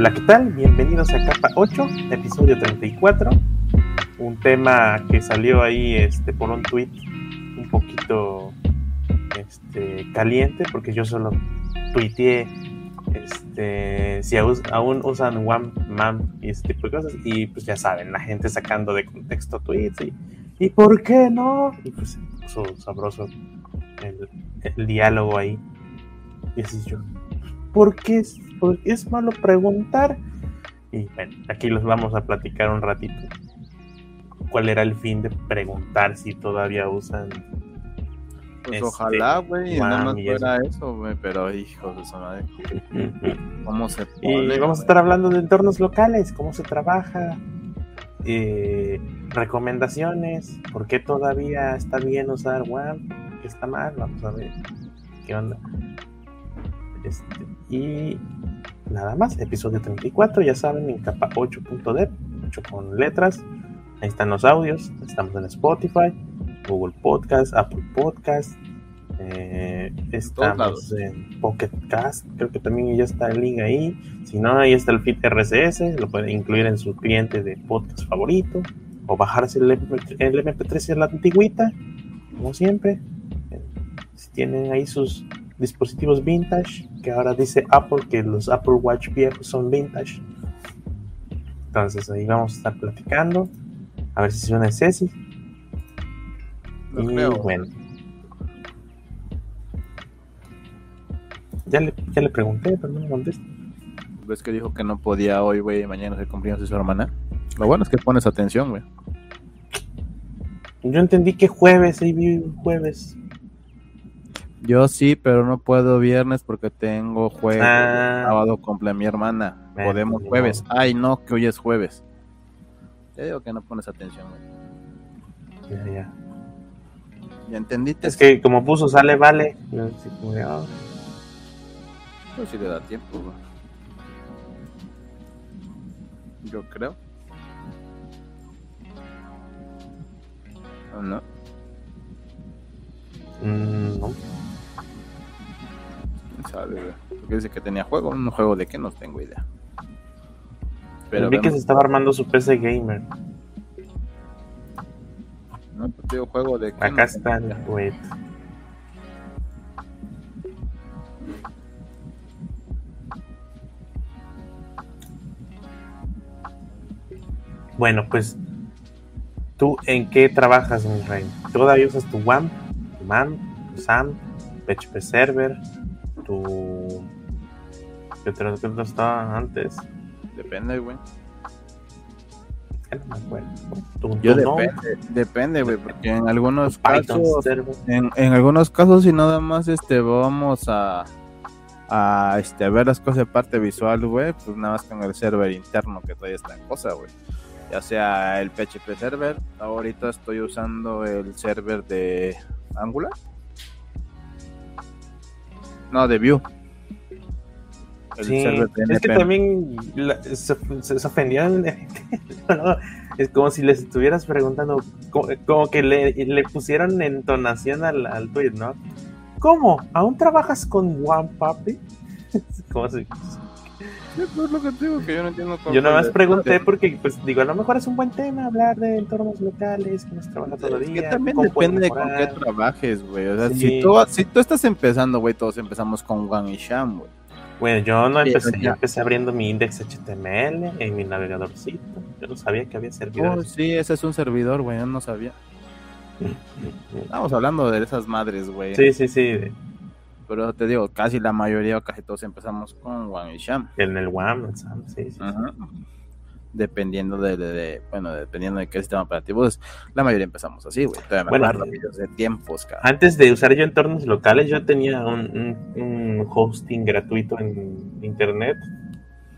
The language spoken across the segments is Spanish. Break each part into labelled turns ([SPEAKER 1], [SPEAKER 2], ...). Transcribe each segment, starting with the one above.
[SPEAKER 1] Hola, ¿qué tal? Bienvenidos a Capa 8, episodio 34. Un tema que salió ahí este, por un tweet un poquito este, caliente, porque yo solo tuiteé este, si aún usan One Man y este tipo de cosas. Y pues ya saben, la gente sacando de contexto tweets y, ¿y por qué no? Y pues puso sabroso el, el diálogo ahí. Y así yo, ¿por qué es, es malo preguntar? Y bueno, aquí les vamos a platicar un ratito. ¿Cuál era el fin de preguntar si todavía usan?
[SPEAKER 2] Pues
[SPEAKER 1] este,
[SPEAKER 2] ojalá, güey, nos
[SPEAKER 1] y
[SPEAKER 2] fuera eso, güey, pero hijos de madre, ¿cómo se
[SPEAKER 1] Y
[SPEAKER 2] pone,
[SPEAKER 1] vamos a estar hablando de entornos locales, cómo se trabaja, eh, recomendaciones, por qué todavía está bien usar WAM, qué está mal, vamos a ver qué onda. Este, y nada más, episodio 34, ya saben, en capa 8.dev, 8 con letras. Ahí están los audios, estamos en Spotify, Google Podcast, Apple Podcast. eh, estamos en Pocket Cast, creo que también ya está el link ahí. Si no, ahí está el feed RSS, lo pueden incluir en su cliente de podcast favorito o bajarse el, MP3 el MP3 en la antigüita, como siempre. Si tienen ahí sus dispositivos vintage, que ahora dice Apple que los Apple Watch viejos son vintage. Entonces ahí vamos a estar platicando. A ver si suena Ceci.
[SPEAKER 2] No
[SPEAKER 1] y
[SPEAKER 2] creo.
[SPEAKER 1] bueno. Ya le, ya le pregunté, pero no me contesta.
[SPEAKER 2] Ves que dijo que no podía hoy, güey, y mañana cumpleaños de su hermana. Lo bueno es que pones atención, güey.
[SPEAKER 1] Yo entendí que jueves, ahí vi jueves.
[SPEAKER 2] Yo sí, pero no puedo viernes porque tengo jueves.
[SPEAKER 1] Ah.
[SPEAKER 2] Sábado cumple mi hermana.
[SPEAKER 1] Bueno,
[SPEAKER 2] Podemos jueves. Ay, no, que hoy es jueves. Te digo que no pones atención, güey.
[SPEAKER 1] Ya, ya.
[SPEAKER 2] ¿Ya entendiste?
[SPEAKER 1] Es que como puso sale, vale. Como de, ah,
[SPEAKER 2] Pues sí le da tiempo, güey. Yo creo. ¿O no?
[SPEAKER 1] mm, no.
[SPEAKER 2] Porque dice que tenía juego. ¿Un juego de qué? No tengo idea. Pero
[SPEAKER 1] vi que se estaba armando su PC gamer.
[SPEAKER 2] No, pues digo juego de qué.
[SPEAKER 1] Acá
[SPEAKER 2] no
[SPEAKER 1] está el. Bueno, pues tú en qué trabajas, mi rey? ¿Todavía usas tu WAM, tu MAM, tu SAM, PHP Server, tu ¿Qué otro, qué otro estaba antes?
[SPEAKER 2] Depende, güey.
[SPEAKER 1] Ya no me acuerdo. Tu,
[SPEAKER 2] Yo depende, depende, güey, porque en algunos casos, en, en algunos casos, si nada más este vamos a, a este, ver las cosas de parte visual, güey, pues nada más con el server interno que todavía está en cosa, güey. Ya sea el PHP server, ahorita estoy usando el server de Angular. No, de. El
[SPEAKER 1] Sí, es que también la- se, se, ofendieron. Es como si les estuvieras preguntando, como, como que le, le pusieron entonación al, al tweet, ¿no? ¿Cómo? ¿Aún trabajas con One Papi? Como si-
[SPEAKER 2] Pues, lo que te digo, que yo no entiendo cómo
[SPEAKER 1] yo nada más pregunté porque, pues, digo, a lo mejor es un buen tema hablar de entornos locales, cómo se trabaja todo el
[SPEAKER 2] Es que
[SPEAKER 1] día.
[SPEAKER 2] también depende de con qué trabajes, güey. O sea,
[SPEAKER 1] Sí.
[SPEAKER 2] si, tú, si tú estás empezando, güey, todos empezamos con One y Sham, güey.
[SPEAKER 1] Bueno, yo no empecé, yo empecé abriendo mi index HTML en mi navegadorcito. Yo no sabía que había
[SPEAKER 2] Oh,
[SPEAKER 1] servidores.
[SPEAKER 2] sí, ese es un servidor, güey, yo no sabía. Estamos hablando de esas madres, güey.
[SPEAKER 1] Sí, sí, sí.
[SPEAKER 2] Pero te digo, casi la mayoría o casi todos empezamos con One y Sham.
[SPEAKER 1] En el WAM, sí, sí. sí.
[SPEAKER 2] Dependiendo de, de- de- bueno, dependiendo de qué sistema operativo es, la mayoría empezamos así, güey. Todavía me
[SPEAKER 1] Bueno,
[SPEAKER 2] de tiempos, cara.
[SPEAKER 1] Antes de usar yo entornos locales, yo tenía un, un- un hosting gratuito en internet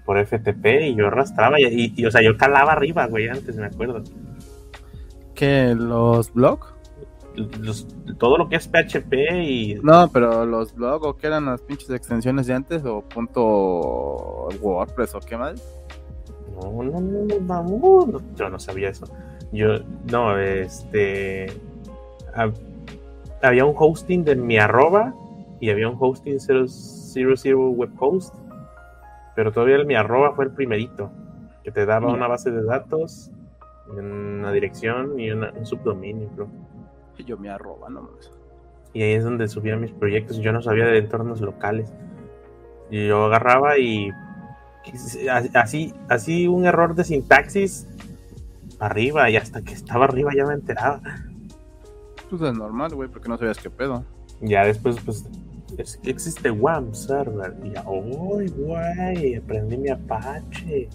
[SPEAKER 1] por FTP y yo arrastraba y, y- y, o sea, yo calaba arriba, güey, antes me acuerdo.
[SPEAKER 2] ¿Qué? ¿Los blogs?
[SPEAKER 1] Los- todo lo que es PHP y
[SPEAKER 2] No, pero los blogs, ¿o qué eran las pinches extensiones de antes? ¿O punto WordPress o qué más?
[SPEAKER 1] no, no, no, no, no, yo no sabía eso. Yo, no, este, hab- había un hosting de mi arroba y había un hosting 000 web host pero todavía el mi arroba fue el primerito, que te daba una base de datos, una dirección y una, un subdominio, creo.
[SPEAKER 2] Yo mi arroba, no más.
[SPEAKER 1] Y ahí es donde subía mis proyectos. Yo no sabía de entornos locales. Y yo agarraba y así, así un error de sintaxis arriba y hasta que estaba arriba ya me enteraba.
[SPEAKER 2] Pues es normal, güey, porque no sabías qué pedo.
[SPEAKER 1] Ya después, pues, es existe WAM server. Y ya, uy, güey, aprendí mi Apache.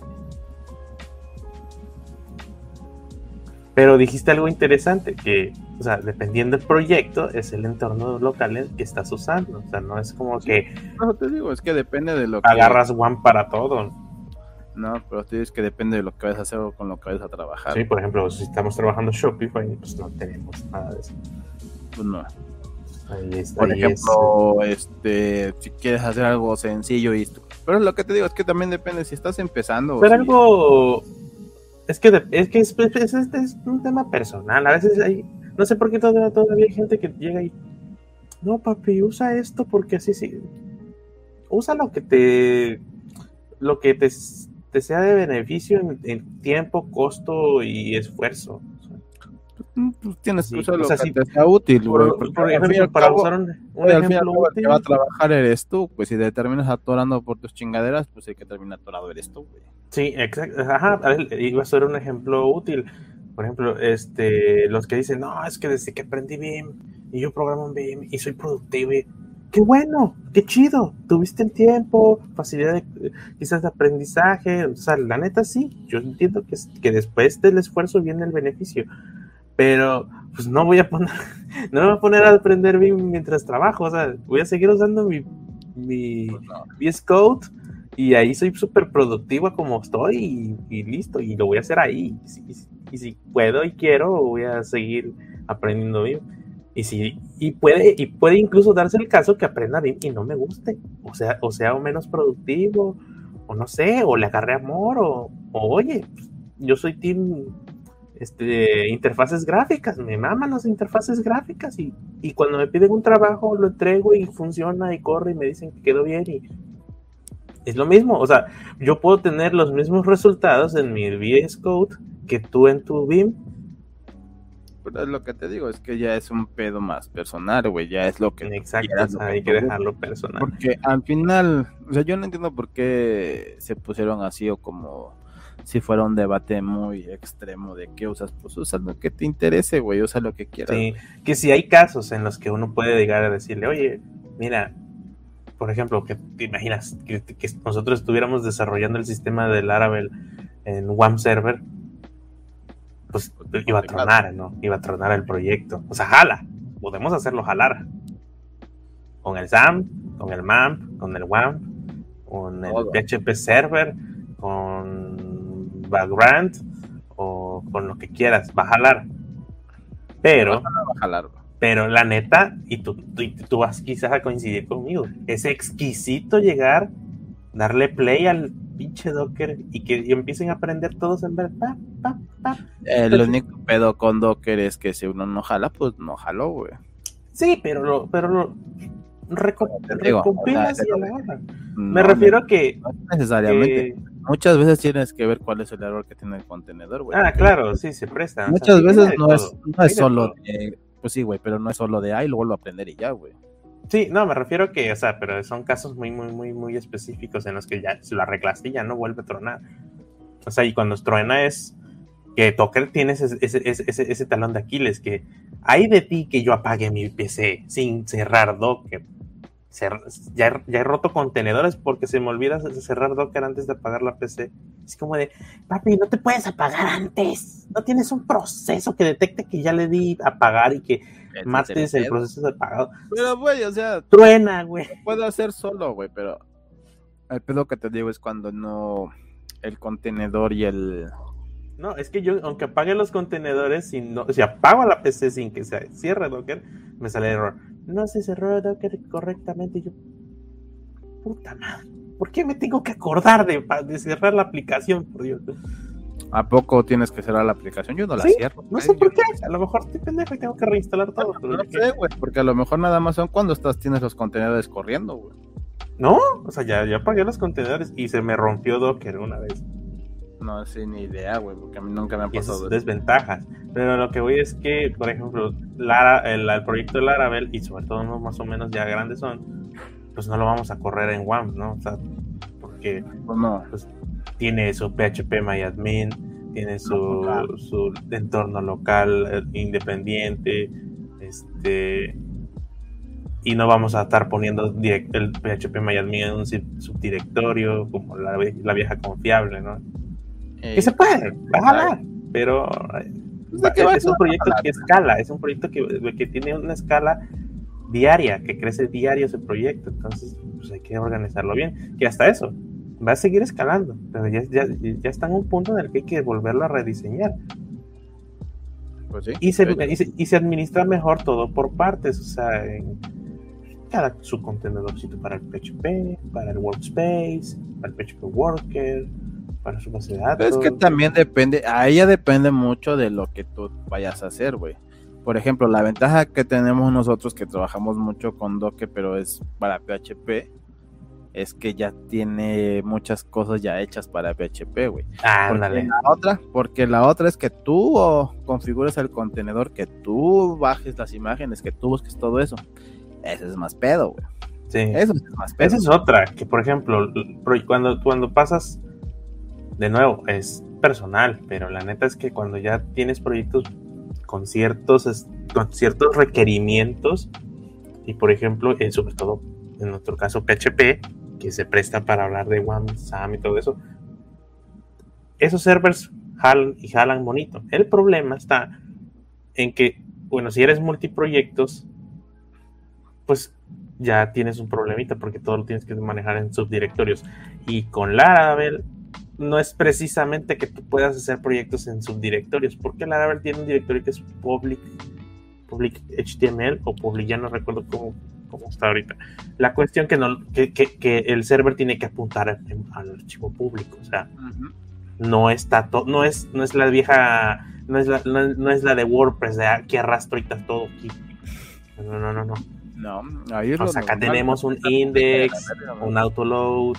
[SPEAKER 1] Pero dijiste algo interesante, que, o sea, dependiendo del proyecto, es el entorno local que estás usando. O sea, no es como que...
[SPEAKER 2] No, te digo, es que depende de lo
[SPEAKER 1] que... Agarras WAM para todo.
[SPEAKER 2] No, pero te dices que depende de lo que vayas a hacer o con lo que vayas a trabajar.
[SPEAKER 1] Sí, por ejemplo, si estamos trabajando Shopify, pues no tenemos nada de eso.
[SPEAKER 2] Pues no. Por ejemplo, este, si quieres hacer algo sencillo y pero lo que te digo es que también depende si estás empezando.
[SPEAKER 1] Pero algo es que es que es, es, un tema personal. A veces hay, no sé por qué todavía, todavía hay gente que llega y no, papi, usa esto porque así sí. Usa lo que te lo que te, te sea de beneficio en tiempo, costo y esfuerzo.
[SPEAKER 2] Mm, pues tienes que usar lo que te sea útil, güey. Por, ejemplo, para usar un, ejemplo útil. que va a trabajar eres tú, pues si te terminas atorando por tus chingaderas, pues el que termina atorado eres tú, güey.
[SPEAKER 1] Sí, exacto. Ajá, iba a ser un ejemplo útil. Por ejemplo, este, los que dicen, no, es que desde que aprendí BIM y yo programo en BIM y soy productivo, qué bueno, qué chido, tuviste el tiempo, facilidad de, quizás de aprendizaje, o sea, la neta sí, yo entiendo que, que después del esfuerzo viene el beneficio, pero pues no voy a poner, no me voy a poner a aprender bien mientras trabajo, o sea, voy a seguir usando mi, mi VS Code y ahí soy súper productiva como estoy y, listo, y lo voy a hacer ahí. Y si, puedo y quiero, voy a seguir aprendiendo bien. Y si, y puede, y puede incluso darse el caso que aprenda bien y no me guste, o sea, o sea, o menos productivo, o no sé, o le agarre amor, o, o oye, yo soy team este, interfaces gráficas, me maman las interfaces gráficas y, cuando me piden un trabajo lo entrego y funciona y corre y me dicen que quedó bien y es lo mismo, o sea, yo puedo tener los mismos resultados en mi VS Code que tú en tu BIM.
[SPEAKER 2] Pero lo que te digo es que ya es un pedo más personal, güey, ya es lo que...
[SPEAKER 1] Exacto, hay que dejarlo personal.
[SPEAKER 2] Porque al final, o sea, yo no entiendo por qué se pusieron así o como si fuera un debate muy extremo de qué usas, pues usa lo que te interese, güey, usa lo que quieras.
[SPEAKER 1] Sí, que si hay casos en los que uno puede llegar a decirle, oye, mira, por ejemplo, que te imaginas que, nosotros estuviéramos desarrollando el sistema del Laravel en WAM Server, pues iba a tronar, ¿no? Iba a tronar el proyecto. O sea, jala, podemos hacerlo jalar. Con el SAM, con el MAMP, con el WAM, con el PHP Server, con background o con lo que quieras, va a jalar. Pero, pero la neta, y tú, tú, vas quizás a coincidir conmigo, es exquisito llegar, darle play al pinche Docker y que empiecen a aprender todos en ver.
[SPEAKER 2] El único pedo con Docker es que si uno no jala, pues no jaló, güey.
[SPEAKER 1] Sí, pero lo, pero lo recompilas y Me refiero a que.
[SPEAKER 2] necesariamente muchas veces tienes que ver cuál es el error que tiene el contenedor, güey.
[SPEAKER 1] Ah, claro, sí, se presta.
[SPEAKER 2] Muchas veces no es, no es solo de, pues sí, güey, pero no es solo de ahí, lo vuelvo a aprender y ya, güey.
[SPEAKER 1] Sí, no, me refiero que, o sea, pero son casos muy, muy, muy, muy específicos en los que ya si lo arreglaste ya no vuelve a tronar. O sea, y cuando truena es que Docker tiene ese, ese, ese, ese talón de Aquiles, que hay de ti que yo apague mi PC sin cerrar Docker ya, he, roto contenedores porque se me olvida cerrar Docker antes de apagar la PC. Es como de, papi, no te puedes apagar antes. No tienes un proceso que detecte que ya le di apagar y que mates el proceso de apagado.
[SPEAKER 2] Pero, güey, o sea,
[SPEAKER 1] truena, güey.
[SPEAKER 2] Puedo hacer solo, güey, pero el pedo que te digo es cuando no el contenedor y el
[SPEAKER 1] no, es que yo, aunque apague los contenedores, si, no, si apago la PC sin que se cierre Docker, me sale error. No se cerró Docker correctamente. yo, puta madre, ¿por qué me tengo que acordar de, de cerrar la aplicación, por Dios?
[SPEAKER 2] ¿A poco tienes que cerrar la aplicación? Yo no la cierro.
[SPEAKER 1] No sé por qué. A lo mejor estoy pendejo y tengo que reinstalar todo.
[SPEAKER 2] No, sé, güey, porque a lo mejor nada más son cuando estás, tienes los contenedores corriendo, güey.
[SPEAKER 1] No, o sea, ya, ya pagué los contenedores y se me rompió Docker una vez.
[SPEAKER 2] No sé ni idea, güey, porque a mí nunca me ha pasado.
[SPEAKER 1] Desventajas. Pero lo que voy es que, por ejemplo, Lara, el, el proyecto de Laravel, y sobre todo unos más o menos ya grandes son, pues no lo vamos a correr en WAMP, ¿no? O sea, porque
[SPEAKER 2] Pues no.
[SPEAKER 1] pues, tiene su PHP MyAdmin, tiene su, su entorno local eh, independiente, este y no vamos a estar poniendo direct- el PHP MyAdmin en un sub- subdirectorio como la, la vieja confiable, ¿no?
[SPEAKER 2] Eh,
[SPEAKER 1] Que se puede, va a jalar, pero eh,
[SPEAKER 2] Pues, ¿de qué va
[SPEAKER 1] es un proyecto que escala, es un proyecto que, que tiene una escala diaria, que crece diario ese proyecto, entonces pues hay que organizarlo bien, que hasta eso va a seguir escalando, pero ya, ya, ya está en un punto en el que hay que volverlo a rediseñar.
[SPEAKER 2] Pues sí.
[SPEAKER 1] y se,
[SPEAKER 2] Pero-
[SPEAKER 1] y se, y se administra mejor todo por partes, o sea, en cada su contenedorcito para el PHP, para el workspace, para el PHP worker, para su base de datos.
[SPEAKER 2] Pero es que también depende, a ella depende mucho de lo que tú vayas a hacer, güey. Por ejemplo, la ventaja que tenemos nosotros que trabajamos mucho con Docker, pero es para PHP, es que ya tiene muchas cosas ya hechas para PHP, güey. Porque
[SPEAKER 1] Ándale.
[SPEAKER 2] la otra, porque la otra es que tú oh, configures el contenedor, que tú bajes las imágenes, que tú busques todo eso. Ese es más pedo, güey.
[SPEAKER 1] Sí.
[SPEAKER 2] Eso es más pedo.
[SPEAKER 1] Esa es otra, que por ejemplo, cuando, cuando pasas, de nuevo, es personal, pero la neta es que cuando ya tienes proyectos con ciertos, requerimientos, y por ejemplo, eh, sobre todo en nuestro caso PHP, que se presta para hablar de WAM, SAM y todo eso, esos servers jalan y jalan bonito. El problema está en que, bueno, si eres multiproyectos, pues ya tienes un problemita porque todo lo tienes que manejar en subdirectorios. Y con Laravel no es precisamente que tú puedas hacer proyectos en subdirectorios, porque Laravel tiene un directorio que es public, public HTML o public, ya no recuerdo cómo, cómo está ahorita. La cuestión que, no, que, que- que el server tiene que apuntar al archivo público, o sea, no está to- no es no es la vieja no es la, no, no es la de WordPress de ah, que arrastro ahorita todo aquí. No, no, no, no.
[SPEAKER 2] No, ahí es
[SPEAKER 1] O sea, acá
[SPEAKER 2] normal,
[SPEAKER 1] tenemos un index, un autoload,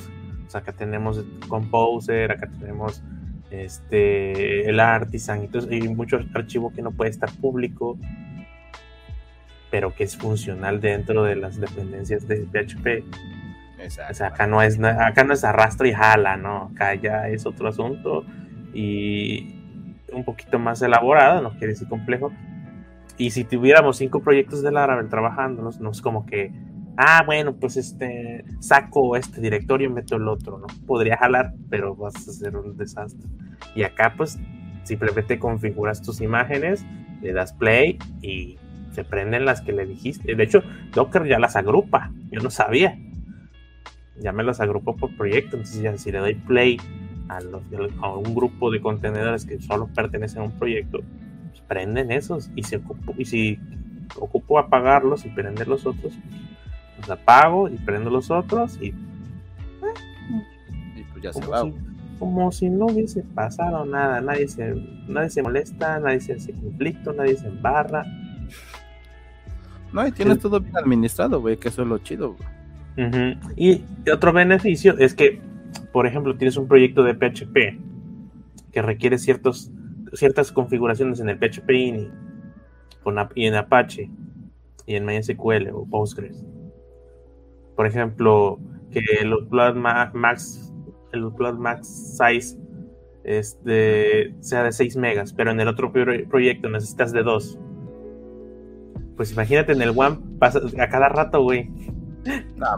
[SPEAKER 1] sea, acá tenemos Composer, acá tenemos este el artisan y, todo- y mucho archivo que no puede estar público, pero que es funcional dentro de las dependencias de PHP.
[SPEAKER 2] Exacto.
[SPEAKER 1] O sea, acá no es acá no es arrastro y jala, ¿no? Acá ya es otro asunto y un poquito más elaborado, no quiere decir complejo. Y si tuviéramos cinco proyectos de Laravel trabajándolos, no es como que, ah, bueno, pues este, saco este directorio y meto el otro, ¿no? Podría jalar, pero vas a hacer un desastre. Y acá, pues, simplemente configuras tus imágenes, le das play y se prenden las que le dijiste. De hecho, Docker ya las agrupa, yo no sabía ya me las agrupó por proyecto. Entonces, ya si le doy play a, los- a un grupo de contenedores que solo pertenecen a un proyecto, pues prenden esos. Y, se ocupo- y si ocupo apagarlos y prender los otros, pues apago y prendo los otros. Y
[SPEAKER 2] Y pues ya se va.
[SPEAKER 1] si, como si no hubiese pasado nada. Nadie se, nadie se molesta, nadie se hace conflicto, nadie se embarra.
[SPEAKER 2] No, y tienes todo bien administrado, güey, que eso es lo chido, güey.
[SPEAKER 1] Y otro beneficio es que, por ejemplo, tienes un proyecto de PHP que requiere ciertos, ciertas configuraciones en el PHP INI con, y en Apache y en MySQL o Postgres. Por ejemplo, que upload ma- max, el upload max size este, sea de 6 megas, pero en el otro pro- proyecto necesitas de 2. Pues imagínate en el One pasa a cada rato, güey.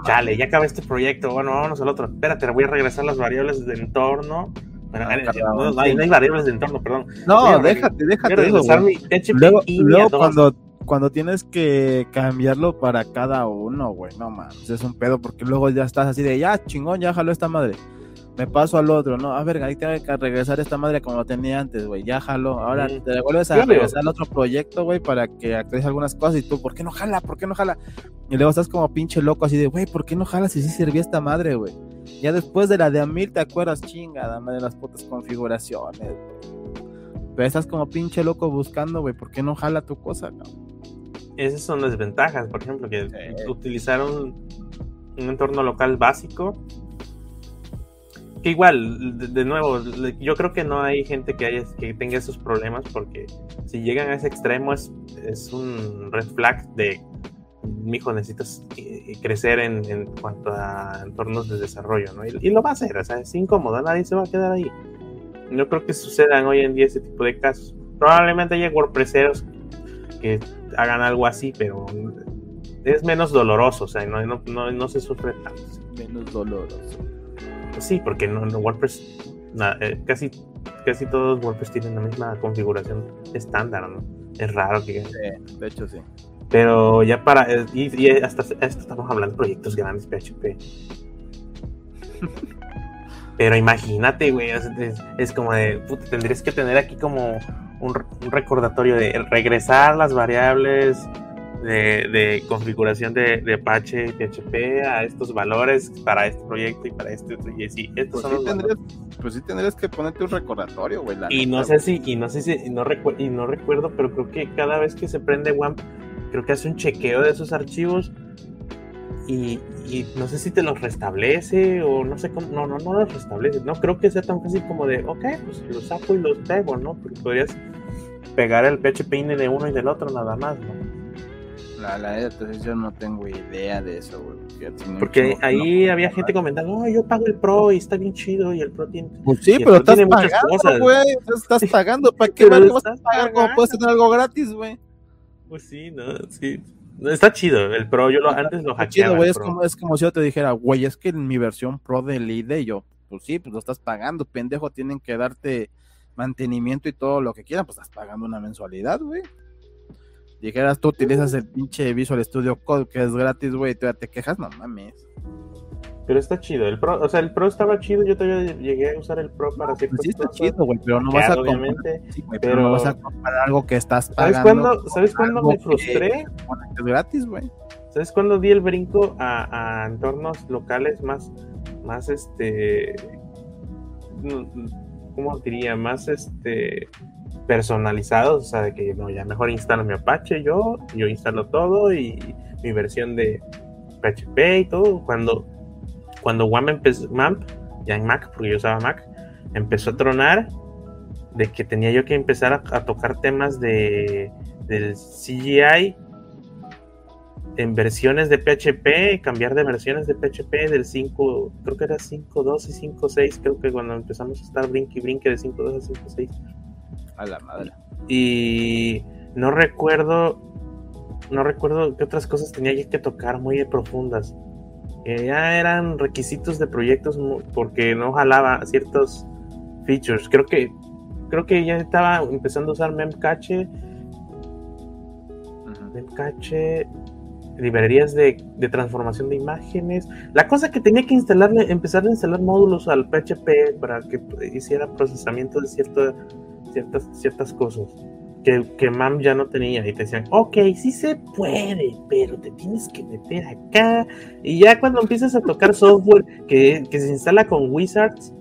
[SPEAKER 1] Chale, ya acabé este proyecto. Bueno, vámonos al otro. Espérate, voy a regresar las variables de entorno. Bueno,
[SPEAKER 2] Ah,
[SPEAKER 1] eh, no, no hay, no hay variables de entorno, perdón.
[SPEAKER 2] No,
[SPEAKER 1] reg-
[SPEAKER 2] déjate,
[SPEAKER 1] Voy a
[SPEAKER 2] déjate eso,
[SPEAKER 1] regresar mi PHP
[SPEAKER 2] Luego, luego cuando, cuando tienes que cambiarlo para cada uno, güey, no mames, es un pedo porque luego ya estás así de, ya chingón, ya jaló esta madre. Me paso al otro, no, a ver, ahí tengo que regresar esta madre como lo tenía antes, güey, ya jaló. Ahora te vuelves a
[SPEAKER 1] Yo
[SPEAKER 2] regresar al otro proyecto, güey, para que actualices algunas cosas y tú, ¿por qué no jala? ¿Por qué no jala? Y luego estás como pinche loco así de, güey, ¿por qué no jala si sí servía esta madre, güey? Ya después de la de Amil te acuerdas, chingada madre, las putas configuraciones, güey. Pero estás como pinche loco buscando, güey, ¿por qué no jala tu cosa, cabrón?
[SPEAKER 1] Esas son las ventajas, por ejemplo, que
[SPEAKER 2] Sí.
[SPEAKER 1] utilizaron un entorno local básico. Que igual, de, de nuevo, yo creo que no hay gente que, haya, que tenga esos problemas porque si llegan a ese extremo es, es un red flag de, mijo, necesitas eh, crecer en, en cuanto a entornos de desarrollo, ¿no? Y, y lo va a hacer, o sea, es incómodo, nadie se va a quedar ahí. No creo que sucedan hoy en día ese tipo de casos. Probablemente haya WordPresseros que hagan algo así, pero es menos doloroso, o sea, no, no, no, no se sufre tanto.
[SPEAKER 2] Menos doloroso.
[SPEAKER 1] Pues sí, porque no, WordPress, na- eh, casi, casi todos WordPress tienen la misma configuración estándar, ¿no? Es raro que...
[SPEAKER 2] Sí, de hecho, sí.
[SPEAKER 1] Pero ya para... eh, Y, y hasta esto estamos hablando de proyectos grandes PHP. Pero imagínate, güey, es, es- es como de... puta, tendrías que tener aquí como un, un recordatorio de regresar las variables de, de configuración de, de Apache PHP a estos valores para este proyecto y para este otro. Y sí, estos
[SPEAKER 2] Pues
[SPEAKER 1] son
[SPEAKER 2] sí,
[SPEAKER 1] los
[SPEAKER 2] tendrías, pues sí tendrías que ponerte un recordatorio, güey.
[SPEAKER 1] Y no sé si, y no sé si, y no, recu- y no recuerdo, pero creo que cada vez que se prende WAMP, creo que hace un chequeo de esos archivos y, y no sé si te los restablece o no sé cómo, no, no, no los restablece, no creo que sea tan fácil como de, ok, pues los saco y los pego, ¿no? Porque podrías pegar el PHP de uno y del otro nada más, ¿no?
[SPEAKER 2] La, la sí, yo no tengo idea de eso, güey. porque
[SPEAKER 1] ahí
[SPEAKER 2] no-
[SPEAKER 1] había gente comentando, no, yo pago el Pro y está bien chido y el Pro tiene...
[SPEAKER 2] Pues sí, pero estás
[SPEAKER 1] tiene muchas
[SPEAKER 2] pagando,
[SPEAKER 1] cosas.
[SPEAKER 2] güey. Estás pagando. ¿Para qué vas a pagar cuando puedes tener algo gratis, güey?
[SPEAKER 1] Pues sí, ¿no? Sí. Está chido, el Pro, yo lo, antes lo hackeaba.
[SPEAKER 2] chido, güey. Es como, es como si yo te dijera, güey, es que en mi versión pro del IDE, yo, pues sí, pues lo estás pagando, pendejo. Tienen que darte mantenimiento y todo lo que quieran, pues estás pagando una mensualidad, güey. Dijeras, tú utilizas el pinche Visual Studio Code que es gratis, güey, te quejas, no mames.
[SPEAKER 1] Pero está chido. El Pro, o sea, el Pro estaba chido. Yo todavía llegué a usar el Pro para ciertas
[SPEAKER 2] Pues sí, está
[SPEAKER 1] cosas.
[SPEAKER 2] chido, güey, pero no vas a
[SPEAKER 1] obviamente.
[SPEAKER 2] sí, pero
[SPEAKER 1] pero-
[SPEAKER 2] no vas a comparar algo que estás
[SPEAKER 1] ¿Sabes
[SPEAKER 2] pagando.
[SPEAKER 1] cuándo, ¿sabes cuándo me
[SPEAKER 2] que-
[SPEAKER 1] frustré?
[SPEAKER 2] bueno, que es gratis, güey.
[SPEAKER 1] ¿Sabes cuándo di el brinco a, a entornos locales más, más este, ¿cómo diría? Más este personalizados, o sea, de que no, ya mejor instalo mi Apache yo, yo instalo todo y mi versión de PHP y todo. Cuando, cuando WAMP empezó, MAMP, ya en Mac, porque yo usaba Mac, empezó a tronar de que tenía yo que empezar a, a tocar temas de del CGI en versiones de PHP, cambiar de versiones de PHP del 5, creo que era 5.2 y 5.6, creo que cuando empezamos a estar brinque y brinque de 5.2 a 5.6.
[SPEAKER 2] A la madre.
[SPEAKER 1] Y no recuerdo, no recuerdo qué otras cosas tenía yo que tocar muy profundas. Eh, ya eran requisitos de proyectos porque no jalaba ciertos features. Creo que creo que ya estaba empezando a usar Memcache. Memcache, librerías de, de transformación de imágenes. La cosa que tenía que instalarle, empezar a instalar módulos al PHP para que hiciera procesamiento de cierta- ciertas, ciertas cosas que, que MAM ya no tenía. Y te decían, ok, sí se puede, pero te tienes que meter acá. Y ya cuando empiezas a tocar software que, que se instala con Wizards.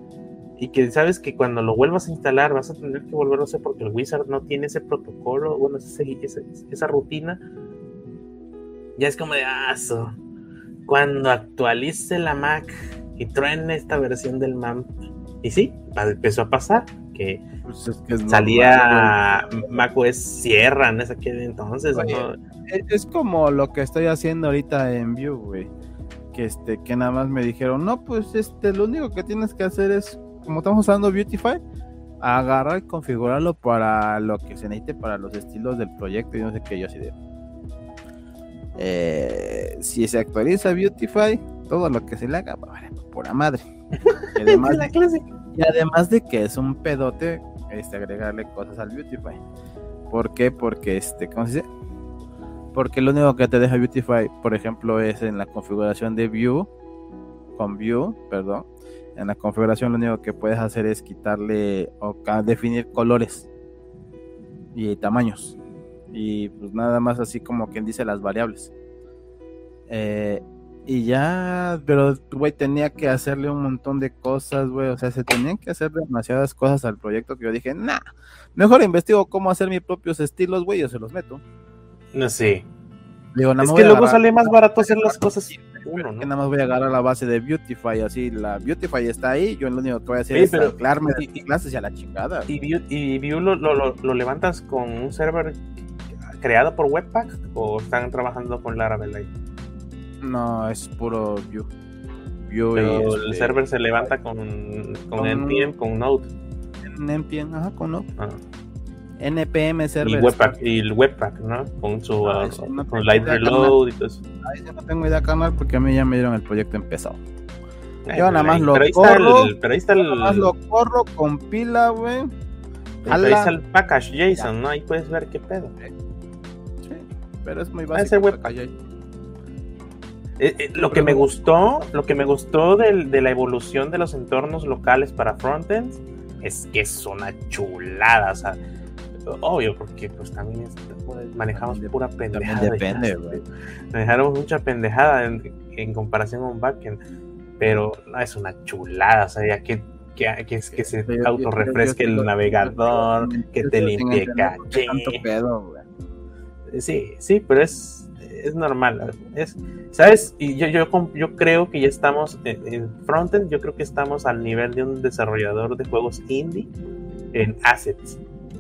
[SPEAKER 1] Y que sabes que cuando lo vuelvas a instalar vas a tener que volverlo a hacer porque el Wizard no tiene ese protocolo, bueno, ese- ese- esa rutina ya es como de aso. Cuando actualice la Mac y truene esta versión del MAMP. Y sí, empezó a pasar que
[SPEAKER 2] Pues es que es
[SPEAKER 1] salía macOS Sierra en ese aquel entonces.
[SPEAKER 2] Oye,
[SPEAKER 1] ¿no?
[SPEAKER 2] güey. Es- como lo que estoy haciendo ahorita en Vue, güey. Que este, que nada más me dijeron, no, pues este, lo único que tienes que hacer es, como estamos usando Beautify, agarrar y configurarlo para lo que se necesite para los estilos del proyecto y no sé qué, yo así de. Eh, si se actualiza Beautify, todo lo que se le haga, vale, pura madre. Y además,
[SPEAKER 1] la clase.
[SPEAKER 2] y además de que es un pedote este, agregarle cosas al Beautify. ¿Por qué? Porque este, ¿cómo se dice? Porque lo único que te deja Beautify, por ejemplo, es en la configuración de View, con View, perdón. En la configuración lo único que puedes hacer es quitarle o definir colores y tamaños. Y pues nada más así como quien dice las variables. Eh, y ya, pero güey, tenía que hacerle un montón de cosas, güey. O sea, se tenían que hacer demasiadas cosas al proyecto que yo dije, nah, mejor investigo cómo hacer mis propios estilos, güey, yo se los meto.
[SPEAKER 1] No sé.
[SPEAKER 2] Digo, nada
[SPEAKER 1] Es que luego sale más barato hacer las cosas uno,
[SPEAKER 2] Que
[SPEAKER 1] ¿no?
[SPEAKER 2] nada más voy a agarrar la base de Beautify, así la Beautify está ahí, yo lo único que voy a hacer
[SPEAKER 1] Sí,
[SPEAKER 2] es de
[SPEAKER 1] y-
[SPEAKER 2] mis clases y a la chingada.
[SPEAKER 1] ¿Y Vue, y Vue lo, lo- lo- lo levantas con un server creado por Webpack o están trabajando con Laravel ahí?
[SPEAKER 2] No, es puro Vue. Vue
[SPEAKER 1] Pero
[SPEAKER 2] y
[SPEAKER 1] el
[SPEAKER 2] este,
[SPEAKER 1] server se levanta con, con
[SPEAKER 2] Con-
[SPEAKER 1] NPM, con Node.
[SPEAKER 2] NPM, ajá, con no.
[SPEAKER 1] ah,
[SPEAKER 2] NPM
[SPEAKER 1] y
[SPEAKER 2] server.
[SPEAKER 1] Webpack, y el Webpack, ¿no? Con su
[SPEAKER 2] Ah, eso no
[SPEAKER 1] con Light Reload y todo eso.
[SPEAKER 2] Ahí no tengo idea, canal, porque a mí ya me dieron el proyecto empezado.
[SPEAKER 1] Eh,
[SPEAKER 2] Yo nada más lo
[SPEAKER 1] pero
[SPEAKER 2] corro,
[SPEAKER 1] el, pero ahí está el,
[SPEAKER 2] Nada más lo corro, compila, güey.
[SPEAKER 1] pero ahí está el package JSON, ¿no? Ahí puedes ver qué pedo.
[SPEAKER 2] Sí, pero es muy
[SPEAKER 1] Ah, ese
[SPEAKER 2] básico.
[SPEAKER 1] web-
[SPEAKER 2] ya
[SPEAKER 1] Eh, eh, lo que me gustó, lo que me gustó de la evolución de los entornos locales para frontends es que es una chulada, o sea, obvio, porque pues también es- pues, manejamos pura pendejada.
[SPEAKER 2] depende, güey.
[SPEAKER 1] Manejamos mucha pendejada en, en comparación con backend, pero no es una chulada, o sea, ya que, que, que, es- que se autorrefresque el navegador, que te limpie caché. Sí, sí, pero es, es normal. Es, ¿Sabes? Y yo, yo, yo creo que ya estamos en, en frontend, yo creo que estamos al nivel de un desarrollador de juegos indie en assets,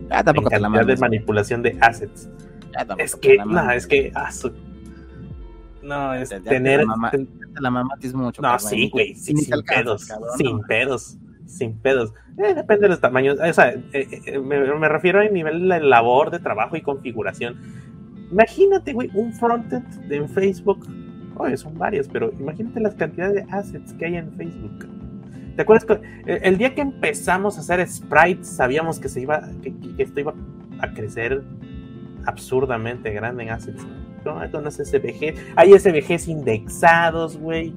[SPEAKER 2] Ya
[SPEAKER 1] en
[SPEAKER 2] tampoco la
[SPEAKER 1] cantidad de
[SPEAKER 2] mames.
[SPEAKER 1] manipulación de assets.
[SPEAKER 2] Ya tampoco
[SPEAKER 1] Es que,
[SPEAKER 2] la
[SPEAKER 1] no, es que, ah, su- no, es
[SPEAKER 2] Ya
[SPEAKER 1] tener,
[SPEAKER 2] la mama-
[SPEAKER 1] ten-
[SPEAKER 2] Te la mamatis mucho.
[SPEAKER 1] no, sí, güey, sí,
[SPEAKER 2] Ni te
[SPEAKER 1] sin pedos,
[SPEAKER 2] cabrón,
[SPEAKER 1] sin
[SPEAKER 2] no.
[SPEAKER 1] pedos, sin pedos. Eh, depende de los tamaños, o sea, eh, eh, me, me refiero a nivel de labor de trabajo y configuración. Imagínate, güey, un frontend de- en Facebook, oye, son varios, pero imagínate las cantidades de assets que hay en Facebook. ¿Te acuerdas que el, el día que empezamos a hacer sprites sabíamos que se iba, que, que esto iba a crecer absurdamente grande en assets? ¿no? Con SVG, hay SVGs indexados, güey.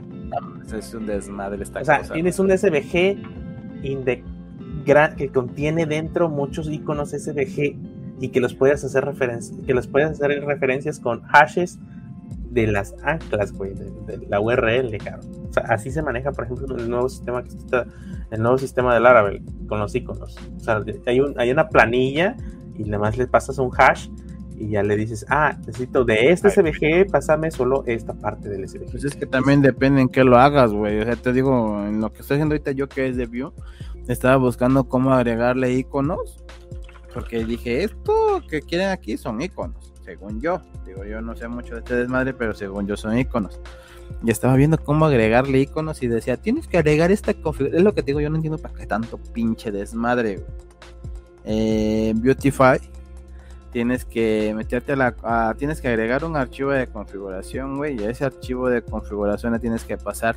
[SPEAKER 2] Es un desmadre esta
[SPEAKER 1] O sea,
[SPEAKER 2] cosa.
[SPEAKER 1] tienes un SVG inde- gra- que contiene dentro muchos iconos SVG y que los puedes hacer referencia, que los puedes hacer referencias con hashes de las anclas, güey, de, de la URL, cabrón. O sea, así se maneja, por ejemplo, el nuevo sistema que está, el nuevo sistema del Laravel con los iconos. O sea, de- hay, un, hay una planilla y además le pasas un hash y ya le dices, ah, necesito de este SVG, pásame solo esta parte del SVG.
[SPEAKER 2] Pues es que también depende en qué lo hagas, güey. O sea, te digo, en lo que estoy haciendo ahorita yo que es de Vue, estaba buscando cómo agregarle iconos. Porque dije, esto que quieren aquí son iconos, según yo. Digo, yo no sé mucho de este desmadre, pero según yo son iconos. Y estaba viendo cómo agregarle iconos y decía, tienes que agregar esta configuración. Es lo que digo, yo no entiendo para qué tanto pinche desmadre. Eh, Beautify, tienes que meterte a la. tienes que agregar un archivo de configuración, güey. Y ese archivo de configuración le tienes que pasar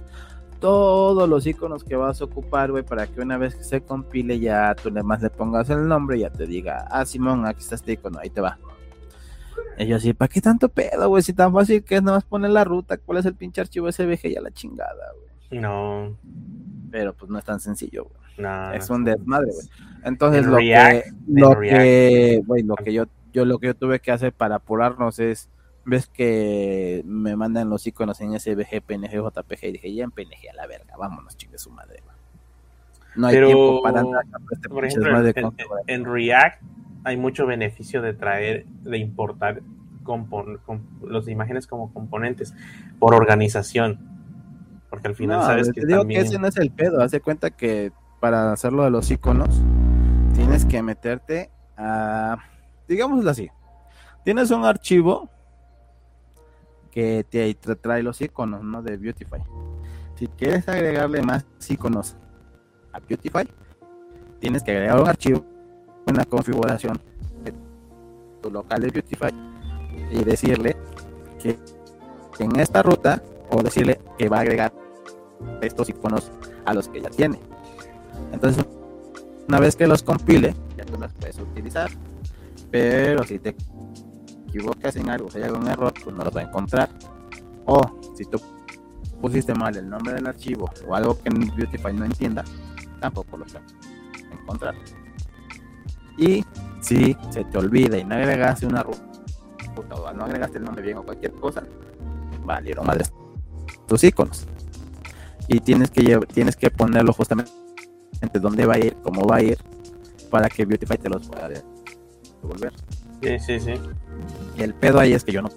[SPEAKER 2] todos los iconos que vas a ocupar, güey, para que una vez que se compile ya tú le más le pongas el nombre y ya te diga, ah, Simón, aquí está este icono, ahí te va. Y yo así, ¿para qué tanto pedo, güey? Si tan fácil que es nada más poner la ruta, cuál es el pinche archivo SVG y a la chingada, güey.
[SPEAKER 1] No,
[SPEAKER 2] Pero pues no es tan sencillo, güey.
[SPEAKER 1] no.
[SPEAKER 2] es un desmadre, güey. Entonces
[SPEAKER 1] En
[SPEAKER 2] lo
[SPEAKER 1] React,
[SPEAKER 2] que, lo
[SPEAKER 1] React.
[SPEAKER 2] que, güey, lo que yo, yo lo que yo tuve que hacer para apurarnos es, ves que me mandan los iconos en SVG, PNG, JPG y dije, ya en PNG a la verga, vámonos, chingue su madre. No hay
[SPEAKER 1] Pero,
[SPEAKER 2] tiempo para este
[SPEAKER 1] Por ejemplo, en, React hay mucho beneficio de traer, de importar compon- com- las imágenes como componentes por organización. Porque al final
[SPEAKER 2] No,
[SPEAKER 1] sabes
[SPEAKER 2] te
[SPEAKER 1] que
[SPEAKER 2] digo
[SPEAKER 1] también...
[SPEAKER 2] que ese no es el pedo. Hace cuenta que para hacerlo de los iconos, tienes que meterte a. Digámoslo así. Tienes un archivo que te tra- trae los iconos, ¿no? De Beautify. Si quieres agregarle más iconos a Beautify, tienes que agregar un archivo, una configuración de tu local de Beautify y decirle que en esta ruta o decirle que va a agregar estos iconos a los que ya tiene. Entonces, una vez que los compile, ya tú los puedes utilizar. Pero si te equivocas en algo, si hay algún error, pues no los va a encontrar. O si tú pusiste mal el nombre del archivo o algo que Beautify no entienda, tampoco lo va a encontrar. Y si se te olvida y no agregaste una ruta o no agregaste el nombre bien o cualquier cosa, valieron madres tus iconos y tienes que tienes que ponerlo justamente dónde va a ir, cómo va a ir, para que Beautify te los pueda devolver.
[SPEAKER 1] Sí, sí, sí.
[SPEAKER 2] Y el pedo ahí es que yo no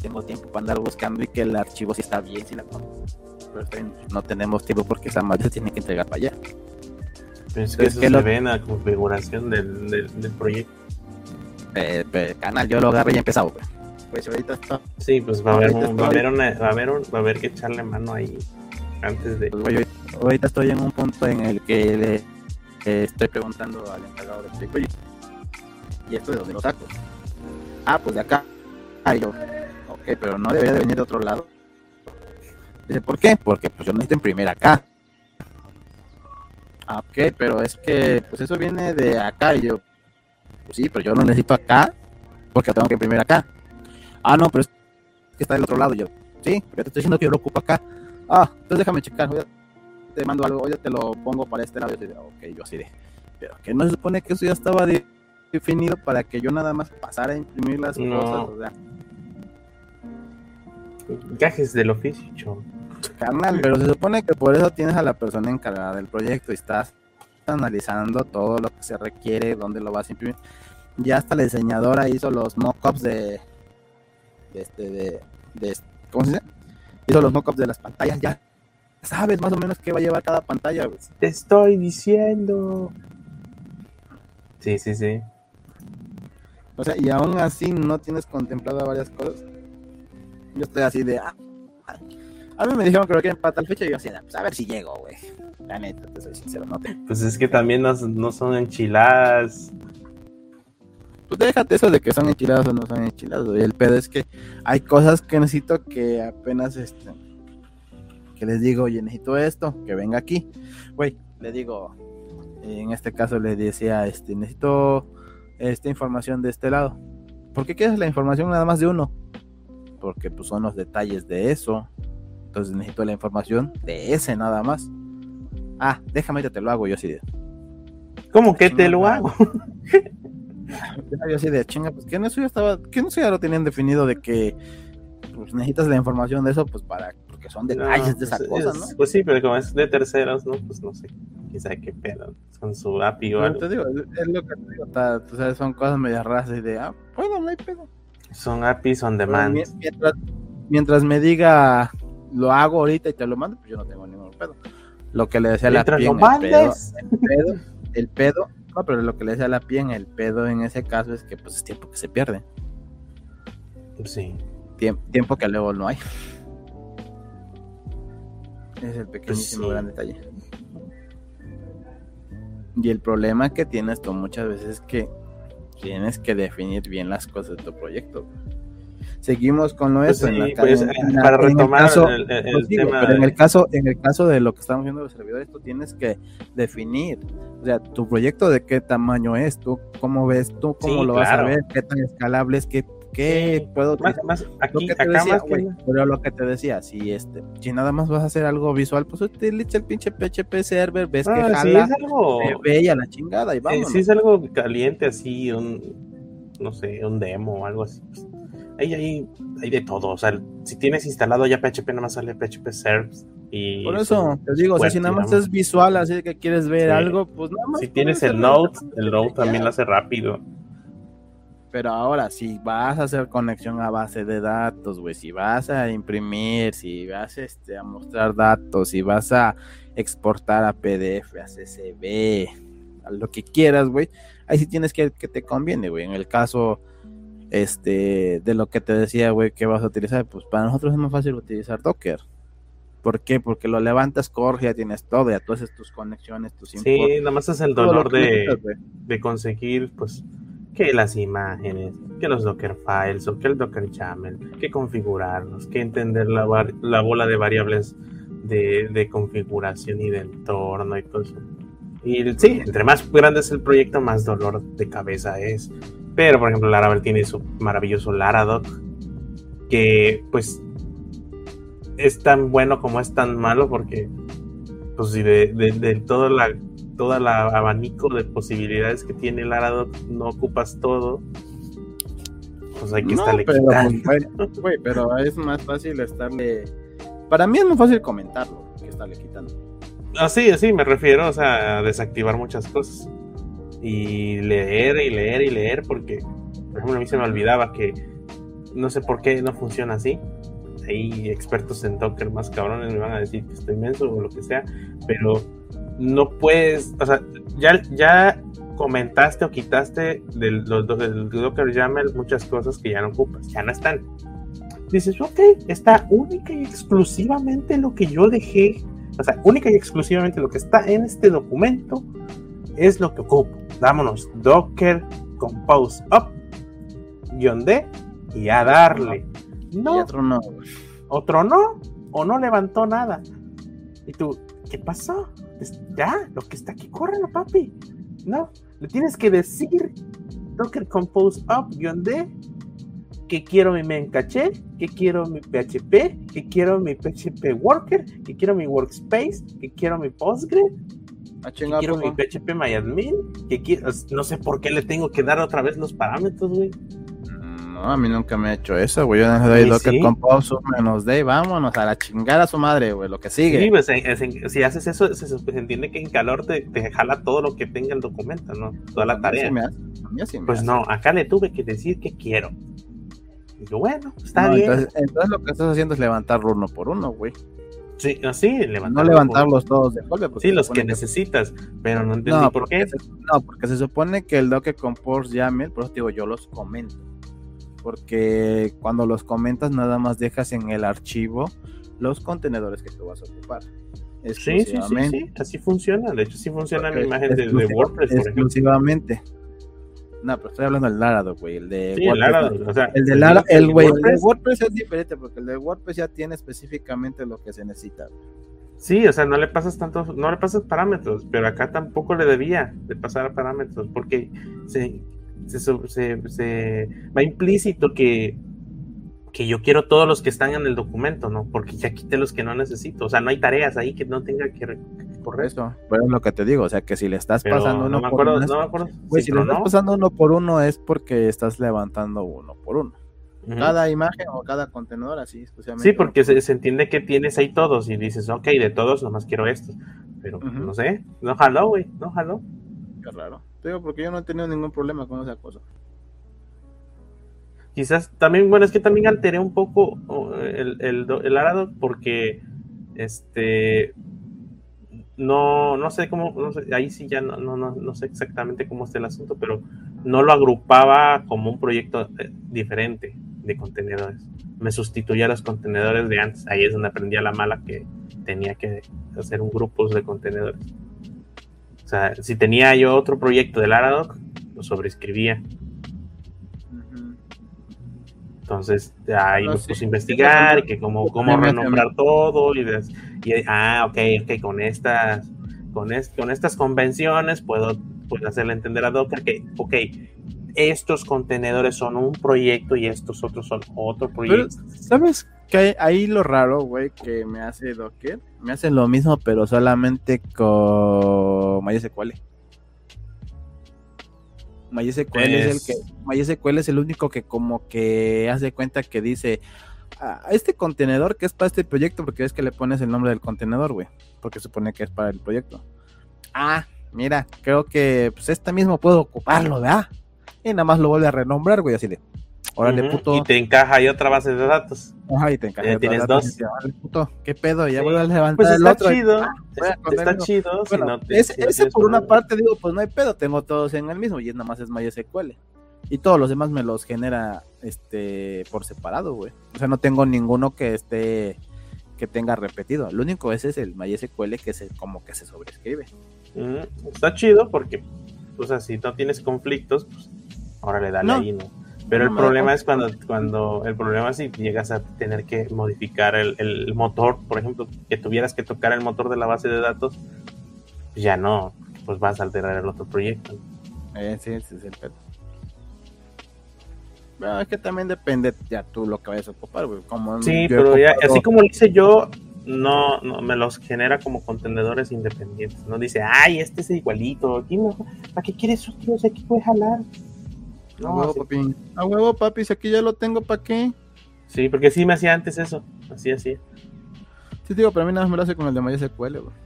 [SPEAKER 2] tengo tiempo para andar buscando y que el archivo si está bien, si la pero no tenemos tiempo porque esa madre se tiene que entregar para allá.
[SPEAKER 1] Pero es que eso se ve en la configuración del, del, proyecto.
[SPEAKER 2] Eh, canal, yo lo agarré y empezado. Pues. pues ahorita está.
[SPEAKER 1] Sí, pues va a haber, va a haber, una, va a haber, va a haber que echarle mano ahí antes de.
[SPEAKER 2] Pues, ahorita estoy en un punto en el que le estoy preguntando al encargado del proyecto. ¿Y esto de dónde lo saco? Ah, pues de acá. Ah, yo, ok, pero no debería de venir de otro lado. Dice, ¿por qué? Porque pues yo necesito imprimir acá. Ah, ok, pero es que pues eso viene de acá. Y yo, pues sí, pero yo no necesito acá porque tengo que imprimir acá. Ah, no, pero es que está del otro lado. yo, sí, pero te estoy diciendo que yo lo ocupo acá. Ah, entonces déjame checar. te mando algo, yo te lo pongo para este lado. Yo ok, yo así de. Pero que no se supone que eso ya estaba definido para que yo nada más pasara a imprimir las cosas. O sea,
[SPEAKER 1] Gajes del oficio,
[SPEAKER 2] Carnal, pero se supone que por eso tienes a la persona encargada del proyecto y estás analizando todo lo que se requiere, dónde lo vas a imprimir. Ya hasta la diseñadora hizo los mockups de, de este de, de ¿cómo se dice? Hizo los mockups de las pantallas, ya sabes más o menos qué va a llevar cada pantalla.
[SPEAKER 1] Te estoy diciendo. Sí, sí, sí.
[SPEAKER 2] O sea, y aún así no tienes contemplado varias cosas. Yo estoy así de. Ah, a mí me dijeron que lo quieren para tal fecha y yo así, pues a ver si llego, güey. La neta, te soy sincero, no te...
[SPEAKER 1] Pues es que también no, no son enchiladas.
[SPEAKER 2] Pues déjate eso de que son enchiladas o no son enchiladas, güey. El pedo es que hay cosas que necesito que apenas este. Que les digo, oye, necesito esto, que venga aquí. Güey, le digo, en este caso le decía, este, necesito esta información de este lado. ¿Por qué quieres la información nada más de uno? porque pues son los detalles de eso. Entonces necesito la información de ese nada más. Ah, déjame que te lo hago yo así de.
[SPEAKER 1] ¿Cómo que te lo hago?
[SPEAKER 2] yo así de chinga, pues que no eso ya estaba, que no eso ya lo tenían definido de que pues necesitas la información de eso, pues para, porque son detalles de esa
[SPEAKER 1] pues,
[SPEAKER 2] cosa, ¿no?
[SPEAKER 1] Pues sí, pero como es de terceros, ¿no? Pues no sé, quizá qué pedo, con su API o algo.
[SPEAKER 2] Te digo, es lo que te digo, o sea, son cosas medio raras y de, ah, bueno, no hay pedo.
[SPEAKER 1] Son APIs on demand.
[SPEAKER 2] Mientras, me diga lo hago ahorita y te lo mando, pues yo no tengo ningún pedo. Lo que le decía a la pie el pedo, el pedo, el pedo, no, pero lo que le decía a la pie en el pedo en ese caso es que pues es tiempo que se pierde.
[SPEAKER 1] Sí.
[SPEAKER 2] tiempo que luego no hay. Es el pequeñísimo gran detalle. Y el problema que tienes tú muchas veces es que tienes que definir bien las cosas de tu proyecto. Seguimos con lo pues en pues, para retomar el, tema en el caso en el caso de lo que estamos viendo los servidores tú tienes que definir o sea tu proyecto de qué tamaño es tú cómo ves tú cómo lo vas a ver qué tan escalable es qué ¿Qué puedo
[SPEAKER 1] más, aquí,
[SPEAKER 2] lo que decía, pero lo que te decía, si este, si nada más vas a hacer algo visual, pues utiliza el pinche PHP server, ves que ah, jala,
[SPEAKER 1] es algo,
[SPEAKER 2] bella la chingada y vamos.
[SPEAKER 1] si es algo caliente así, un, no sé, un demo o algo así. Pues, ahí, ahí, hay de todo, o sea, si tienes instalado ya PHP, nada más sale PHP servers y...
[SPEAKER 2] Por eso, te digo, si nada más es visual, así que quieres ver algo, pues nada más...
[SPEAKER 1] Si tienes el Node, el Node también lo hace rápido.
[SPEAKER 2] Pero ahora, si vas a hacer conexión a base de datos, güey, si vas a imprimir, si vas este, a mostrar datos, si vas a exportar a PDF, a CSV, a lo que quieras, güey, ahí sí tienes que que te conviene, güey. En el caso este de lo que te decía, güey, que vas a utilizar, pues para nosotros es más fácil utilizar Docker. ¿Por qué? Porque lo levantas, corre, ya tienes todo, ya tú haces tus conexiones, tus
[SPEAKER 1] Sí, nada más es el dolor de, de conseguir, pues, que las imágenes, que los Docker files o que el Docker YAML, que configurarlos, que entender la, la bola de variables de, configuración y de entorno y todo eso. Y sí, entre más grande es el proyecto, más dolor de cabeza es. Pero, por ejemplo, Laravel tiene su maravilloso Laradoc, que pues es tan bueno como es tan malo, porque pues si de, de, de toda la todo el abanico de posibilidades que tiene el Arado, no ocupas todo, pues hay que estarle
[SPEAKER 2] pero, quitando. pero es más fácil estarle. Para mí es muy fácil comentarlo que estarle quitando.
[SPEAKER 1] Así, ah, así me refiero, o sea, a desactivar muchas cosas. Y leer y leer y leer, porque, por ejemplo, a mí se me olvidaba que no sé por qué no funciona así. Hay expertos en Docker más cabrones me van a decir que estoy inmenso o lo que sea, pero no puedes, o sea, ya, ya comentaste o quitaste del, del Docker YAML muchas cosas que ya no ocupas, ya no están. Dices, ok, está única y exclusivamente lo que yo dejé, o sea, única y exclusivamente lo que está en este documento es lo que ocupo. Dámonos Docker Compose Up, guion D, y a darle. No,
[SPEAKER 2] otro no.
[SPEAKER 1] Otro no, o no levantó nada. Y tú, ¿qué pasó? Ya, lo que está aquí, córrelo, papi. No, le tienes que decir Docker Compose Up, guion D, que quiero mi main caché, que quiero mi PHP, que quiero mi PHP Worker, que quiero mi Workspace, que quiero mi Postgre, ah, que quiero mi PHP MyAdmin, que quiero, no sé por qué le tengo que dar otra vez los parámetros, güey.
[SPEAKER 2] No, a mí nunca me ha hecho eso, güey. Yo le doy Docker Compose menos D, vámonos a la chingada a su madre, güey, lo que sigue.
[SPEAKER 1] Sí, pues si haces eso, se, entiende que en calor te, jala todo lo que tenga el documento, ¿no? Toda la tarea. pues no, acá le tuve que decir que quiero. Y yo, bueno, está bien.
[SPEAKER 2] Entonces, lo que estás haciendo es levantarlo uno por uno, güey.
[SPEAKER 1] Sí, así,
[SPEAKER 2] no levantarlos todos de golpe.
[SPEAKER 1] Sí, los que necesitas, pero no entendí por qué.
[SPEAKER 2] no, porque se supone que el Docker Compose YAML, por eso digo, yo los comento porque cuando los comentas nada más dejas en el archivo los contenedores que tú vas a ocupar.
[SPEAKER 1] Sí, sí, sí, así funciona. De hecho, sí funciona mi imagen de, WordPress.
[SPEAKER 2] exclusivamente. No, pero estoy hablando del Laravel, güey. El de
[SPEAKER 1] sí, WordPress. El, o sea,
[SPEAKER 2] el de Laravel, el, el de WordPress es diferente porque el de WordPress ya tiene específicamente lo que se necesita.
[SPEAKER 1] Sí, o sea, no le pasas tantos, no le pasas parámetros, pero acá tampoco le debía de pasar parámetros porque se, se, va implícito que, que yo quiero todos los que están en el documento, ¿no? Porque ya quité los que no necesito. O sea, no hay tareas ahí que no tenga que
[SPEAKER 2] correr. Eso, pero es lo que te digo, o sea, que si le estás pasando uno
[SPEAKER 1] por uno. No me acuerdo.
[SPEAKER 2] si le estás pasando uno por uno es porque estás levantando uno por uno. Cada imagen o cada contenedor así,
[SPEAKER 1] especialmente. Sí, porque se, entiende que tienes ahí todos y dices, ok, de todos nomás quiero estos. Pero no sé, no jaló, güey, no jaló.
[SPEAKER 2] Qué raro porque yo no he tenido ningún problema con esa cosa.
[SPEAKER 1] Quizás también, bueno, es que también alteré un poco el, el, arado porque este no, no sé cómo, ahí sí ya no, no, no, sé exactamente cómo está el asunto, pero no lo agrupaba como un proyecto eh, diferente de contenedores. Me sustituía a los contenedores de antes. Ahí es donde aprendí a la mala que tenía que hacer un grupo de contenedores sea, si tenía yo otro proyecto de Laradoc, lo sobreescribía. Entonces, ahí me puse a investigar, que cómo, cómo renombrar todo, y, ah, ok, ok, con estas, con, con estas convenciones puedo, puedo hacerle entender a Docker que, ok, estos contenedores son un proyecto y estos otros son otro proyecto.
[SPEAKER 2] ¿Sabes que ahí lo raro, güey, que me hace Docker? Me hace lo mismo, pero solamente con MySQL. MySQL es... es el que MySQL es el único que como que hace cuenta que dice a este contenedor que es para este proyecto porque es que le pones el nombre del contenedor, güey, porque supone que es para el proyecto. Ah, mira, creo que pues este mismo puedo ocuparlo, ¿verdad? Y nada más lo vuelve a renombrar, güey, así de. Órale, puto.
[SPEAKER 1] Y te encaja ahí otra base de datos.
[SPEAKER 2] Ajá, y te encaja. Ya
[SPEAKER 1] tienes dos.
[SPEAKER 2] puto, ¿qué pedo? Ya vuelve a levantar pues
[SPEAKER 1] el otro. Chido, está chido.
[SPEAKER 2] Bueno, ese, por una parte digo, pues no hay pedo, tengo todos en el mismo y nada más es MySQL. Y todos los demás me los genera este por separado, güey. O sea, no tengo ninguno que esté que tenga repetido. Lo único ese es el MySQL que se como que se sobrescribe.
[SPEAKER 1] está chido porque, o sea, si no tienes conflictos, pues ahora le da ahí, ¿no? Pero el problema es cuando, cuando, el problema es si llegas a tener que modificar el, motor, por ejemplo, que tuvieras que tocar el motor de la base de datos, pues ya no, pues vas a alterar el otro proyecto.
[SPEAKER 2] Eh, sí, ese es el pedo. Bueno, es que también depende ya tú lo que vayas a ocupar, güey. Como
[SPEAKER 1] sí, pero ya, así como lo hice yo, no, no, me los genera como contenedores independientes. No dice, ay, este es igualito, aquí no, ¿para qué quieres otro? Aquí puedes jalar.
[SPEAKER 2] A huevo, papi. A huevo, papi, si aquí ya lo tengo, ¿para qué?
[SPEAKER 1] Sí, porque sí me hacía antes eso. Así, así.
[SPEAKER 2] Sí, digo, pero a mí nada más me lo hace con el de MySQL, güey.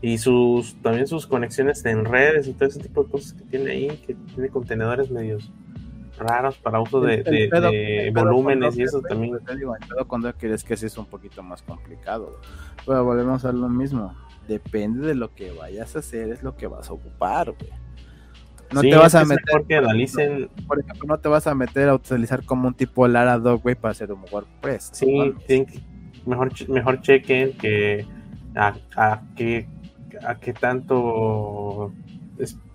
[SPEAKER 1] Y sus, también sus conexiones en redes y todo ese tipo de cosas que tiene ahí, que tiene contenedores medios, raros para uso de, de, volúmenes y eso también.
[SPEAKER 2] Te cuando quieres que sí es un poquito más complicado. Pero volvemos a lo mismo. Depende de lo que vayas a hacer, es lo que vas a ocupar, güey. No te vas a meter.
[SPEAKER 1] Que analicen...
[SPEAKER 2] Por ejemplo, no te vas a meter a utilizar como un tipo Laradoc, güey, para hacer un WordPress.
[SPEAKER 1] Sí, mejor, mejor chequen que a, a qué a qué tanto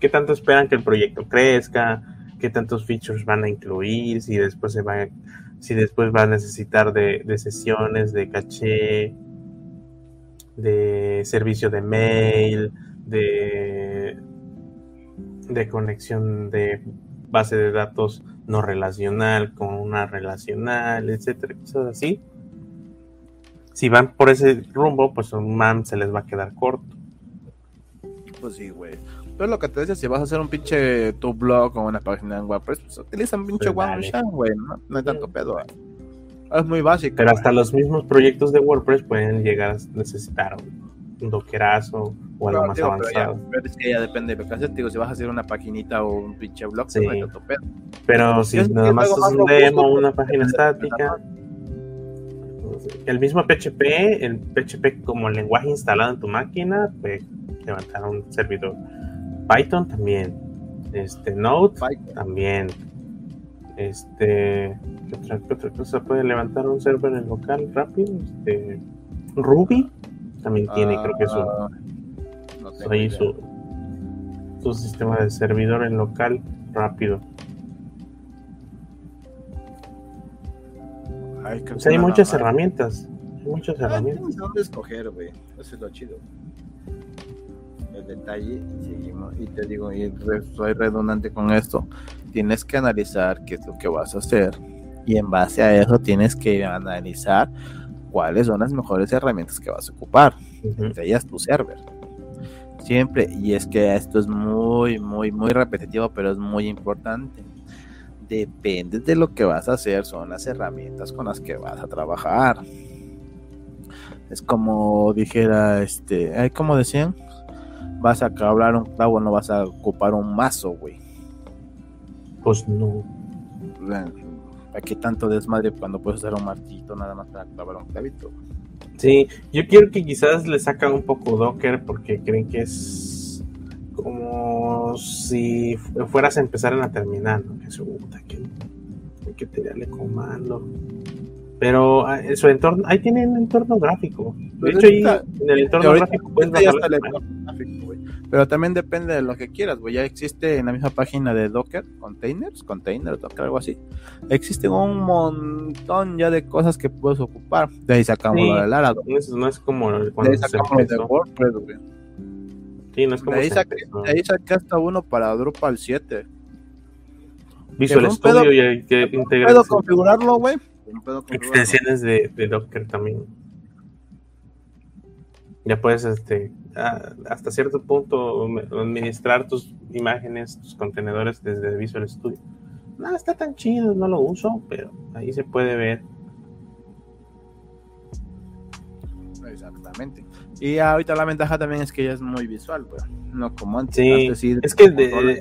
[SPEAKER 1] qué tanto esperan que el proyecto crezca, qué tantos features van a incluir, si después se va si después va a necesitar de, de sesiones, de caché, de servicio de mail, de, de conexión de base de datos no relacional con una relacional, etcétera, cosas así. Si van por ese rumbo, pues un MAM se les va a quedar corto.
[SPEAKER 2] Pues sí, güey. Pero lo que te decía, si vas a hacer un pinche tu blog o una página en WordPress, pues utiliza un pinche pues güey, ¿no? no hay tanto pedo. Es muy básico.
[SPEAKER 1] Pero hasta los mismos proyectos de WordPress pueden llegar a necesitar un dockerazo o algo más avanzado.
[SPEAKER 2] Pero, es que ya depende de lo que Digo, si vas a hacer una paginita o un pinche blog, pues
[SPEAKER 1] sí. hay tanto pedo. Pero si nada más es un demo, una página estática. El mismo PHP, el PHP como lenguaje instalado en tu máquina, pues levantar un servidor Python también. Este, Node también. Este, ¿qué otra, cosa puede levantar un server en local rápido? Este, Ruby también tiene, creo que su, ah, su, su sistema de servidor en local rápido. hay muchas herramientas. Hay muchas ah, herramientas.
[SPEAKER 2] dónde escoger, güey. Eso es lo chido el detalle y seguimos. Y te digo, y soy redundante con esto, tienes que analizar qué es lo que vas a hacer y en base a eso tienes que analizar cuáles son las mejores herramientas que vas a ocupar, entre ellas tu server. Siempre, y es que esto es muy, muy, muy repetitivo, pero es muy importante. Depende de lo que vas a hacer, son las herramientas con las que vas a trabajar. Es como dijera, este, como decían, vas a cablar un clavo, no vas a ocupar un mazo, güey.
[SPEAKER 1] Pues no.
[SPEAKER 2] Aquí tanto desmadre cuando puedes usar un martillito nada más para clavar un clavito.
[SPEAKER 1] Sí, yo quiero que quizás le sacan un poco Docker porque creen que es como si fueras a empezar en la terminal, ¿no? Que, que hay que tenerle comando. Pero ah, en su entorno, ahí tienen un entorno gráfico. De pues hecho, ahí en el entorno gráfico puedes
[SPEAKER 2] Pero también depende de lo que quieras, güey. Ya existe en la misma página de Docker, containers, container, Docker, algo así. Existe un montón ya de cosas que puedes ocupar. De ahí sacamos lo de Lara.
[SPEAKER 1] No es, como
[SPEAKER 2] cuando de ahí sacamos lo de WordPress, güey.
[SPEAKER 1] Sí, no es como
[SPEAKER 2] de ahí, saqué, de ahí saqué hasta uno para Drupal 7.
[SPEAKER 1] Visual Studio y hay que integrar.
[SPEAKER 2] ¿Puedo configurarlo, güey?
[SPEAKER 1] Extensiones de, Docker también. Ya puedes este, hasta cierto punto administrar tus imágenes, tus contenedores desde Visual Studio. No está tan chido, no lo uso, pero ahí se puede ver.
[SPEAKER 2] Exactamente. Y ahorita la ventaja también es que ya es muy visual, pues, no como antes.
[SPEAKER 1] Sí, es que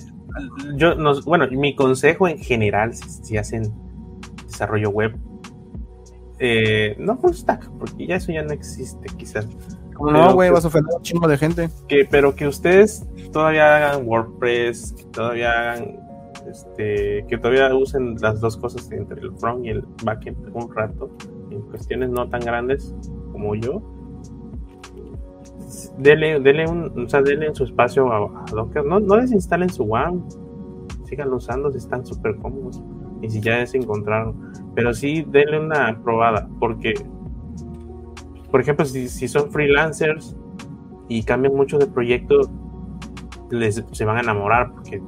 [SPEAKER 1] yo, bueno, mi consejo en general, si hacen desarrollo web, eh, no full stack, porque ya eso ya no existe, quizás.
[SPEAKER 2] No, güey, vas a ofender a un chingo de gente.
[SPEAKER 1] Que, pero que ustedes todavía hagan WordPress, que todavía hagan, este, que todavía usen las dos cosas entre el front y el backend un rato, en cuestiones no tan grandes como yo. Dele, dele un, o sea, dele en su espacio a, Docker, no, no desinstalen su WAM, sigan usando si están súper cómodos y si ya se encontraron pero sí denle una probada, porque, por ejemplo, si, son freelancers y cambian mucho de proyecto, les, se van a enamorar, porque,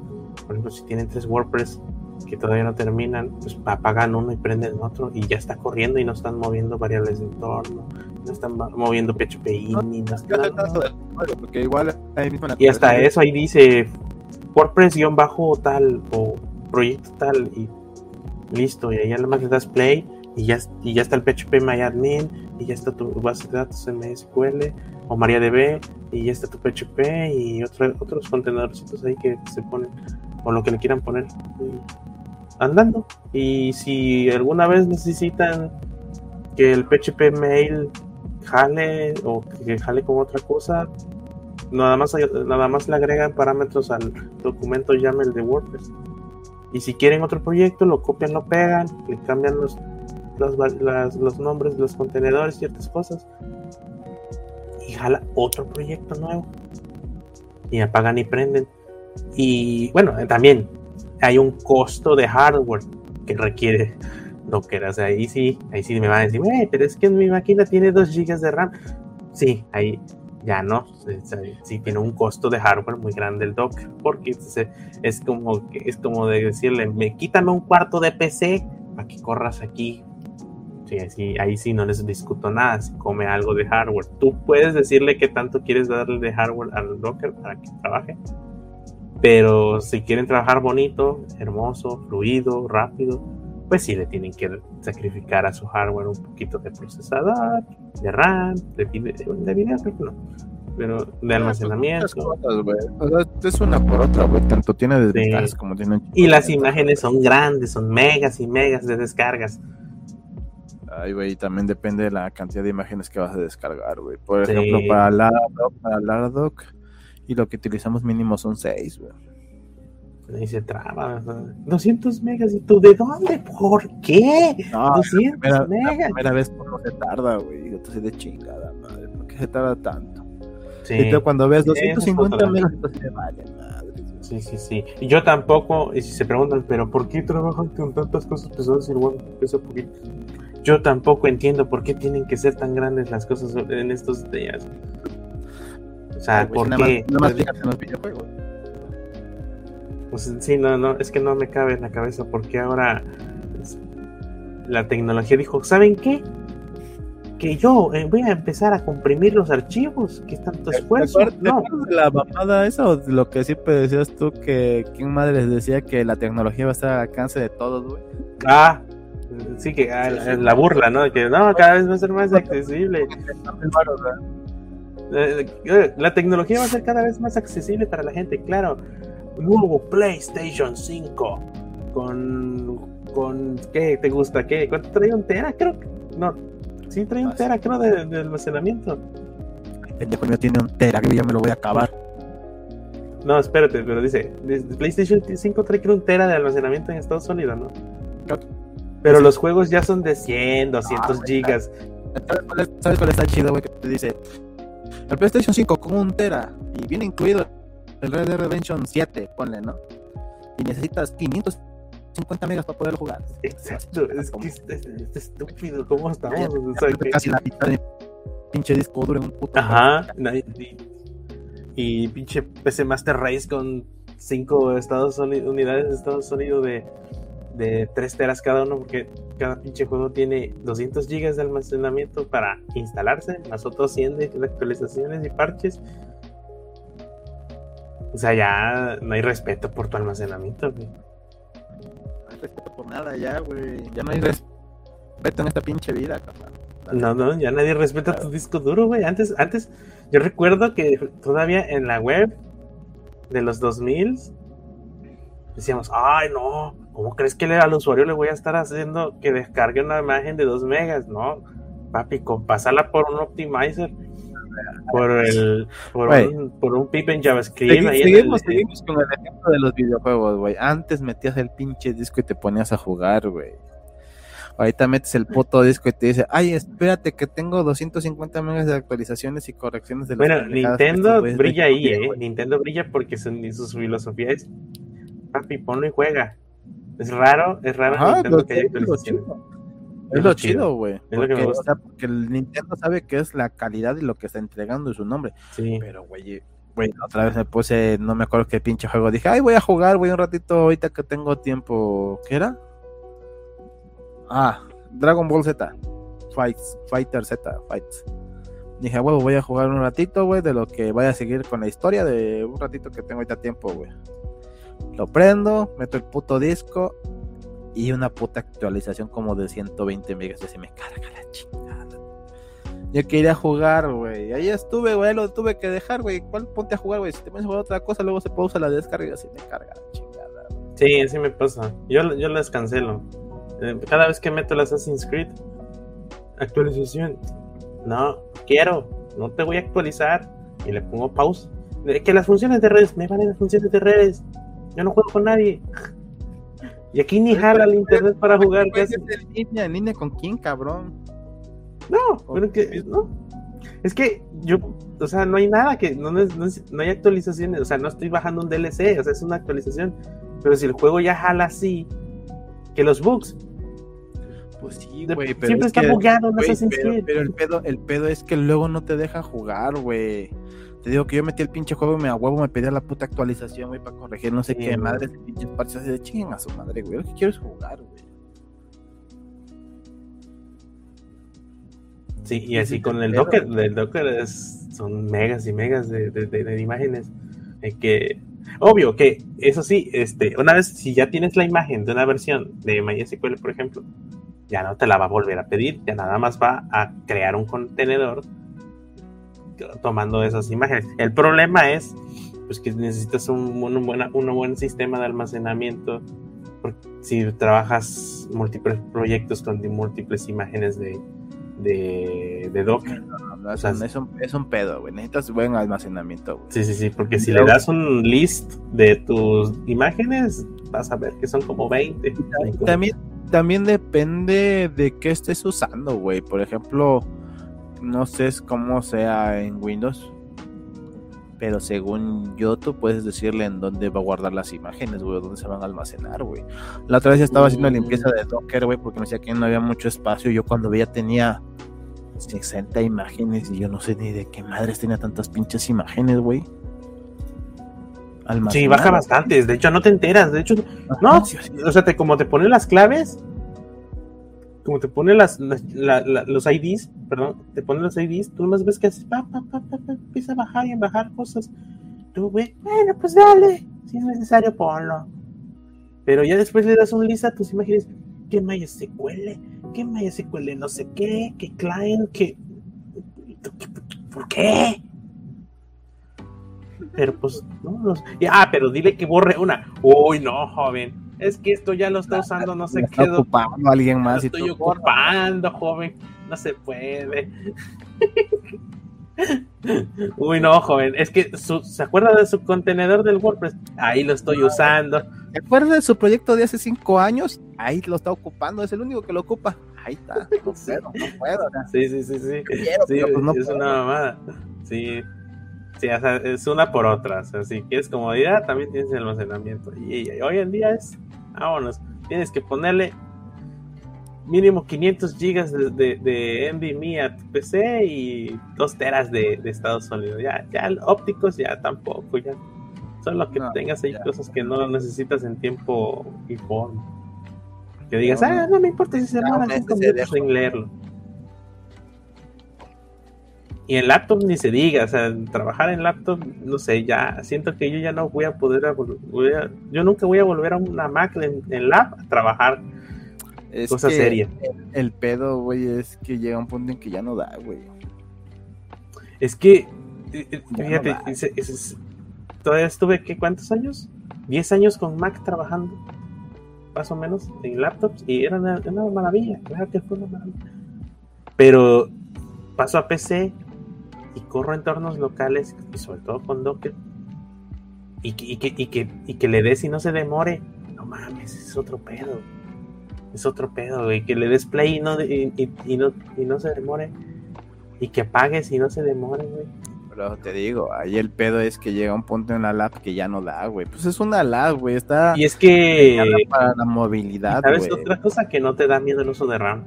[SPEAKER 1] por ejemplo, si tienen tres WordPress que todavía no terminan, pues apagan uno y prenden otro y ya está corriendo y no están moviendo variables de entorno, no están moviendo PHP ni no están...
[SPEAKER 2] Porque igual
[SPEAKER 1] y hasta eso ahí dice WordPress-bajo tal o proyecto tal y listo, y ahí nada más le das play y ya, y ya está el PHP MyAdmin y ya está tu base de datos MSQL o MariaDB y ya está tu PHP y otros contenedores ahí que se ponen o lo que le quieran poner. andando. Y si alguna vez necesitan que el PHP mail jale o que jale con otra cosa, nada más, nada más le agregan parámetros al documento YAML de WordPress. Y si quieren otro proyecto, lo copian, lo pegan, le cambian los, los, los nombres de los contenedores, ciertas cosas. Y jala otro proyecto nuevo. Y apagan y prenden. Y bueno, también hay un costo de hardware que requiere lo que era. O sea, ahí sí, ahí sí me van a decir, pero es que mi máquina tiene 2 GB de RAM. Sí, ahí ya no, sí tiene un costo de hardware muy grande el Docker, porque es como, es como de decirle, me quítame un cuarto de PC para que corras aquí. Sí, ahí sí no les discuto nada, si come algo de hardware. Tú puedes decirle que tanto quieres darle de hardware al Docker para que trabaje, pero si quieren trabajar bonito, hermoso, fluido, rápido, pues sí le tienen que sacrificar a su hardware un poquito de procesador, de RAM, de video, de video no, pero de ah, pues, almacenamiento.
[SPEAKER 2] es una por otra, güey. Tanto tiene desventajas como tiene.
[SPEAKER 1] Y las imágenes son grandes, son megas y megas de descargas.
[SPEAKER 2] Ay, güey, también depende de la cantidad de imágenes que vas a descargar, güey. Por ejemplo, para Lardoc, para Lardoc, y lo que utilizamos mínimo son 6, güey.
[SPEAKER 1] Ahí se traba. 200 megas. ¿Y tú de dónde? ¿Por qué? 200 megas. La
[SPEAKER 2] primera vez por no se tarda, güey. Yo te de chingada, madre. ¿Por qué se tarda tanto? Sí. Y tú cuando ves 250 megas, entonces vale, madre.
[SPEAKER 1] Sí, sí, sí. Y yo tampoco, y si se preguntan, ¿pero por qué trabajan con tantas cosas pesadas y bueno, pesa poquito? Yo tampoco entiendo por qué tienen que ser tan grandes las cosas en estos días. O sea, ¿por qué? Nada más, en los videojuegos. Pues sí, no, no, es que no me cabe en la cabeza porque ahora la tecnología dijo, ¿saben qué? Que yo eh, voy a empezar a comprimir los archivos, que es tanto esfuerzo.
[SPEAKER 2] no. la mamada esa o lo que siempre decías tú que quién madre les decía que la tecnología va a estar al alcance de todos, güey?
[SPEAKER 1] Ah, sí que ah, la, burla, ¿no? Que no, cada vez va a ser más accesible. Eh, eh, la tecnología va a ser cada vez más accesible para la gente, claro nuevo PlayStation 5 con, con ¿qué te gusta? ¿Qué? ¿Cuánto trae un tera? Creo que no, sí trae un ah, tera, creo, de, de almacenamiento.
[SPEAKER 2] El de mío tiene un tera, que ya me lo voy a acabar.
[SPEAKER 1] No, espérate, pero dice, PlayStation 5 trae creo un tera de almacenamiento en Estados Unidos, ¿no? Pero los juegos ya son de 100, 200 gigas.
[SPEAKER 2] ¿Sabes cuál está chido, güey? Que te dice, el PlayStation 5 con un tera y viene incluido el Red Dead Redemption 7, ponle, ¿no? Y necesitas 550 megas para poder jugar.
[SPEAKER 1] Exacto, es que es, estúpido, ¿cómo estamos?
[SPEAKER 2] casi la mitad de pinche disco duro en un puto.
[SPEAKER 1] Ajá, y, pinche PC Master Race con 5 Estados Unidos, unidades de Estados Unidos de, de 3 teras cada uno, porque cada pinche juego tiene 200 gigas de almacenamiento para instalarse, más otros 100 de actualizaciones y parches. O sea, ya no hay respeto por tu almacenamiento, güey.
[SPEAKER 2] No hay respeto por nada ya, güey. Ya no hay respeto en esta pinche vida, cabrón.
[SPEAKER 1] No, no, ya nadie respeta tu disco duro, güey. Antes, antes, yo recuerdo que todavía en la web de los 2000 decíamos, ay, no, ¿cómo crees que al usuario le voy a estar haciendo que descargue una imagen de 2 megas? No, papi, con pasarla por un optimizer por el por, un, por un pip en JavaScript.
[SPEAKER 2] seguimos, seguimos con el ejemplo de los videojuegos, güey. Antes metías el pinche disco y te ponías a jugar, güey. Ahorita metes el puto disco y te dice, ay, espérate que tengo 250 megas de actualizaciones y correcciones de
[SPEAKER 1] Bueno, Nintendo brilla ahí, eh. Nintendo brilla porque su, su filosofía es, papi, ponlo y juega. Es raro, es raro Nintendo que haya actualizaciones.
[SPEAKER 2] Es lo chido, güey. Porque, porque el Nintendo sabe que es la calidad y lo que está entregando y su nombre. Sí. Pero, güey, güey, otra vez me puse, no me acuerdo qué pinche juego. Dije, ay, voy a jugar, voy un ratito ahorita que tengo tiempo. ¿Qué era? Ah, Dragon Ball Z. Fights, Fighter Z, Fights. Dije, güey, voy a jugar un ratito, güey, de lo que vaya a seguir con la historia de un ratito que tengo ahorita tiempo, güey. Lo prendo, meto el puto disco y una puta actualización como de 120 megas. Se me carga la chingada. Yo quería jugar, güey. Ahí estuve, güey. Lo tuve que dejar, güey. ¿Cuál ponte a jugar, güey? Si te pones a jugar otra cosa, luego se pausa la descarga y así me carga la chingada.
[SPEAKER 1] Sí, así me pasa. Yo, yo las cancelo. Eh, Cada vez que meto el Assassin's Creed, actualización. No, quiero, no te voy a actualizar. Y le pongo pausa. Que las funciones de redes, me valen las funciones de redes. Yo no juego con nadie. Y aquí ni jala el internet para jugar. ¿qué haces?
[SPEAKER 2] ¿En línea? ¿En línea con quién, cabrón?
[SPEAKER 1] No, pero que no. Es que yo, o sea, no hay nada que, no, no, no hay actualizaciones, o sea, no estoy bajando un DLC, o sea, es una actualización. Pero si el juego ya jala así, que los bugs,
[SPEAKER 2] Pues sí, güey, pero
[SPEAKER 1] siempre
[SPEAKER 2] es
[SPEAKER 1] está
[SPEAKER 2] que-
[SPEAKER 1] bugueado
[SPEAKER 2] güey,
[SPEAKER 1] Assassin's
[SPEAKER 2] pero, pero el pedo, el pedo es que luego no te deja jugar, güey. Te digo que yo metí el pinche juego y me a huevo me pedía la puta actualización, güey, para corregir no sé
[SPEAKER 1] Sí,
[SPEAKER 2] qué
[SPEAKER 1] güey.
[SPEAKER 2] madre de pinches parches de chinguen a su madre, güey. Lo que quiero es jugar, güey.
[SPEAKER 1] sí, y así con
[SPEAKER 2] el.
[SPEAKER 1] Docker, el Docker es, son megas y megas de, de- de- de imágenes. eh, que, obvio que, eso sí, este, una vez, si ya tienes la imagen de una versión de MySQL, por ejemplo, ya no te la va a volver a pedir, ya nada más va a crear un contenedor tomando esas imágenes. El problema es pues que necesitas un, un, buena- un buen sistema de almacenamiento si trabajas múltiples proyectos con múltiples imágenes de, de, de Docker.
[SPEAKER 2] No, no,
[SPEAKER 1] O
[SPEAKER 2] es,
[SPEAKER 1] sea,
[SPEAKER 2] un, es, un, es un pedo, güey. Necesitas buen almacenamiento, güey.
[SPEAKER 1] Sí, sí, sí, porque si le das un list de tus imágenes, vas a ver que son como 20.
[SPEAKER 2] También, también depende de qué estés usando, güey. Por ejemplo, no sé cómo sea en Windows. Pero según yo, tú puedes decirle en dónde va a guardar las imágenes, güey, dónde se van a almacenar, güey. La otra vez estaba haciendo
[SPEAKER 1] Mm.
[SPEAKER 2] limpieza de Docker, güey, porque me decía que no había mucho espacio. Yo cuando veía tenía 60 imágenes y yo no sé ni de qué madres tenía tantas pinches imágenes, güey.
[SPEAKER 1] Sí, baja bastantes. De hecho, no te enteras. De hecho, no, o sea, te, como te pone las claves, como te pone las, las- la- la- los IDs, perdón, te pone los IDs, tú más ves que haces, pa, pa, pa, pa, empieza a bajar y a bajar cosas. Tú, güey, bueno, pues dale, si es necesario, ponlo. Pero ya después le das un list a tus imágenes, que MySQL, que MySQL no sé qué, que client, que... ¿Por qué? Pero pues, no, los... Ah, pero dile que borre una. Uy, no, joven. Es que esto ya lo está usando, no sé qué.
[SPEAKER 2] ocupando alguien más
[SPEAKER 1] estoy ocupando, joven. No se puede. Uy, no, joven. Es que su- se acuerda de su contenedor del WordPress. Ahí lo estoy usando.
[SPEAKER 2] ¿Te acuerdas de su proyecto de hace cinco años? Ahí lo está ocupando, es el único que lo ocupa. Ahí está, no puedo, no
[SPEAKER 1] Sí, sí, sí, sí.
[SPEAKER 2] quiero,
[SPEAKER 1] Sí,
[SPEAKER 2] pero pues no
[SPEAKER 1] es
[SPEAKER 2] puedo.
[SPEAKER 1] una mamada. Sí. Sí, o sea, es una por otra. O sea, si quieres comodidad, también tienes almacenamiento. Y, y hoy en día es, vámonos, tienes que ponerle mínimo 500 gigas de, de, de NVMe a tu PC y 2 teras de, de estado sólido. Ya, ya ópticos ya tampoco, ya. Solo que
[SPEAKER 2] No,
[SPEAKER 1] tengas ahí
[SPEAKER 2] ya.
[SPEAKER 1] cosas que no necesitas en tiempo y forma. Que digas,
[SPEAKER 2] Ya,
[SPEAKER 1] ah, no me importa si se
[SPEAKER 2] ya,
[SPEAKER 1] demoran
[SPEAKER 2] un
[SPEAKER 1] 5
[SPEAKER 2] SSD,
[SPEAKER 1] minutos en leerlo. Y en laptop ni se diga, o sea, trabajar en laptop, no sé, ya siento que yo ya no voy a poder, a voy a- yo nunca voy a volver a una Mac en, en lab a trabar
[SPEAKER 2] Es
[SPEAKER 1] cosas
[SPEAKER 2] que
[SPEAKER 1] serias.
[SPEAKER 2] El pedo, güey, es que llega un punto en que ya no da, güey.
[SPEAKER 1] Es que, eh, eh,
[SPEAKER 2] Ya
[SPEAKER 1] fíjate,
[SPEAKER 2] no
[SPEAKER 1] es- todavía estuve, ¿qué, ¿cuántos años? 10 años con Mac trabajando, más o menos, en laptops, y era una, una maravilla, claro que fue una maravilla. Pero paso a PC y corro entornos locales, y sobre todo con Docker, y que, y que, y que, y que le des y no se demore, no mames, es otro pedo. Es otro pedo, güey, que le des play y no, y, no, y no se demore. Y que apagues y no se demore, güey.
[SPEAKER 2] Pero te digo, ahí el pedo es que llega un punto en la lab que ya no da, güey. Pues es una lab, güey. Está
[SPEAKER 1] Y es que,
[SPEAKER 2] para la movilidad,
[SPEAKER 1] ¿sabes
[SPEAKER 2] güey.
[SPEAKER 1] otra cosa que no te da miedo el uso de RAM?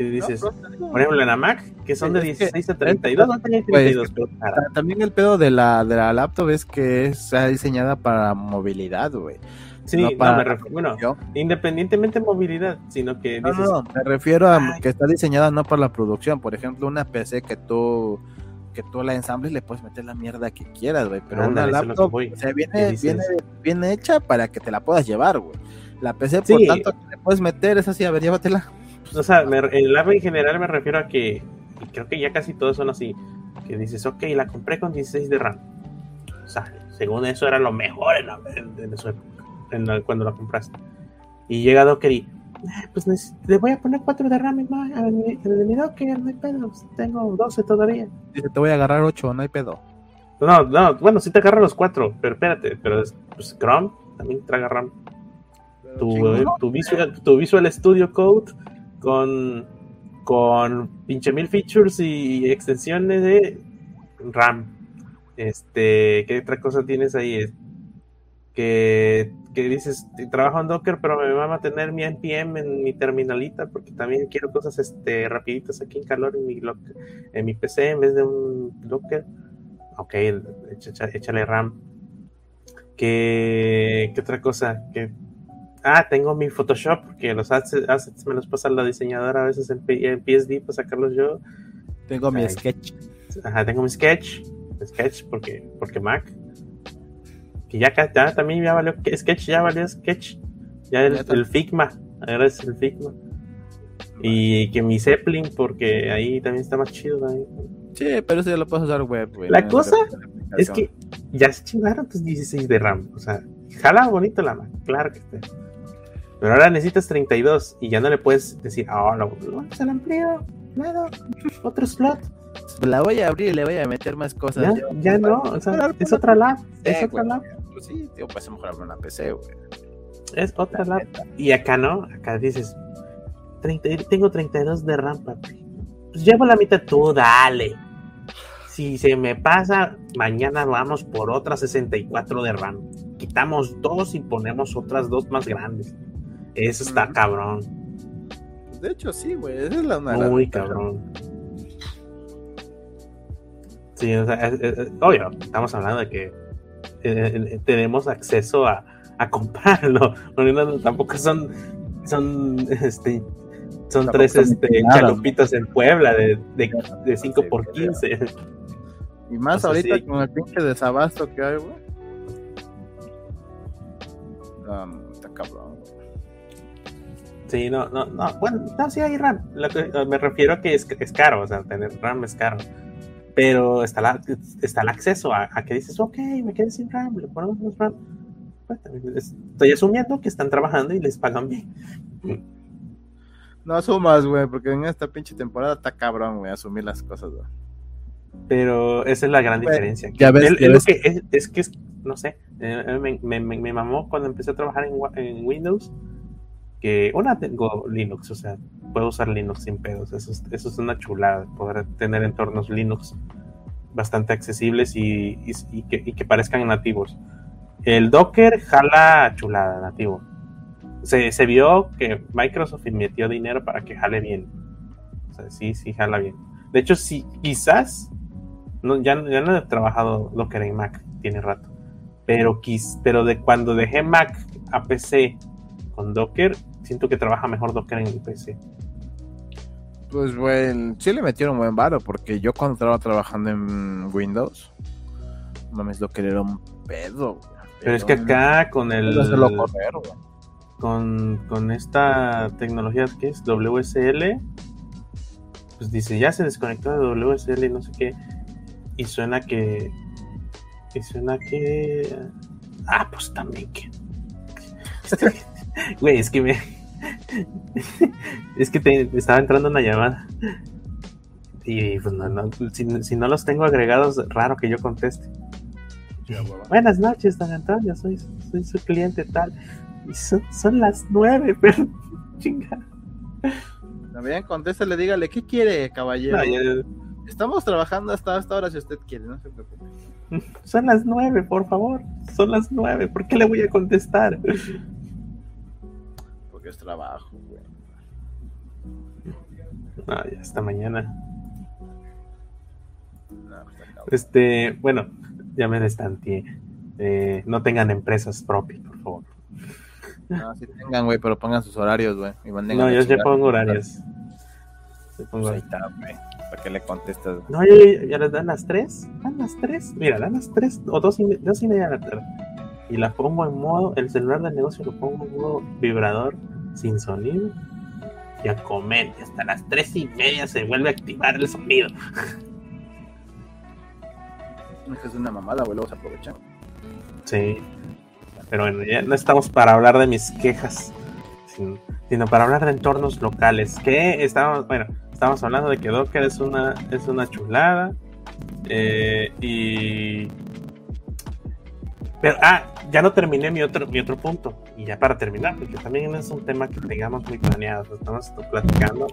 [SPEAKER 1] Que dices,
[SPEAKER 2] No,
[SPEAKER 1] por ejemplo, en la Mac, que son de
[SPEAKER 2] Es que-
[SPEAKER 1] 16 a 32, no tenía
[SPEAKER 2] Güey, es
[SPEAKER 1] 32, pero para-
[SPEAKER 2] Ta- También el pedo de la, de la laptop es que está diseñada para movilidad, güey.
[SPEAKER 1] Sí,
[SPEAKER 2] no
[SPEAKER 1] no,
[SPEAKER 2] para
[SPEAKER 1] me refiero, bueno, independientemente de movilidad, sino que
[SPEAKER 2] No,
[SPEAKER 1] dices,
[SPEAKER 2] no, me refiero a
[SPEAKER 1] Ay.
[SPEAKER 2] que está diseñada no para la producción. Por ejemplo, una PC que tú que tú la ensambles le puedes meter la mierda que quieras, güey. Pero una laptop
[SPEAKER 1] voy.
[SPEAKER 2] o sea,
[SPEAKER 1] ¿Qué
[SPEAKER 2] viene,
[SPEAKER 1] dices?
[SPEAKER 2] viene, viene hecha para que te la puedas llevar, güey. La PC,
[SPEAKER 1] Sí.
[SPEAKER 2] por tanto, que le puedes meter, es así, a ver, llévatela.
[SPEAKER 1] O sea, me- en lab en general me refiero a que, y creo que ya casi todos son así, que dices, ok, la compré con 16 de RAM. O sea, según eso era lo mejor en, la- en- en su época. en la- cuando la compraste. Y llega Docker y, "Ah, pues le voy a poner 4 de RAM en mi, en mi- Docker, no hay pedo, tengo 12 todavía.
[SPEAKER 2] Dice, te voy a agarrar 8, no hay pedo.
[SPEAKER 1] No, no, bueno, sí te agarra los 4, pero espérate, pero es, pues, Chrome también traga RAM. Tu, tu, Visual, tu Visual Studio Code con, con pinche mil features y extensiones de RAM. Este, ¿qué otra cosa tienes ahí? Que, que dices, trabajo en Docker, pero me va a tener mi NPM en mi terminalita porque también quiero cosas este, rapiditas aquí en calor en mi, en mi PC en vez de un Docker. Ok, échale RAM. ¿Qué, qué otra cosa? Ah, tengo mi Photoshop, porque los assets, me los pasa la diseñadora a veces en, en PSD para sacarlos yo.
[SPEAKER 2] Tengo mi sketch.
[SPEAKER 1] Ajá, tengo mi Sketch, Sketch porque, porque Mac. Que ya, también ya valió Sketch, ya valió Sketch. Ya el,
[SPEAKER 2] está.
[SPEAKER 1] Figma, ahora es el Figma. Y que mi Zeppelin, porque ahí también está más chido. también.
[SPEAKER 2] Sí, pero eso ya lo puedes usar web, güey.
[SPEAKER 1] La
[SPEAKER 2] no
[SPEAKER 1] cosa. Es que ya se chingaron tus 16 de RAM. O sea, jala bonito la Mac, claro que sí. Pero ahora necesitas 32 y ya no le puedes decir, ah, lo, lo- se lo amplío, nada, otro slot.
[SPEAKER 2] La voy a abrir y le voy a meter más cosas.
[SPEAKER 1] Ya, ya no, o sea, es otra lab, es otra lab,
[SPEAKER 2] Pues sí, tío, pues a lo mejor abrir una PC, güey.
[SPEAKER 1] es otra lab. Y acá no, acá dices, 30 tengo 32 de RAM, papi. Pues llevo la mitad, tú dale. Si se me pasa, mañana vamos por otra 64 de RAM. Quitamos dos y ponemos otras dos más grandes. Eso está cabrón,
[SPEAKER 2] De hecho, sí, güey. Esa es la una
[SPEAKER 1] muy cabrón. Sí, o sea, es- es- es- obvio, estamos hablando de que eh, eh, tenemos acceso a, a comprarlo. Porque no- tampoco son, son, este, son
[SPEAKER 2] Tampoco
[SPEAKER 1] tres este, chalupitas en Puebla de, de, de 5 por
[SPEAKER 2] Sí,
[SPEAKER 1] 15.
[SPEAKER 2] Y más
[SPEAKER 1] O sea,
[SPEAKER 2] ahorita
[SPEAKER 1] sí.
[SPEAKER 2] con el pinche desabasto que hay, güey. No,
[SPEAKER 1] Sí, no, no, no. Bueno, no, sí hay RAM. Lo que- me refiero a que es, es caro, o sea, tener RAM es caro. Pero está, la, está el acceso a, a que dices, ok, me quedé sin RAM, le ponemos más RAM. Pues, estoy asumiendo que están trabajando y les pagan bien.
[SPEAKER 2] No asumas, güey, porque en esta pinche temporada está cabrón, güey, asumir las cosas, güey.
[SPEAKER 1] Pero esa es la gran
[SPEAKER 2] Bueno,
[SPEAKER 1] diferencia.
[SPEAKER 2] ya ves,
[SPEAKER 1] Es-
[SPEAKER 2] ya
[SPEAKER 1] lo que es, es que es, no sé, eh, me, me, me- me mamó cuando empecé a trabajar en Windows, que una tengo Linux, o sea, puedo usar Linux sin pedos, eso es, eso es una chulada, poder tener entornos Linux bastante accesibles y, que, parezcan nativos. El Docker jala chulada, nativo. Se, se vio que Microsoft metió dinero para que jale bien. O sea, sí, sí jala bien. De hecho, sí, quizás no, ya, ya no he trabajado Docker en Mac, tiene rato. Pero, quis, pero de cuando dejé Mac a PC con Docker, siento que trabaja mejor Docker en PC.
[SPEAKER 2] Pues, güey, sí le metieron buen varo, porque yo cuando estaba trabajando en Windows, mames, lo que era un pedo, güey.
[SPEAKER 1] Pero es que acá con el
[SPEAKER 2] correr,
[SPEAKER 1] con, con esta tecnología que es WSL, pues dice, ya se desconectó de WSL y no sé qué. Y suena que. Y suena que. Ah, pues también que. Güey, es que me. Es que te, estaba entrando una llamada. Y pues no, no, si, si no los tengo agregados, raro que yo conteste. Buenas noches, don Antonio, soy, soy su cliente tal. Y son, son las nueve, pero chinga.
[SPEAKER 2] También contéstale, dígale, ¿qué quiere, caballero?
[SPEAKER 1] No,
[SPEAKER 2] Estamos trabajando hasta esta hora si usted quiere, no se preocupe.
[SPEAKER 1] son las nueve, por favor. Son las nueve. ¿Por qué le voy a contestar?
[SPEAKER 2] Porque es trabajo, güey.
[SPEAKER 1] No, ya hasta mañana.
[SPEAKER 2] No, cabrón.
[SPEAKER 1] Este, bueno, ya me destanteé. Eh, no tengan empresas propias, por favor.
[SPEAKER 2] No, sí tengan, güey, pero pongan sus horarios, güey.
[SPEAKER 1] No, yo ya pongo horarios. Yo pongo-
[SPEAKER 2] Pues ahí está, güey. ¿Para qué le contestas?
[SPEAKER 1] No, ya, ya les dan las tres. Dan las tres. Mira, dan las tres o dos y, me- dos y media de la tarde. Y la pongo en modo, el celular del negocio lo pongo en modo vibrador sin sonido. Y a comer. Y hasta las tres y media se vuelve a activar el sonido.
[SPEAKER 2] Es una mamada, güey, luego se aprovechan.
[SPEAKER 1] Sí. Pero bueno, ya no estamos para hablar de mis quejas, sino, para hablar de entornos locales. Que estamos, bueno, estamos hablando de que Docker es una, es una chulada. Eh, y. Pero, ah, ya no terminé mi otro, mi otro punto. Y ya para terminar, porque también es un tema que tengamos muy planeado. Estamos platicando.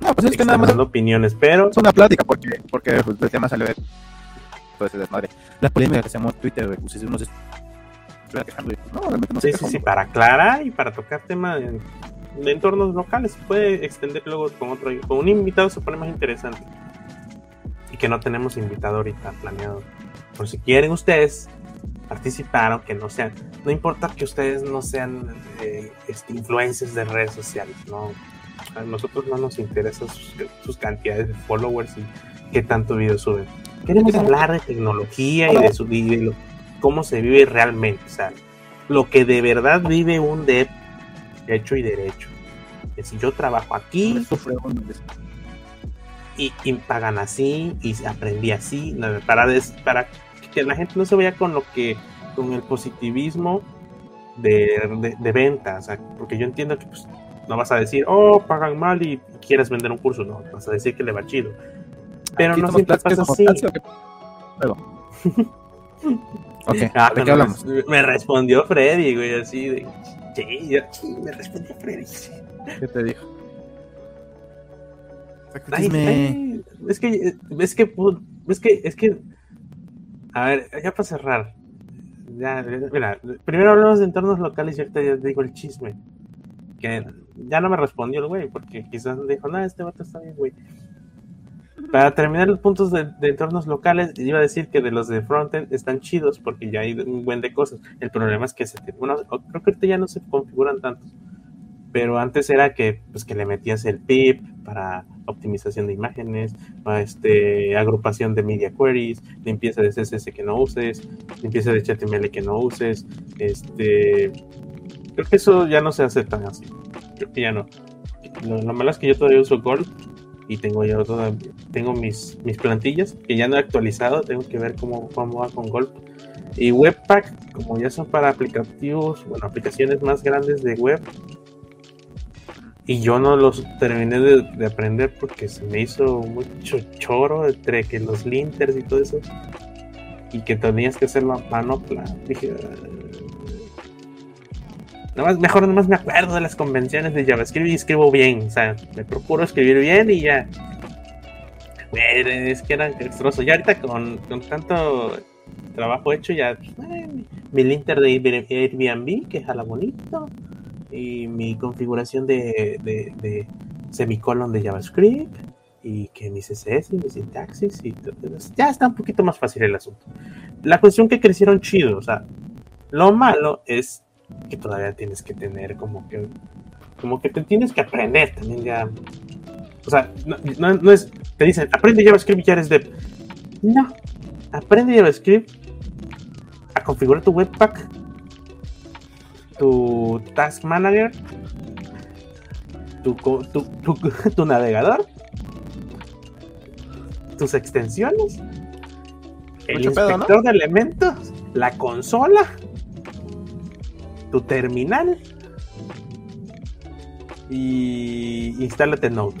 [SPEAKER 2] No, pues es que nada más.
[SPEAKER 1] opiniones, pero.
[SPEAKER 2] Es una plática, porque, porque el tema salió de. Pues desmadre. La polémica que se llamó Twitter, pues si uno se
[SPEAKER 1] sí, sí, sí, para aclarar y para tocar temas de, entornos locales. Se puede extender luego con otro. Con un invitado se pone más interesante. Y que no tenemos invitado ahorita planeado. Por si quieren ustedes participar, aunque no sean. No importa que ustedes no sean eh, este, influencers de redes sociales, ¿no? A nosotros no nos interesa sus, cantidades de followers y qué tanto video suben. Queremos hablar de tecnología y de su video cómo se vive realmente, o sea, lo que de verdad vive un dev hecho y derecho. Es decir, yo trabajo aquí y, y, pagan así y aprendí así, para, para que la gente no se vaya con lo que, con el positivismo de, de, venta, o sea, porque yo entiendo que pues, no vas a decir, oh, pagan mal y quieres vender un curso, no, vas a decir que le va chido. Pero no siempre pasa así.
[SPEAKER 2] Okay. Ah, ¿De qué hablamos?
[SPEAKER 1] Me respondió Freddy, güey, así de. Sí, sí, me respondió Freddy.
[SPEAKER 2] ¿Qué te dijo?
[SPEAKER 1] Ay, es que, es que, es que, es que, a ver, ya para cerrar, ya, primero hablamos de entornos locales y ahorita ya digo el chisme, que ya no me respondió el güey, porque quizás dijo, no, este vato está bien, güey, para terminar los puntos de, entornos locales, iba a decir que de los de frontend están chidos porque ya hay un buen de cosas. El problema es que se bueno, creo que ahorita ya no se configuran tantos. Pero antes era que, pues, que le metías el PIP para optimización de imágenes, este, agrupación de media queries, limpieza de CSS que no uses, limpieza de HTML que no uses. Este, creo que eso ya no se hace tan así. Creo que ya no. Lo, lo malo es que yo todavía uso Gold y tengo ya tengo mis, mis plantillas que ya no he actualizado, tengo que ver cómo, cómo va con Golp. Y Webpack, como ya son para aplicativos, bueno, aplicaciones más grandes de web, y yo no los terminé de, aprender porque se me hizo mucho choro entre que los linters y todo eso, y que tenías que hacer la manopla. Dije, más, mejor nomás me acuerdo de las convenciones de JavaScript y escribo bien. O sea, me procuro escribir bien y ya. es que era extroso. Ya ahorita con, tanto trabajo hecho, ya mi linter de Airbnb, que jala bonito. Y mi configuración de, de, semicolon de JavaScript. Y que mi CSS y mi sintaxis. Y ya está un poquito más fácil el asunto. La cuestión que crecieron chido. O sea, lo malo es que todavía tienes que tener como que como que te tienes que aprender también ya o sea no, no, es te dicen aprende JavaScript y ya eres dev no aprende JavaScript a configurar tu webpack tu task manager tu, tu, tu, navegador tus extensiones el inspector de elementos la consola tu terminal y instálate Node.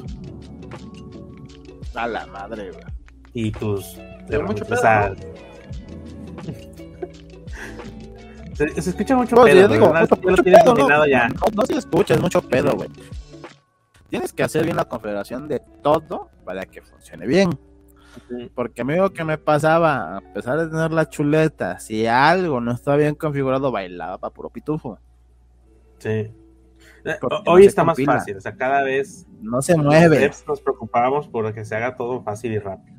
[SPEAKER 2] A la madre, güey.
[SPEAKER 1] Y tus.
[SPEAKER 2] Mucho pedo,
[SPEAKER 1] se, se, escucha mucho pedo. Yo digo, mucho, mucho
[SPEAKER 2] pedo, no, ya. No, se escucha, es mucho pedo, güey. Tienes que hacer bien la configuración de todo para que funcione bien. Porque a mí lo que me pasaba, a pesar de tener la chuleta, si algo no estaba bien configurado, bailaba para puro pitufo.
[SPEAKER 1] Sí. Eh, hoy está más fácil, o sea, cada vez
[SPEAKER 2] no se mueve.
[SPEAKER 1] Nos preocupamos por que se haga todo fácil y rápido.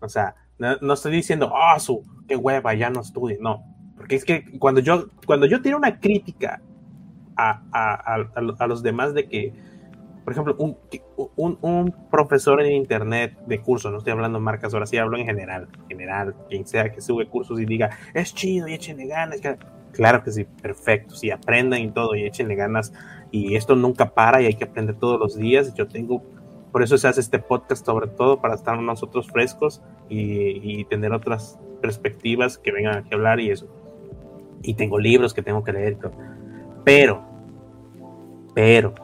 [SPEAKER 1] O sea, no, estoy diciendo, ah, su, qué hueva, ya no estudie. No, porque es que cuando yo, cuando yo tiro una crítica a, a los demás de que por ejemplo, un, un, profesor en internet de curso, no estoy hablando de marcas, ahora sí hablo en general, general, quien sea que sube cursos y diga, es chido y échenle ganas. Claro que sí, perfecto, sí, aprendan y todo y échenle ganas. Y esto nunca para y hay que aprender todos los días. Yo tengo, por eso se hace este podcast sobre todo, para estar nosotros frescos y, y tener otras perspectivas que vengan a hablar y eso. Y tengo libros que tengo que leer. Pero, pero,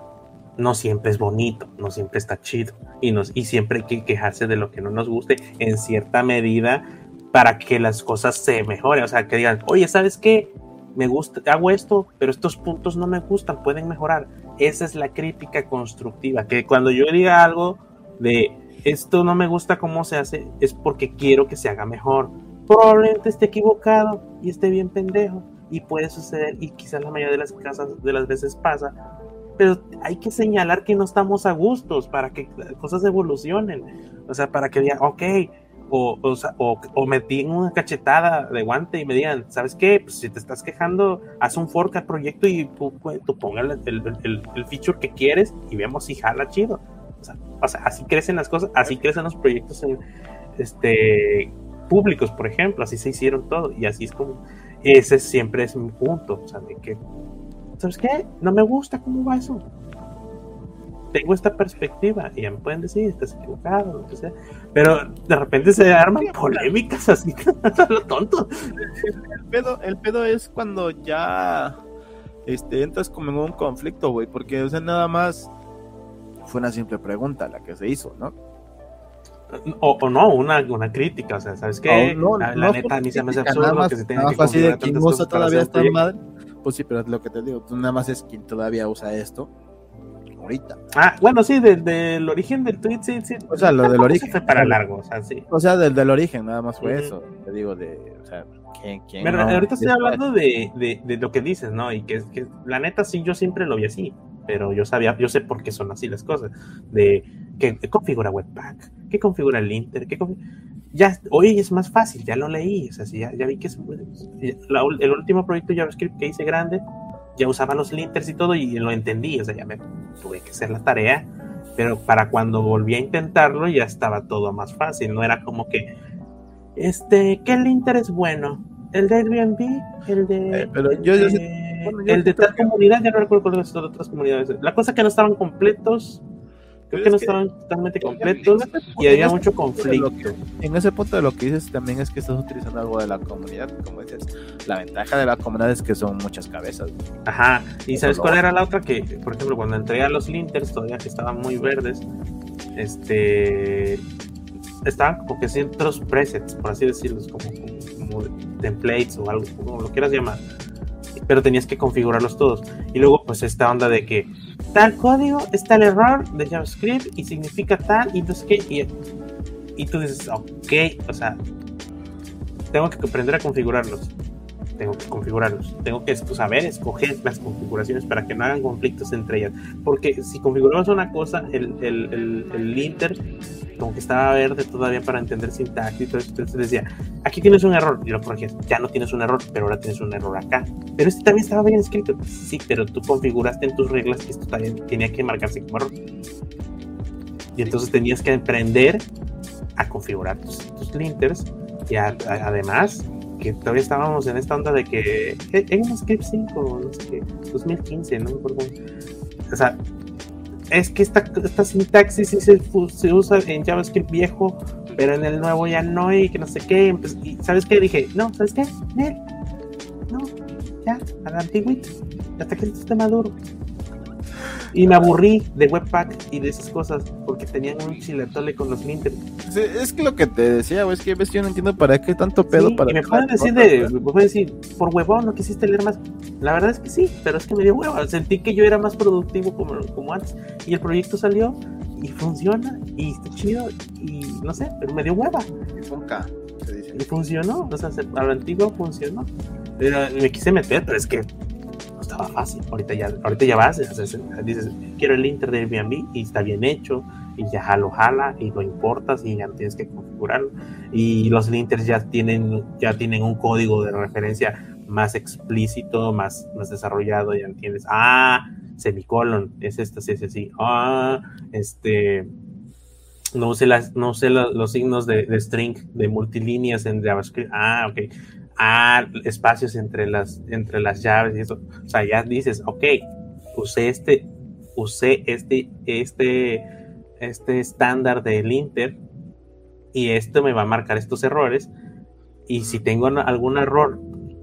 [SPEAKER 1] no siempre es bonito, no siempre está chido y, nos, y siempre hay que quejarse de lo que no nos guste en cierta medida para que las cosas se mejoren. O sea, que digan, oye, ¿sabes qué? Me gusta, hago esto, pero estos puntos no me gustan, pueden mejorar. Esa es la crítica constructiva, que cuando yo diga algo de esto no me gusta cómo se hace, es porque quiero que se haga mejor. Probablemente esté equivocado y esté bien pendejo y puede suceder y quizás la mayoría de las casas de las veces pasa, pero hay que señalar que no estamos a gustos para que las cosas evolucionen, o sea, para que digan, ok, o, o, o, me den una cachetada de guante y me digan, ¿sabes qué? Pues si te estás quejando, haz un fork al proyecto y tú, tú ponga el, el, el, feature que quieres y vemos si jala chido. O sea, o sea, así crecen las cosas, así crecen los proyectos en, este, públicos, por ejemplo, así se hicieron todo y así es como, ese siempre es mi punto, o sea, de que ¿sabes qué? No me gusta cómo va eso. Tengo esta perspectiva y ya me pueden decir, estás equivocado, lo que sea. Pero de repente se arman polémicas así, lo tonto.
[SPEAKER 2] El pedo, el pedo es cuando ya este, entras como en un conflicto, güey, porque o sea, nada más fue una simple pregunta la que se hizo, ¿no?
[SPEAKER 1] O, o, no, una, una crítica, o sea, ¿sabes qué? la, neta, a mí se me hace absurdo que se tenga que
[SPEAKER 2] así de que todavía está mal pues sí, pero es lo que te digo, tú nada más es quien todavía usa esto ahorita.
[SPEAKER 1] Ah, bueno, sí, del, origen del tweet, sí, sí.
[SPEAKER 2] O sea, lo del origen.
[SPEAKER 1] Fue para largo, o sea, sí.
[SPEAKER 2] O sea, del, del origen, nada más fue eso. Te digo, de, o sea, ¿quién, quién
[SPEAKER 1] Pero ahorita estoy hablando de, de, de, lo que dices, ¿no? Y que, que la neta sí, yo siempre lo vi así, pero yo sabía, yo sé por qué son así las cosas. De que configura Webpack, que configura el Inter, configura ya hoy es más fácil, ya lo leí, o sea, ya, ya vi que es, el último proyecto JavaScript que hice grande, ya usaba los linters y todo y lo entendí, o sea, ya me tuve que hacer la tarea, pero para cuando volví a intentarlo ya estaba todo más fácil, no era como que, este, ¿qué linter es bueno? ¿El de Airbnb? ¿El de...
[SPEAKER 2] Eh, pero yo,
[SPEAKER 1] el de tal comunidad, ya no recuerdo cuáles son otras comunidades. La cosa que no estaban completos Creo que no estaban totalmente completos y había mucho conflicto.
[SPEAKER 2] en ese punto de lo que dices también es que estás utilizando algo de la comunidad, como dices. La ventaja de la comunidad es que son muchas cabezas.
[SPEAKER 1] Ajá, y ¿sabes cuál era la otra? Que, por ejemplo, cuando entré a los linters, todavía que estaban muy verdes, este estaban como que ciertos presets, por así decirlo, como, como, templates o algo, como lo quieras llamar. Pero tenías que configurarlos todos. Y luego, pues, esta onda de que tal código, está el error de JavaScript y significa tal, y entonces qué, y, y tú dices, ok, o sea, tengo que aprender a configurarlos. Tengo que configurarlos. Tengo que pues, saber escoger las configuraciones para que no hagan conflictos entre ellas. Porque si configuramos una cosa, el, el, el, el linter como que estaba verde todavía para entender sintaxis y todo eso. Entonces decía, aquí tienes un error. Y lo corregías, ya no tienes un error, pero ahora tienes un error acá. Pero este también estaba bien escrito. Sí, pero tú configuraste en tus reglas que esto también tenía que marcarse como error. Y entonces tenías que aprender a configurar tus, linters. Y además, que todavía estábamos en esta onda de que en un script 5, no sé qué, 2015, no me acuerdo. O sea, es que esta, esta sintaxis sí se, se, usa en JavaScript viejo, pero en el nuevo ya no, y que no sé qué. Pues, y ¿Sabes qué? Dije, no, ¿sabes qué? No, ya, a la antigüita, hasta que esté maduro. Y me aburrí de Webpack y de esas cosas porque tenían un chiletole con los linters.
[SPEAKER 2] es que lo que te decía, güey, es que ves, yo no entiendo para qué tanto pedo para.
[SPEAKER 1] Y me pueden decir de, me pueden decir, por huevón, no quisiste leer más. La verdad es que sí, pero es que me dio hueva. Sentí que yo era más productivo como, como antes. Y el proyecto salió y funciona y está chido y no sé, pero me dio hueva. Y funcionó, o sea, a lo antiguo funcionó. Pero me quise meter, pero es que estaba fácil. Ahorita ya, ahorita ya vas, dices, quiero el Inter de Airbnb y está bien hecho y ya lo jala y lo importas y ya tienes que configurarlo. Y los linters ya tienen, ya tienen un código de referencia más explícito, más, más desarrollado, ya entiendes. Ah, semicolon, es esta, sí, sí, sí. Ah, este, no use, las, no use los, signos de, de, string, de multilíneas en JavaScript. Ah, ok a espacios entre las, entre las llaves y eso. O sea, ya dices, ok, usé este, usé este, este, este estándar del Inter y esto me va a marcar estos errores. Y si tengo algún error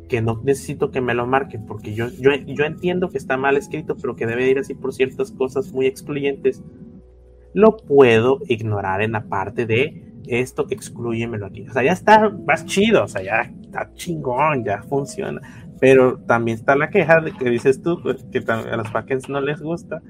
[SPEAKER 1] que no necesito que me lo marquen, porque yo, yo, yo entiendo que está mal escrito, pero que debe ir así por ciertas cosas muy excluyentes, lo puedo ignorar en la parte de esto, excluyemelo aquí. O sea, ya está más chido, o sea, ya está chingón, ya funciona. Pero también está la queja de que dices tú, pues, que a los backends no les gusta.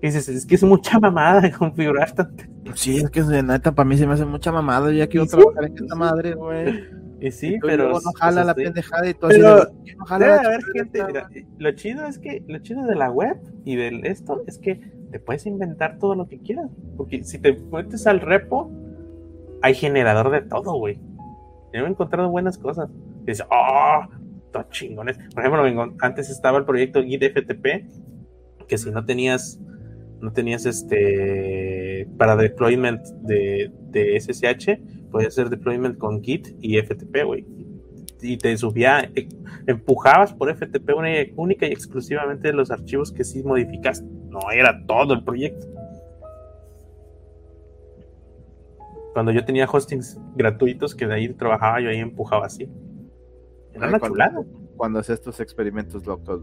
[SPEAKER 1] Y dices, es que es mucha mamada de configurar tanto.
[SPEAKER 2] Sí, es que neta, para mí se me hace mucha mamada. Ya quiero trabajar en esta madre, güey.
[SPEAKER 1] Y sí, pero.
[SPEAKER 2] No jala la pendejada y todo
[SPEAKER 1] pero, no jala a ver, gente, mira, lo chido es que, lo chido de la web y de esto es que te puedes inventar todo lo que quieras. Porque si te metes al repo, hay generador de todo, güey. Yo he encontrado buenas cosas. Y dices, oh, todo chingones. Por ejemplo, antes estaba el proyecto Git FTP, que si no tenías, no tenías este, para deployment de, SSH, podía hacer deployment con Git y FTP, güey. Y te subía, eh, empujabas por FTP única y exclusivamente los archivos que sí modificaste. No era todo el proyecto. Cuando yo tenía hostings gratuitos que de ahí trabajaba, yo ahí empujaba así. Era una chulada.
[SPEAKER 2] Cuando haces estos experimentos locos,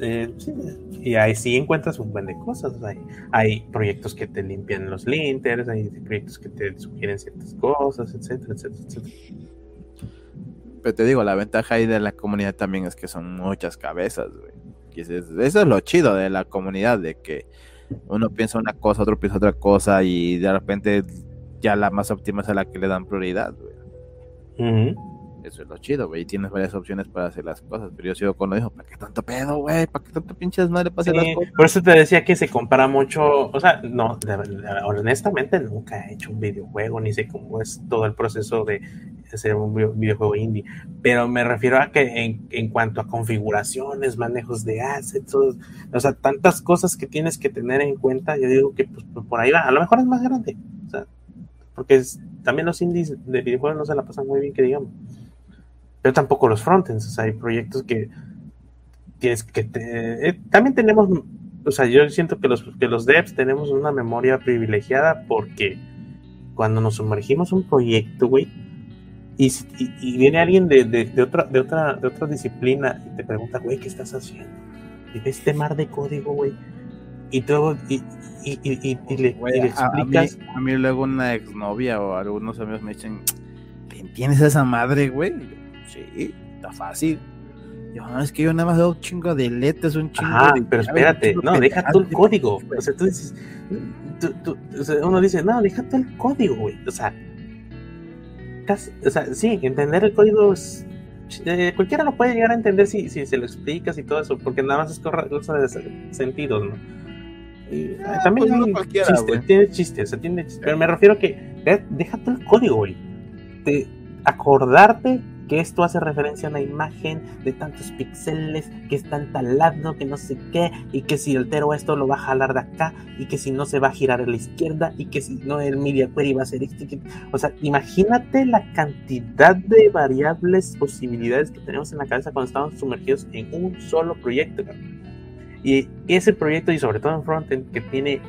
[SPEAKER 1] eh, y ahí sí encuentras un buen de cosas. Hay, proyectos que te limpian los linters, hay proyectos que te sugieren ciertas cosas, etcétera, etcétera, etcétera.
[SPEAKER 2] Pero te digo, la ventaja ahí de la comunidad también es que son muchas cabezas, güey. eso es lo chido de la comunidad, de que uno piensa una cosa, otro piensa otra cosa y de repente ya la más óptima es a la que le dan prioridad. Eso es lo chido, güey. Tienes varias opciones para hacer las cosas. Pero yo sigo con lo dijo, ¿para qué tanto pedo, güey? ¿Para qué tanto pinches madre para hacer las cosas?
[SPEAKER 1] Por eso te decía que se compara mucho. O sea, no, honestamente nunca he hecho un videojuego, ni sé cómo es todo el proceso de hacer un videojuego indie. Pero me refiero a que en, en cuanto a configuraciones, manejos de assets, o sea, tantas cosas que tienes que tener en cuenta, yo digo que pues, por ahí va. A lo mejor es más grande. O sea, porque también los indies de videojuegos no se la pasan muy bien, que digamos pero tampoco los frontends. O sea, hay proyectos que tienes que. Eh, también tenemos. O sea, yo siento que los, que los devs tenemos una memoria privilegiada porque cuando nos sumergimos un proyecto, güey, y, y, viene alguien de, de, otra, de, otra, de otra disciplina y te pregunta, güey, ¿qué estás haciendo? Y ves este mar de código, güey. Y todo, y, y, y, le, explicas.
[SPEAKER 2] A mí, luego una exnovia o algunos amigos me dicen, ¿te entiendes a esa madre, güey? Sí, está fácil. Yo, no, es que yo nada más veo un chingo de letras, un chingo
[SPEAKER 1] ah, pero espérate, no, deja tú el código. O sea, tú dices, uno dice, no, deja tú el código, güey. O sea, o sea, sí, entender el código es, eh, cualquiera lo puede llegar a entender si, si se lo explicas y todo eso, porque nada más es cosa de sentidos, ¿no? Y, ah, también pues chiste, tiene chiste, o sea, tiene chiste, pero me refiero a que deja todo el código, güey. De acordarte que esto hace referencia a una imagen de tantos píxeles que están talando, que no sé qué, y que si altero esto lo va a jalar de acá, y que si no se va a girar a la izquierda, y que si no el media query va a ser este. O sea, imagínate la cantidad de variables, posibilidades que tenemos en la cabeza cuando estamos sumergidos en un solo proyecto. Y ese proyecto, y sobre todo en frontend, que tiene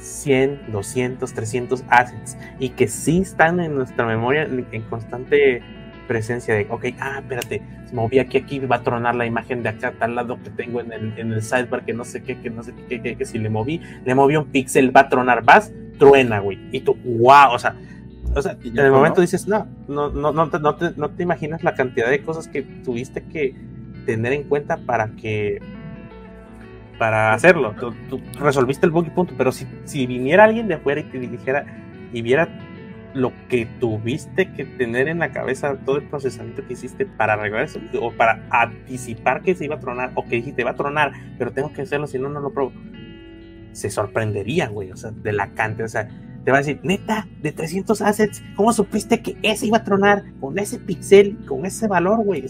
[SPEAKER 1] 100, 200, 300 assets y que sí están en nuestra memoria en constante presencia de, ok, ah, espérate, se moví aquí, aquí va a tronar la imagen de acá, tal lado que tengo en el, en el sidebar, que no sé qué, que no sé qué, que, que, si le moví, le moví un pixel, va a tronar, vas, truena, güey. Y tú, wow, o sea, o sea, en el momento dices, no, no, no, no, te, no, te, no te imaginas la cantidad de cosas que tuviste que tener en cuenta para que para hacerlo. Tú, resolviste el bug y punto. Pero si, si viniera alguien de afuera y te dijera y viera lo que tuviste que tener en la cabeza, todo el procesamiento que hiciste para arreglar eso, o para anticipar que se iba a tronar, o que dijiste, va a tronar, pero tengo que hacerlo, si no, no lo pruebo. Se sorprendería, güey, o sea, de la cantidad, o sea, te va a decir, neta, de 300 assets, ¿cómo supiste que ese iba a tronar con ese pixel, con ese valor, güey?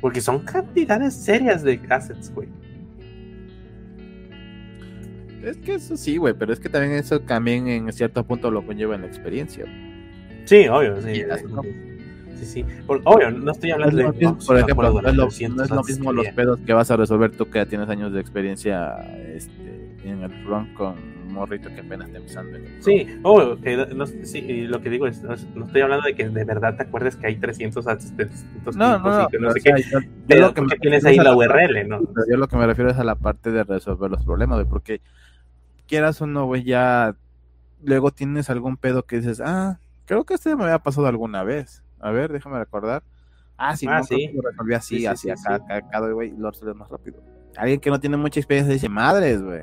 [SPEAKER 1] Porque son cantidades serias de assets, güey.
[SPEAKER 2] Es que eso sí, güey, pero es que también eso también en cierto punto lo conlleva en la experiencia.
[SPEAKER 1] Sí, obvio, sí. Sí, sí. obvio, no estoy hablando de.
[SPEAKER 2] por ejemplo, no es lo, mismo los pedos que vas a resolver tú que ya tienes años de experiencia este, en el front con morrito que apenas está empezando.
[SPEAKER 1] Sí, oh, no, sí, lo que digo es, no, estoy hablando de que de verdad te acuerdes que hay 300 asistentes.
[SPEAKER 2] No, no, no,
[SPEAKER 1] no sé qué, lo que tienes ahí la URL, ¿no?
[SPEAKER 2] Yo lo que me refiero es a la parte de resolver los problemas, güey, porque quieras o no, güey, ya luego tienes algún pedo que dices, ah, creo que este me había pasado alguna vez. A ver, déjame recordar. Ah, sí, ah, sí. lo resolví así, así, acá, acá, acá, güey, lo resolví más rápido. Alguien que no tiene mucha experiencia dice, madres, güey.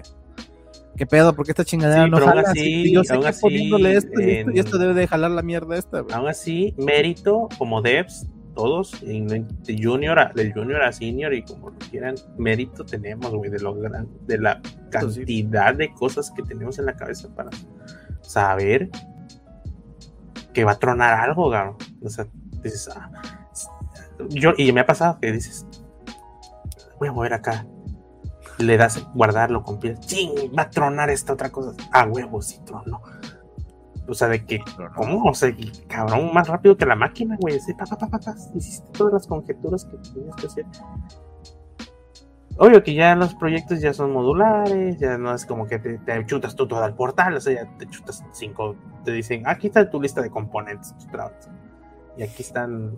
[SPEAKER 2] ¿Qué pedo? ¿Por qué esta chingadera no jala?
[SPEAKER 1] Así, yo sé que
[SPEAKER 2] así, poniéndole esto, y esto, debe de jalar la mierda esta, güey.
[SPEAKER 1] Aún así, mérito como devs, todos, de junior a, del junior a senior y como lo quieran, mérito tenemos, güey, de, lo gran, de la cantidad de cosas que tenemos en la cabeza para saber que va a tronar algo, güey. O sea, dices, ah, yo, y me ha pasado que dices, voy a mover acá, le das guardarlo con piel, ¡ching! Va a tronar esta otra cosa. A huevo, sí trono. O sea, de que, ¿cómo? O sea, cabrón, más rápido que la máquina, güey. Sí, pa, pa, pa, hiciste todas las conjeturas que tenías que hacer. Obvio que ya los proyectos ya son modulares, ya no es como que te, chutas tú todo el portal, o sea, ya te chutas cinco, te dicen, aquí está tu lista de componentes, y aquí están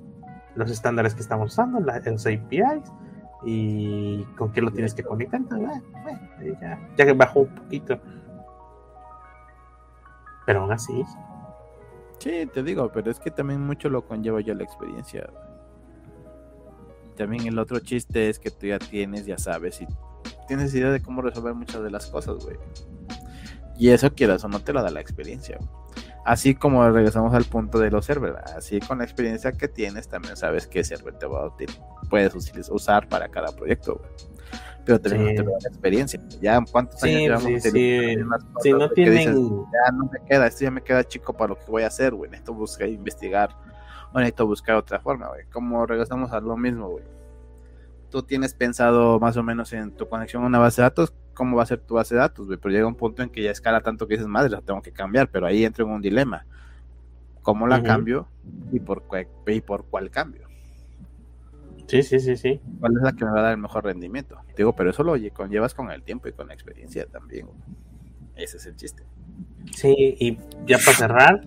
[SPEAKER 1] los estándares que estamos usando, los APIs, y con qué lo tienes que conectar. ya, ya bajó un poquito. Pero aún así.
[SPEAKER 2] Sí, te digo, pero es que también mucho lo conlleva ya la experiencia. También el otro chiste es que tú ya tienes, ya sabes, y tienes idea de cómo resolver muchas de las cosas, güey. Y eso quieras o no te lo da la experiencia. Así como regresamos al punto de los servers, así con la experiencia que tienes también sabes qué server te va a puedes usar para cada proyecto. Pero también no te da la experiencia. Ya cuántos años llevamos
[SPEAKER 1] sí, Si no tienen
[SPEAKER 2] ya no me queda, esto ya me queda chico para lo que voy a hacer, güey. Necesito buscar investigar o necesito buscar otra forma, güey. Como regresamos a lo mismo, güey tú tienes pensado más o menos en tu conexión a una base de datos, cómo va a ser tu base de datos, Pero llega un punto en que ya escala tanto que dices, madre, la tengo que cambiar, pero ahí entro en un dilema. ¿Cómo la cambio y por, y por cuál cambio?
[SPEAKER 1] Sí, sí, sí, sí.
[SPEAKER 2] ¿Cuál es la que me va a dar el mejor rendimiento? Digo, pero eso lo conllevas con el tiempo y con la experiencia también. Ese es el chiste.
[SPEAKER 1] Sí, y ya para cerrar,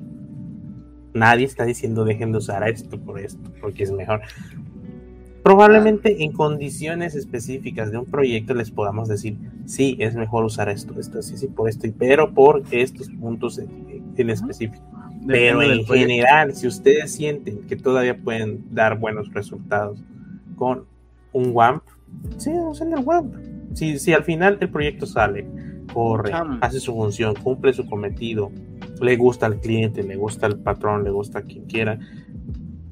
[SPEAKER 1] nadie está diciendo dejen de usar esto por esto, porque es mejor. Probablemente en condiciones específicas de un proyecto les podamos decir, sí, es mejor usar esto, esto, sí, sí, por esto, y pero por estos puntos en, específico. Pero en general, si ustedes sienten que todavía pueden dar buenos resultados con un WAMP, sí, usen el WAMP. Si, si al final el proyecto sale, corre, hace su función, cumple su cometido, le gusta al cliente, le gusta al patrón, le gusta a quien quiera,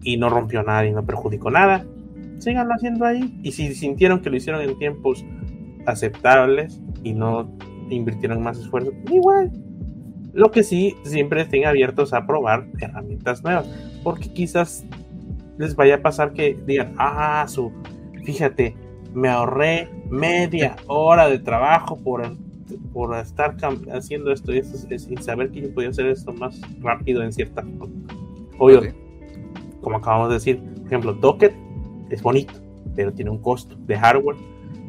[SPEAKER 1] y no rompió nada y no perjudicó nada, síganlo haciendo ahí. Y si sintieron que lo hicieron en tiempos aceptables y no invirtieron más esfuerzo, igual. Lo que sí, siempre estén abiertos a probar herramientas nuevas, porque quizás les vaya a pasar que digan, ah, su, fíjate, me ahorré media hora de trabajo por, por estar haciendo esto y esto, sin saber que yo podía hacer esto más rápido en cierta forma. Obvio, como acabamos de decir, por ejemplo, Docker es bonito, pero tiene un costo de hardware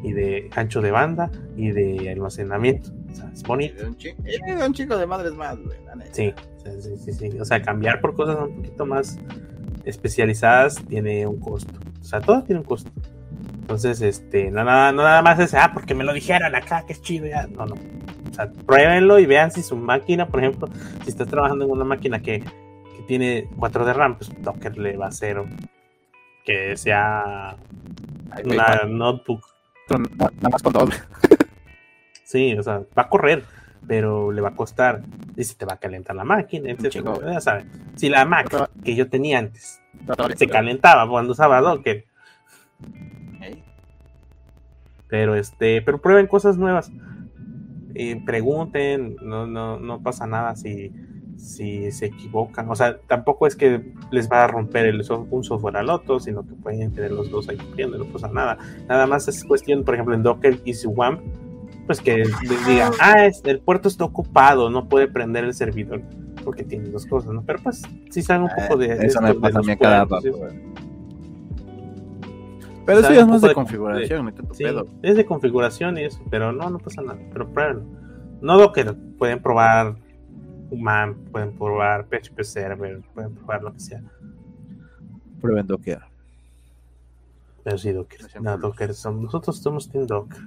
[SPEAKER 1] y de ancho de banda y de almacenamiento. O sea, es bonito.
[SPEAKER 2] Un chico, un chico de madres más, güey.
[SPEAKER 1] Sí, sí, sí, sí. O sea, cambiar por cosas un poquito más especializadas tiene un costo. O sea, todo tiene un costo. Entonces, este, no nada, no nada más es, ah, porque me lo dijeron acá, que es chido, ya. No, no. O sea, pruébenlo y vean si su máquina, por ejemplo, si estás trabajando en una máquina que, que tiene 4 de RAM, pues Docker le va a hacer que sea una notebook.
[SPEAKER 2] Nada más con doble.
[SPEAKER 1] sí, o sea, va a correr, pero le va a costar. Y se te va a calentar la máquina, Ya sabes. Si la Mac que yo tenía antes se calentaba cuando usaba Docker. Pero este, pero prueben cosas nuevas. Y pregunten, no, no, no pasa nada si si se equivocan. O sea, tampoco es que les va a romper el un software al otro, sino que pueden tener los dos ahí corriendo, no pasa nada. Nada más es cuestión, por ejemplo, en Docker y WAMP, pues que les digan, ah, el puerto está ocupado, no puede prender el servidor, porque tiene dos cosas, ¿no? Pero pues si saben un poco de...
[SPEAKER 2] Eso me pasa a mí cada rato. Pero eso es más de configuración,
[SPEAKER 1] sí, es de configuración y eso, pero no, no pasa nada, pero pruébenlo. No Docker, pueden probar Human, pueden probar PHP Server, pueden probar lo que sea.
[SPEAKER 2] Prueben Docker.
[SPEAKER 1] Pero sí, Docker. No, Docker. Son, nosotros somos Team Docker.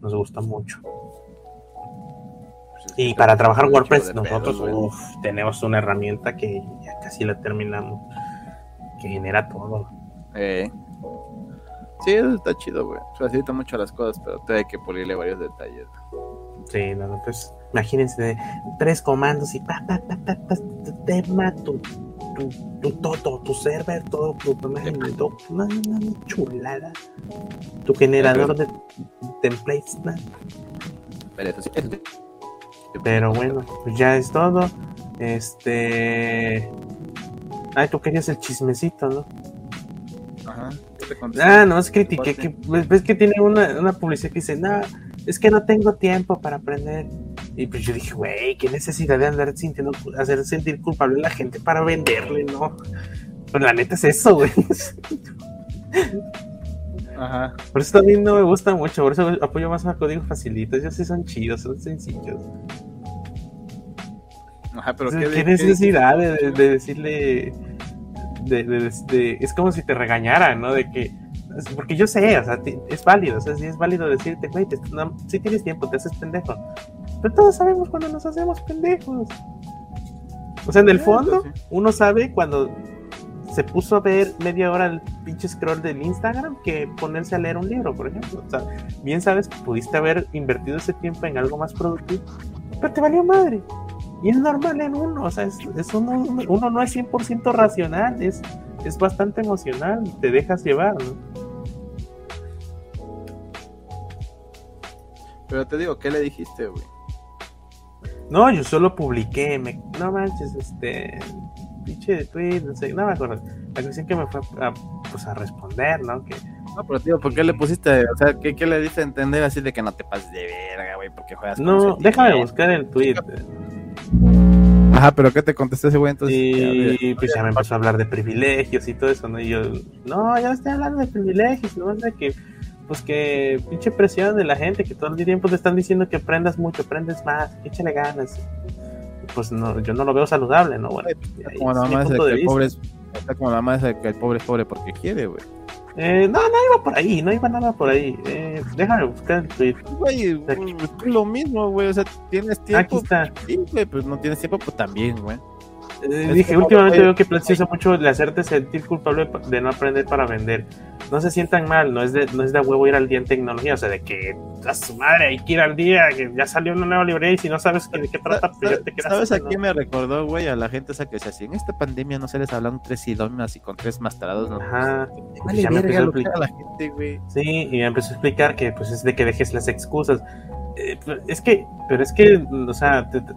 [SPEAKER 1] Nos gusta mucho.
[SPEAKER 2] Pues
[SPEAKER 1] Y para trabajar WordPress, nosotros uf, tenemos una herramienta que ya casi la terminamos, que genera todo.
[SPEAKER 2] Eh. Sí, eso está chido, güey. Facilita mucho las cosas, pero te hay que pulirle varios detalles.
[SPEAKER 1] Sí, no, no, pues imagínense de tres comandos y pa, pa, pa, pa, pa, tu tema, tu, tu, tu todo, tu server, todo, tu imagen, todo, una, una chulada. Tu generador de templates, ¿no?
[SPEAKER 2] Pero
[SPEAKER 1] bueno, pues ya es todo. Este. Ay, tú querías el chismecito, ¿no?
[SPEAKER 2] Ajá.
[SPEAKER 1] Ah, no, es critiqué que ves que tiene una, una publicidad que dice, no, es que no tengo tiempo para aprender. Y pues yo dije, güey, qué necesidad de andar sintiendo, hacer sentir culpable a la gente para venderle, ¿no? Pues la neta es eso, güey.
[SPEAKER 2] Ajá.
[SPEAKER 1] Por eso también no me gusta mucho, por eso apoyo más a códigos facilitos. Ellos sí son chidos, son sencillos.
[SPEAKER 2] Ajá, pero
[SPEAKER 1] ¿Qué,
[SPEAKER 2] qué,
[SPEAKER 1] necesidad de, de- de decirle. De, de- es como si te regañaran, ¿no? De que. Porque yo sé, o sea, es válido, o sea, sí es válido decirte, güey, te- no, si tienes tiempo, te haces pendejo. Pero todos sabemos cuando nos hacemos pendejos. O sea, en el fondo, uno sabe cuando se puso a ver media hora el pinche scroll del Instagram que ponerse a leer un libro, por ejemplo. O sea, bien sabes que pudiste haber invertido ese tiempo en algo más productivo, pero te valió madre. Y es normal en uno, o sea, es, es uno, uno no es 100% racional, es, es bastante emocional te dejas llevar, ¿no?
[SPEAKER 2] Pero te digo, ¿qué le dijiste, güey?
[SPEAKER 1] No, yo solo publiqué, me, no manches, este, pinche tweet, no sé, no me acuerdo. La cuestión que me fue a, pues, a responder, ¿no? Que,
[SPEAKER 2] No, pero tío, ¿por qué le pusiste? O sea, ¿qué, qué le diste a entender así de que no te pases de verga, güey? Porque juegas
[SPEAKER 1] no, déjame buscar el tweet.
[SPEAKER 2] Ajá, pero ¿qué te contestó ese güey entonces?
[SPEAKER 1] Y pues ya me empezó a hablar de privilegios y todo eso, ¿no? Y yo, no, ya no estoy hablando de privilegios, no de que, pues que pinche presión de la gente, que todo el tiempo te están diciendo que aprendas mucho, aprendes más, échale ganas. Pues no, yo no lo veo saludable, ¿no? Bueno,
[SPEAKER 2] Está como
[SPEAKER 1] es
[SPEAKER 2] la mamá de que el pobre es, está como la de que el pobre es pobre porque quiere, güey.
[SPEAKER 1] Eh, no, no iba por ahí, no iba nada por ahí. Eh, déjame buscar el tweet.
[SPEAKER 2] Güey,
[SPEAKER 1] Aquí.
[SPEAKER 2] es lo mismo, güey. O sea, tienes
[SPEAKER 1] Aquí
[SPEAKER 2] tiempo.
[SPEAKER 1] está.
[SPEAKER 2] Sí, güey, pues no tienes tiempo, pues también, güey. Es
[SPEAKER 1] dije, últimamente veo que Platzi usa mucho de hacerte sentir culpable pa- de no aprender para vender. No se sientan mal, no es de, no es de a huevo ir al día en tecnología, o sea, de que a su madre hay que ir al día, que ya salió una nueva librería y si no sabes que- de qué trata, pues ya te quedas.
[SPEAKER 2] ¿Sabes a quién me recordó, güey? A la gente esa que se hacía. En esta pandemia no se les hablan tres idiomas y con tres masterados, ¿no?
[SPEAKER 1] Ajá.
[SPEAKER 2] Vale,
[SPEAKER 1] Ya me empezó a explicar.
[SPEAKER 2] haga la gente, güey.
[SPEAKER 1] Sí, y me empezó a explicar que pues es de que dejes las excusas. Eh, pero es que, pero es que, o sea, te- te-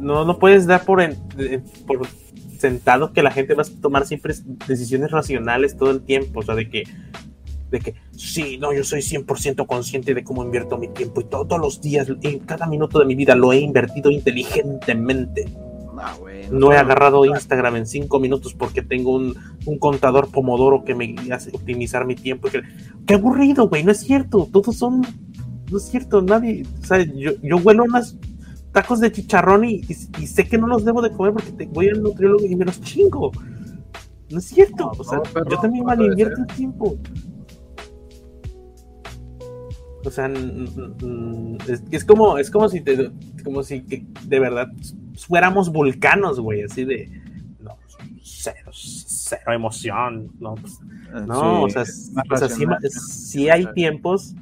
[SPEAKER 1] no, no puedes dar por, en- eh, por sentado que la gente va a tomar siempre decisiones racionales todo el tiempo, o sea, de que, de que, sí, no, yo soy 100% consciente de cómo invierto mi tiempo y to- todos los días, en cada minuto de mi vida lo he invertido inteligentemente.
[SPEAKER 2] No, güey.
[SPEAKER 1] No he agarrado Instagram en cinco minutos porque tengo un, un contador Pomodoro que me hace optimizar mi tiempo. Que, qué aburrido, güey, no es cierto. Todos son. No es cierto, nadie. O sea, yo, yo huelo unos tacos de chicharrón y, y- y sé que no los debo de comer porque te- voy al nutriólogo y me los chingo. No es cierto.
[SPEAKER 2] No,
[SPEAKER 1] o sea,
[SPEAKER 2] no, perro,
[SPEAKER 1] yo también
[SPEAKER 2] no
[SPEAKER 1] mal
[SPEAKER 2] puede
[SPEAKER 1] invierto el tiempo. O sea, es, es como, es como si te, como si que de verdad fuéramos vulcanos, güey, así de no, cero, cero emoción, no, pues, no,
[SPEAKER 2] Sí,
[SPEAKER 1] o sea, o sea, sí, hay tiempos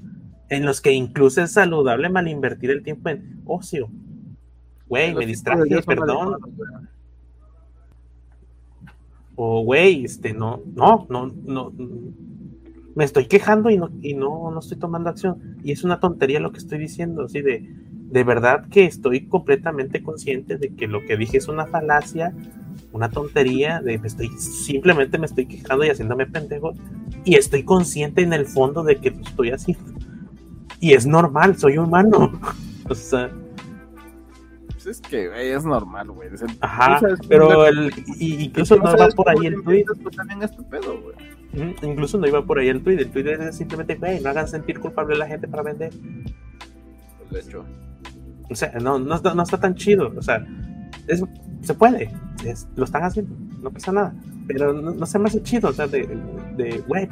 [SPEAKER 1] en los que incluso es saludable mal invertir el tiempo en ocio. Güey, me distraje, perdón. O güey, este, no, no, no, no, me estoy quejando y no, y no, no estoy tomando acción. Y es una tontería lo que estoy diciendo, así de, de verdad que estoy completamente consciente de que lo que dije es una falacia, una tontería, de me estoy, simplemente me estoy quejando y haciéndome pendejo. Y estoy consciente en el fondo de que lo estoy haciendo. Y es normal, soy humano. o sea,
[SPEAKER 2] es que, güey, es normal, güey.
[SPEAKER 1] Ajá,
[SPEAKER 2] sabes
[SPEAKER 1] pero el, y- incluso no va por ahí el tweet.
[SPEAKER 2] Pues también es tu pedo, güey.
[SPEAKER 1] Ujú, Incluso no iba por ahí el Twitter. El Twitter es simplemente, güey, no hagan sentir culpable a la gente para vender.
[SPEAKER 2] Pues de hecho.
[SPEAKER 1] O sea, no, no, no está tan chido. O sea, es, se puede. lo están haciendo. No pasa nada. Pero no, se me hace chido. O sea, de, de, güey,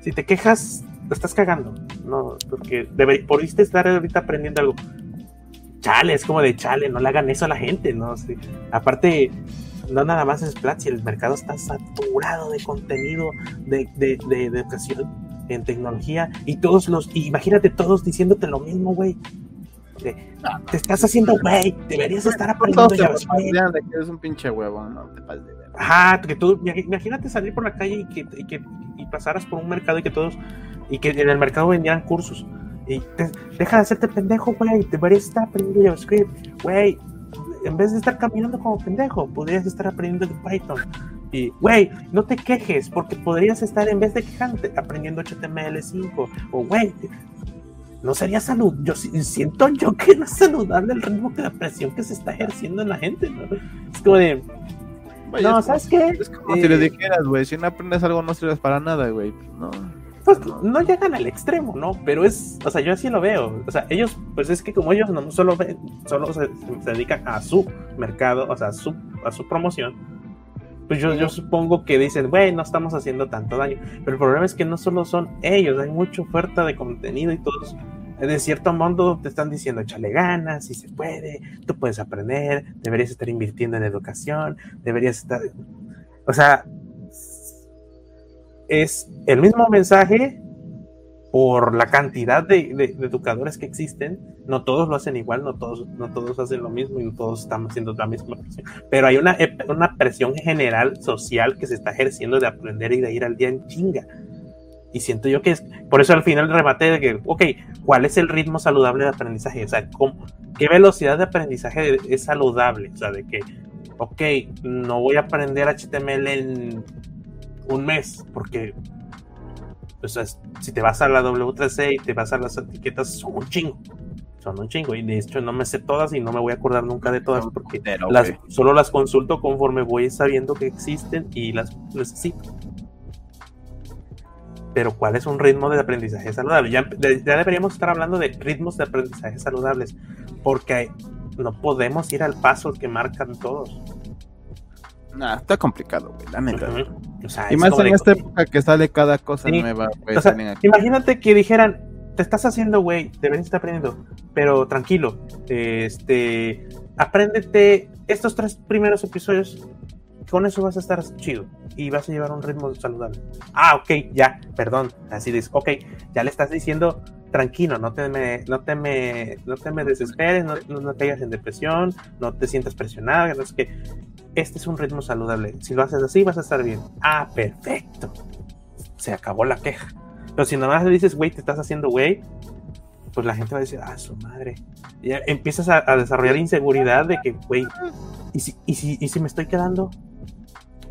[SPEAKER 1] si te quejas, lo estás cagando. No, porque debe, pudiste estar ahorita aprendiendo algo. Chale, es como de chale, no le hagan eso a la gente, ¿no? Sí. Aparte, no nada más es Platzi, el mercado está saturado de contenido de, de, de, educación en tecnología y todos los, imagínate todos diciéndote lo mismo, güey. Te, estás haciendo, güey, deberías estar aprendiendo
[SPEAKER 2] JavaScript. de que es un pinche huevo, no te pases de ver.
[SPEAKER 1] Ajá, que tú, imagínate salir por la calle y que, y que y pasaras por un mercado y que todos, y que en el mercado vendieran cursos. Y deja de hacerte pendejo, güey, deberías estar aprendiendo JavaScript, güey, en vez de estar caminando como pendejo, podrías estar aprendiendo de Python. Y, güey, no te quejes, porque podrías estar en vez de quejarte aprendiendo HTML5. O, güey, no sería salud. Yo siento yo que no es saludable el ritmo de la presión que se está ejerciendo en la gente, ¿no? Es como de. no, ¿sabes qué?
[SPEAKER 2] Es como si le eh, dijeras, güey, si no aprendes algo no sirves para nada, güey. No
[SPEAKER 1] pues no llegan al extremo, ¿no? Pero es, o sea, yo así lo veo. O sea, ellos, pues es que como ellos no solo ven, solo se, dedican a su mercado, o sea, a su, a su promoción, pues yo, yo supongo que dicen, güey, no estamos haciendo tanto daño. Pero el problema es que no solo son ellos, hay mucha oferta de contenido y todos, de cierto modo, te están diciendo, échale ganas, si se puede, tú puedes aprender, deberías estar invirtiendo en educación, deberías estar. O sea, es el mismo mensaje por la cantidad de, educadores que existen. No todos lo hacen igual, no todos, no todos hacen lo mismo y no todos estamos haciendo la misma presión. Pero hay una, una presión general social que se está ejerciendo de aprender y de ir al día en chinga. Y siento yo que es, por eso al final remate de que, ok, ¿cuál es el ritmo saludable de aprendizaje? O sea, ¿qué velocidad de aprendizaje es saludable? O sea, de que, ok, no voy a aprender HTML en un mes, porque si te vas a la W3C y te vas a las etiquetas, son un chingo. Son un chingo. Y de hecho no me sé todas y no me voy a acordar nunca de todas porque las, solo las consulto conforme voy sabiendo que existen y las necesito. Pero ¿cuál es un ritmo de aprendizaje saludable? Ya, ya deberíamos estar hablando de ritmos de aprendizaje saludables porque no podemos ir al paso que marcan todos.
[SPEAKER 2] Nah, está complicado, güey, la neta. y más en esta época que sale cada cosa nueva,
[SPEAKER 1] güey. imagínate que dijeran, te estás haciendo, güey, deberías estar aprendiendo, pero tranquilo, este, apréndete estos tres primeros episodios, con eso vas a estar chido y vas a llevar un ritmo saludable. Ah, ok, ya, perdón, así dices, ok, ya le estás diciendo tranquilo, no te me, no te me, no te me desesperes, no, no, te caigas en depresión, no te sientas presionado, que este es un ritmo saludable. Si lo haces así, vas a estar bien. Ah, perfecto. Se acabó la queja. Pero si nada más le dices, güey, te estás haciendo güey, pues la gente va a decir, ah, su madre. Y empiezas a, desarrollar inseguridad de que, güey, ¿y si, y, si, ¿y si me estoy quedando?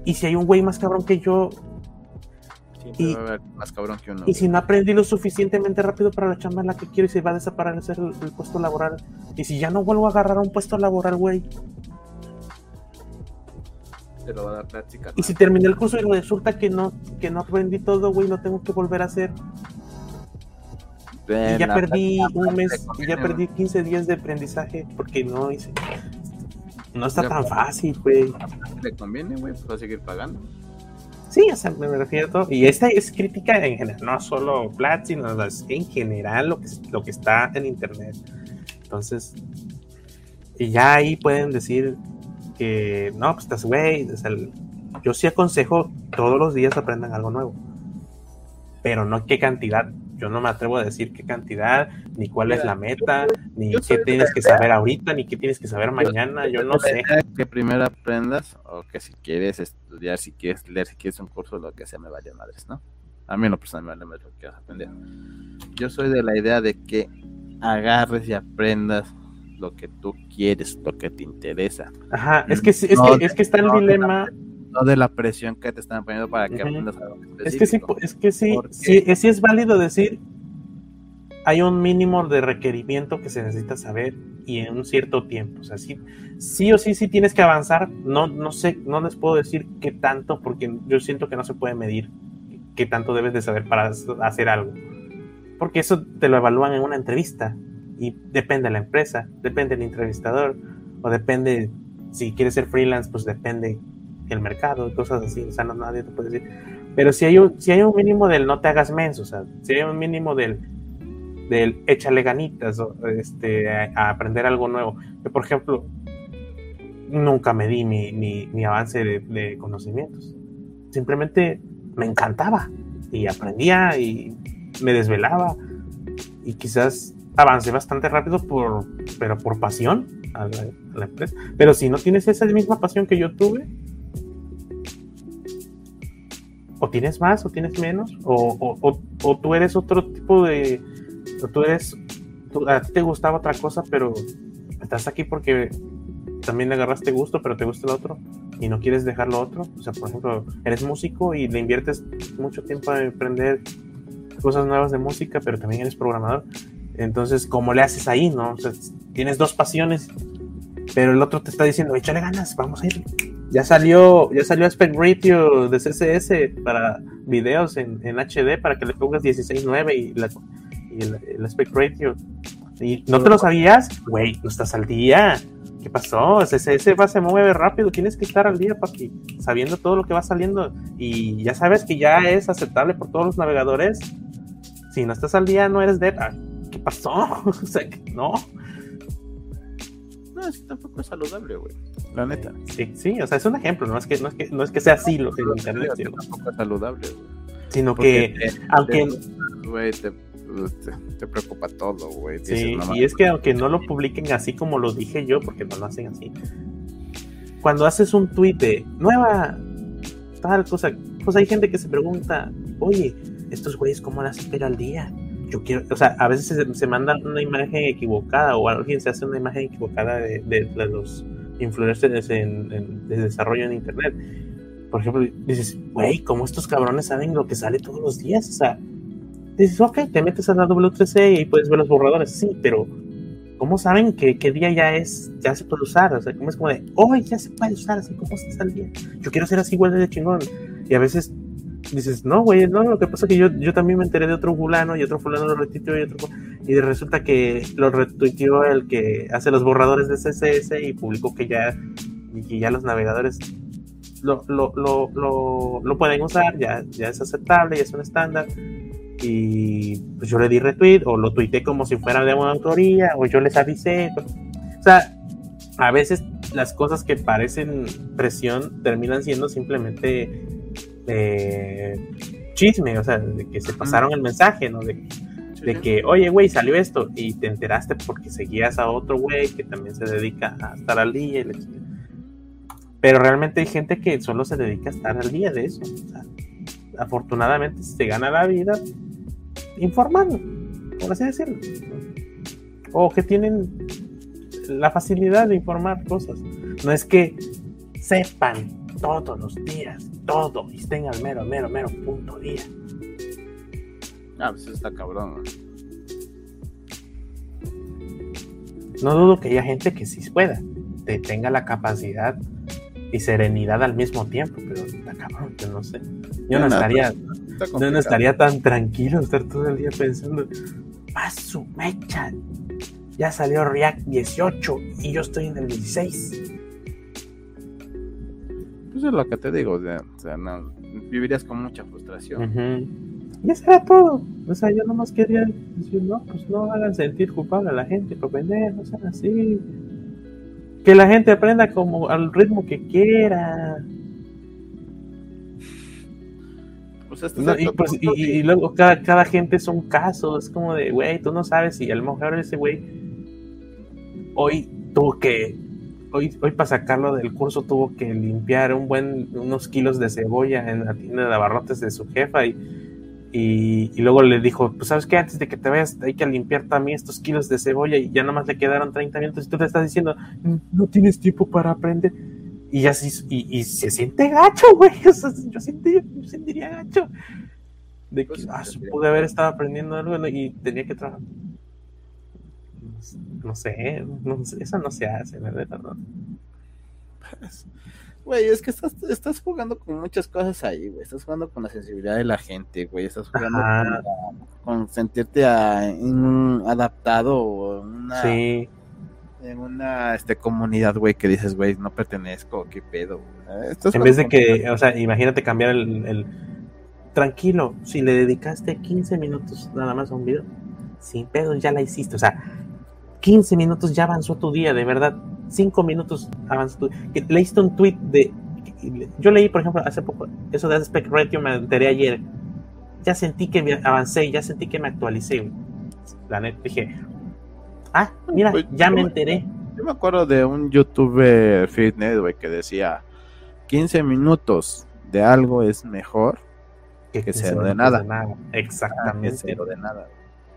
[SPEAKER 1] ¿Y si hay un güey más cabrón que yo?
[SPEAKER 2] Y, más cabrón que uno.
[SPEAKER 1] Y si no aprendí lo suficientemente rápido para la chamba en la que quiero y se va a desaparecer el, el puesto laboral. Y si ya no vuelvo a agarrar un puesto laboral, güey,
[SPEAKER 2] lo va a dar práctica.
[SPEAKER 1] Y si terminé el curso y resulta que no, que no aprendí todo, güey, lo tengo que volver a hacer. y ya perdí un mes, y ya perdí 15 días de aprendizaje porque no hice. No está tan fácil, güey.
[SPEAKER 2] Le conviene, güey, pues va a seguir pagando.
[SPEAKER 1] Sí, o sea, me refiero a todo. Y esta es crítica en general, no solo Platzi, sino en general lo que, lo que está en internet. Entonces, y ya ahí pueden decir que no, pues estás güey. yo sí aconsejo todos los días aprendan algo nuevo, pero no qué cantidad. Yo no me atrevo a decir qué cantidad, ni cuál es la meta, ni qué tienes que saber ahorita, ni qué tienes que saber mañana. Yo no sé.
[SPEAKER 2] Que primero aprendas, o que si quieres estudiar, si quieres leer, si quieres un curso, lo que sea, me vaya madres, ¿no? A mí no personalmente me vale lo que quieras aprender. Yo soy de la idea de que agarres y aprendas lo que tú quieres, lo que te interesa.
[SPEAKER 1] Ajá, es que, es, que, es que está el dilema.
[SPEAKER 2] no de la presión que te están poniendo para que aprendas
[SPEAKER 1] algo Es que sí, es que sí, sí, sí es válido decir, hay un mínimo de requerimiento que se necesita saber y en un cierto tiempo. O sea, sí, sí o sí, sí tienes que avanzar. No, no sé, no les puedo decir qué tanto, porque yo siento que no se puede medir qué tanto debes de saber para hacer algo. Porque eso te lo evalúan en una entrevista Y depende de la empresa, depende del entrevistador, o depende, si quieres ser freelance, pues depende el mercado, cosas así, o sea, no, nadie te puede decir. Pero si hay un, si hay un mínimo del no te hagas menso, o sea, si hay un mínimo del, del échale ganitas, este, a, aprender algo nuevo. Yo, por ejemplo, nunca me di mi, mi, avance de, conocimientos. Simplemente me encantaba y aprendía y me desvelaba y quizás avancé bastante rápido por, pero por pasión a la, empresa. Pero si no tienes esa misma pasión que yo tuve, o tienes más o tienes menos, o, o, o, tú eres otro tipo de, o tú eres, a ti te gustaba otra cosa, pero estás aquí porque también le agarraste gusto, pero te gusta el otro y no quieres dejar lo otro. O sea, por ejemplo, eres músico y le inviertes mucho tiempo a aprender cosas nuevas de música, pero también eres programador. Entonces, ¿cómo le haces ahí, no? O sea, tienes dos pasiones, pero el otro te está diciendo, échale ganas, vamos a ir. Ya salió, ya salió Aspect Ratio de CSS para videos en, en HD para que le pongas 16.9 y, la, y el, el Aspect Ratio. ¿Y no te lo sabías? Güey, no estás al día. ¿Qué pasó? Ese, va se mueve rápido, tienes que estar al día, papi, sabiendo todo lo que va saliendo. Y ya sabes que ya es aceptable por todos los navegadores. Si no estás al día, no eres de. Ah, ¿Qué pasó? o sea, no.
[SPEAKER 2] No, es que tampoco es saludable, güey. La neta.
[SPEAKER 1] Sí, sí, o sea, es un ejemplo, no es que, no es que, no es que sea así lo que internet.
[SPEAKER 2] tampoco es saludable, güey.
[SPEAKER 1] Sino que, aunque.
[SPEAKER 2] Güey, te te, preocupa todo, güey.
[SPEAKER 1] Sí, y es que aunque no lo publiquen así como lo dije yo, porque no lo hacen así, cuando haces un tweet de nueva tal cosa, pues hay gente que se pregunta, oye, estos güeyes, ¿cómo las espera al día? Yo quiero, o sea, a veces se, se manda una imagen equivocada o alguien se hace una imagen equivocada de, de, los influencers en, en, de desarrollo en internet. Por ejemplo, dices, güey, ¿cómo estos cabrones saben lo que sale todos los días? O sea, dices, ok, te metes a la W3C y puedes ver los borradores, sí, pero ¿cómo saben que qué día ya es, ya se puede usar? O sea, ¿cómo es como de, hoy ya se puede usar, así como está el día? Yo quiero ser así igual de chingón. Y a veces dices, no, güey, no, lo que pasa es que yo, yo también me enteré de otro fulano y otro fulano lo retuiteó y otro y resulta que lo retuiteó el que hace los borradores de CSS y publicó que ya, y ya los navegadores lo, lo, lo, lo, pueden usar, ya, ya es aceptable, ya es un estándar y pues yo le di retweet o lo tuiteé como si fuera de una autoría o yo les avisé. O sea, a veces las cosas que parecen presión terminan siendo simplemente eh, chisme, o sea, de que se pasaron el mensaje, ¿no? De, de que, oye, güey, salió esto y te enteraste porque seguías a otro güey que también se dedica a estar al día. Y Pero realmente hay gente que solo se dedica a estar al día de eso. O sea, afortunadamente se gana la vida informando, por así decirlo. O que tienen la facilidad de informar cosas. No es que sepan todos los días, todo, y estén al mero, mero, mero punto día.
[SPEAKER 2] Ah, pues está cabrón.
[SPEAKER 1] ¿no? dudo que haya gente que sí pueda, que tenga la capacidad y serenidad al mismo tiempo, pero está cabrón, que no sé. Yo no, estaría, no, estaría tan tranquilo estar todo el día pensando, a su mecha, ya salió React 18 y yo estoy en el 16.
[SPEAKER 2] Pues es lo que te digo, o sea, no, vivirías con mucha frustración.
[SPEAKER 1] Y eso era todo. O sea, yo nomás quería decir, no, pues no hagan sentir culpable a la gente por vender, no sean así. Que la gente aprenda como al ritmo que quiera. Pues, y, luego cada, cada gente son casos, es como de, güey, tú no sabes si a lo mejor ese güey hoy tuvo que, hoy, hoy para sacarlo del curso tuvo que limpiar un buen, unos kilos de cebolla en la tienda de abarrotes de su jefa y, y, luego le dijo, pues sabes que antes de que te vayas hay que limpiar también estos kilos de cebolla y ya nomás le quedaron 30 minutos y tú te estás diciendo, no tienes tiempo para aprender y así, y, y se siente gacho, güey. O sea, yo, sentiría gacho. De que, pues, ah, pude haber estado aprendiendo algo y tenía que trabajar. No sé, no eso no se hace, la verdad, ¿no?
[SPEAKER 2] Pues, Güey, es que estás, estás jugando con muchas cosas ahí, güey. Estás jugando con la sensibilidad de la gente, güey. Estás jugando con, con, sentirte a, en un adaptado o en una,
[SPEAKER 1] sí.
[SPEAKER 2] en una este, comunidad, güey, que dices, güey, no pertenezco, qué pedo.
[SPEAKER 1] en vez de que, o sea, imagínate cambiar el, el, Tranquilo, si le dedicaste 15 minutos nada más a un video, sin pedo ya la hiciste. O sea, 15 minutos ya avanzó tu día, de verdad cinco minutos avanzó. Leíste un tweet de. Yo leí, por ejemplo, hace poco, eso de Aspect Ratio me enteré ayer. Ya sentí que me avancé, ya sentí que me actualicé. La neta, dije, ah, mira, pues, ya me enteré.
[SPEAKER 2] Yo me acuerdo de un youtuber fitness, güey, que decía: 15 minutos de algo es mejor que, que cero de nada. de nada.
[SPEAKER 1] Exactamente.
[SPEAKER 2] Ah, cero de nada.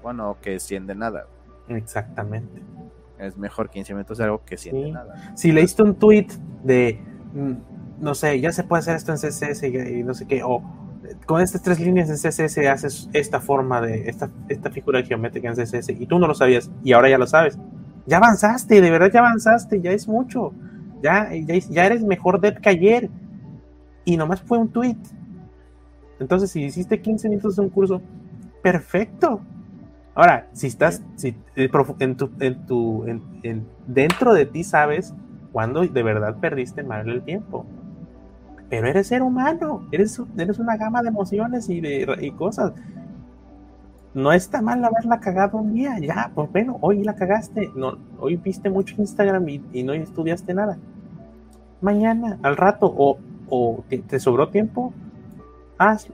[SPEAKER 2] Bueno, que 100 de nada.
[SPEAKER 1] Exactamente.
[SPEAKER 2] Es mejor 15 minutos de algo que 100 de nada.
[SPEAKER 1] Si leíste un tweet de, mm, no sé, ya se puede hacer esto en CSS y no sé qué, o con estas tres líneas en CSS haces esta forma de, esta, esta figura geométrica en CSS y tú no lo sabías y ahora ya lo sabes. Ya avanzaste, de verdad ya avanzaste, ya es mucho. Ya, ya, eres mejor dev que ayer. Y nomás fue un tweet. Entonces, si hiciste 15 minutos de un curso, perfecto. Ahora, si estás si, eh, en tu, en tu, en, dentro de ti sabes cuándo de verdad perdiste mal el tiempo. Pero eres ser humano, eres, eres una gama de emociones y de y cosas. No está mal haberla cagado un día, ya, pues bueno, hoy la cagaste, no, hoy viste mucho Instagram y, no estudiaste nada. Mañana, al rato, o, o te, te sobró tiempo, haz,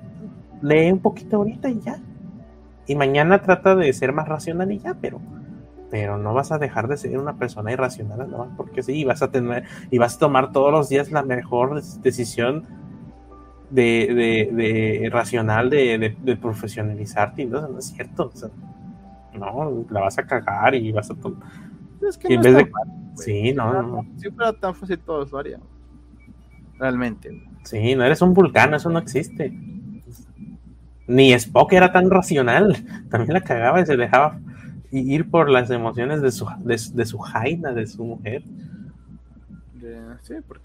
[SPEAKER 1] lee un poquito ahorita y ya y mañana trata de ser más racional y ya, pero, pero no vas a dejar de ser una persona irracional, ¿no? Porque sí, vas a tener, y vas a tomar todos los días la mejor decisión de, de, racional de, de, profesionalizarte, y no, no es cierto. no, la vas a cagar y vas a tomar.
[SPEAKER 2] Es que no
[SPEAKER 1] sí, no, no,
[SPEAKER 2] fuera tan fácil todo eso haría. Realmente.
[SPEAKER 1] Sí, no eres un vulcano, eso no existe. Ni Spock era tan racional. También la cagaba y se dejaba ir por las emociones de su, de, su jaina, de su mujer.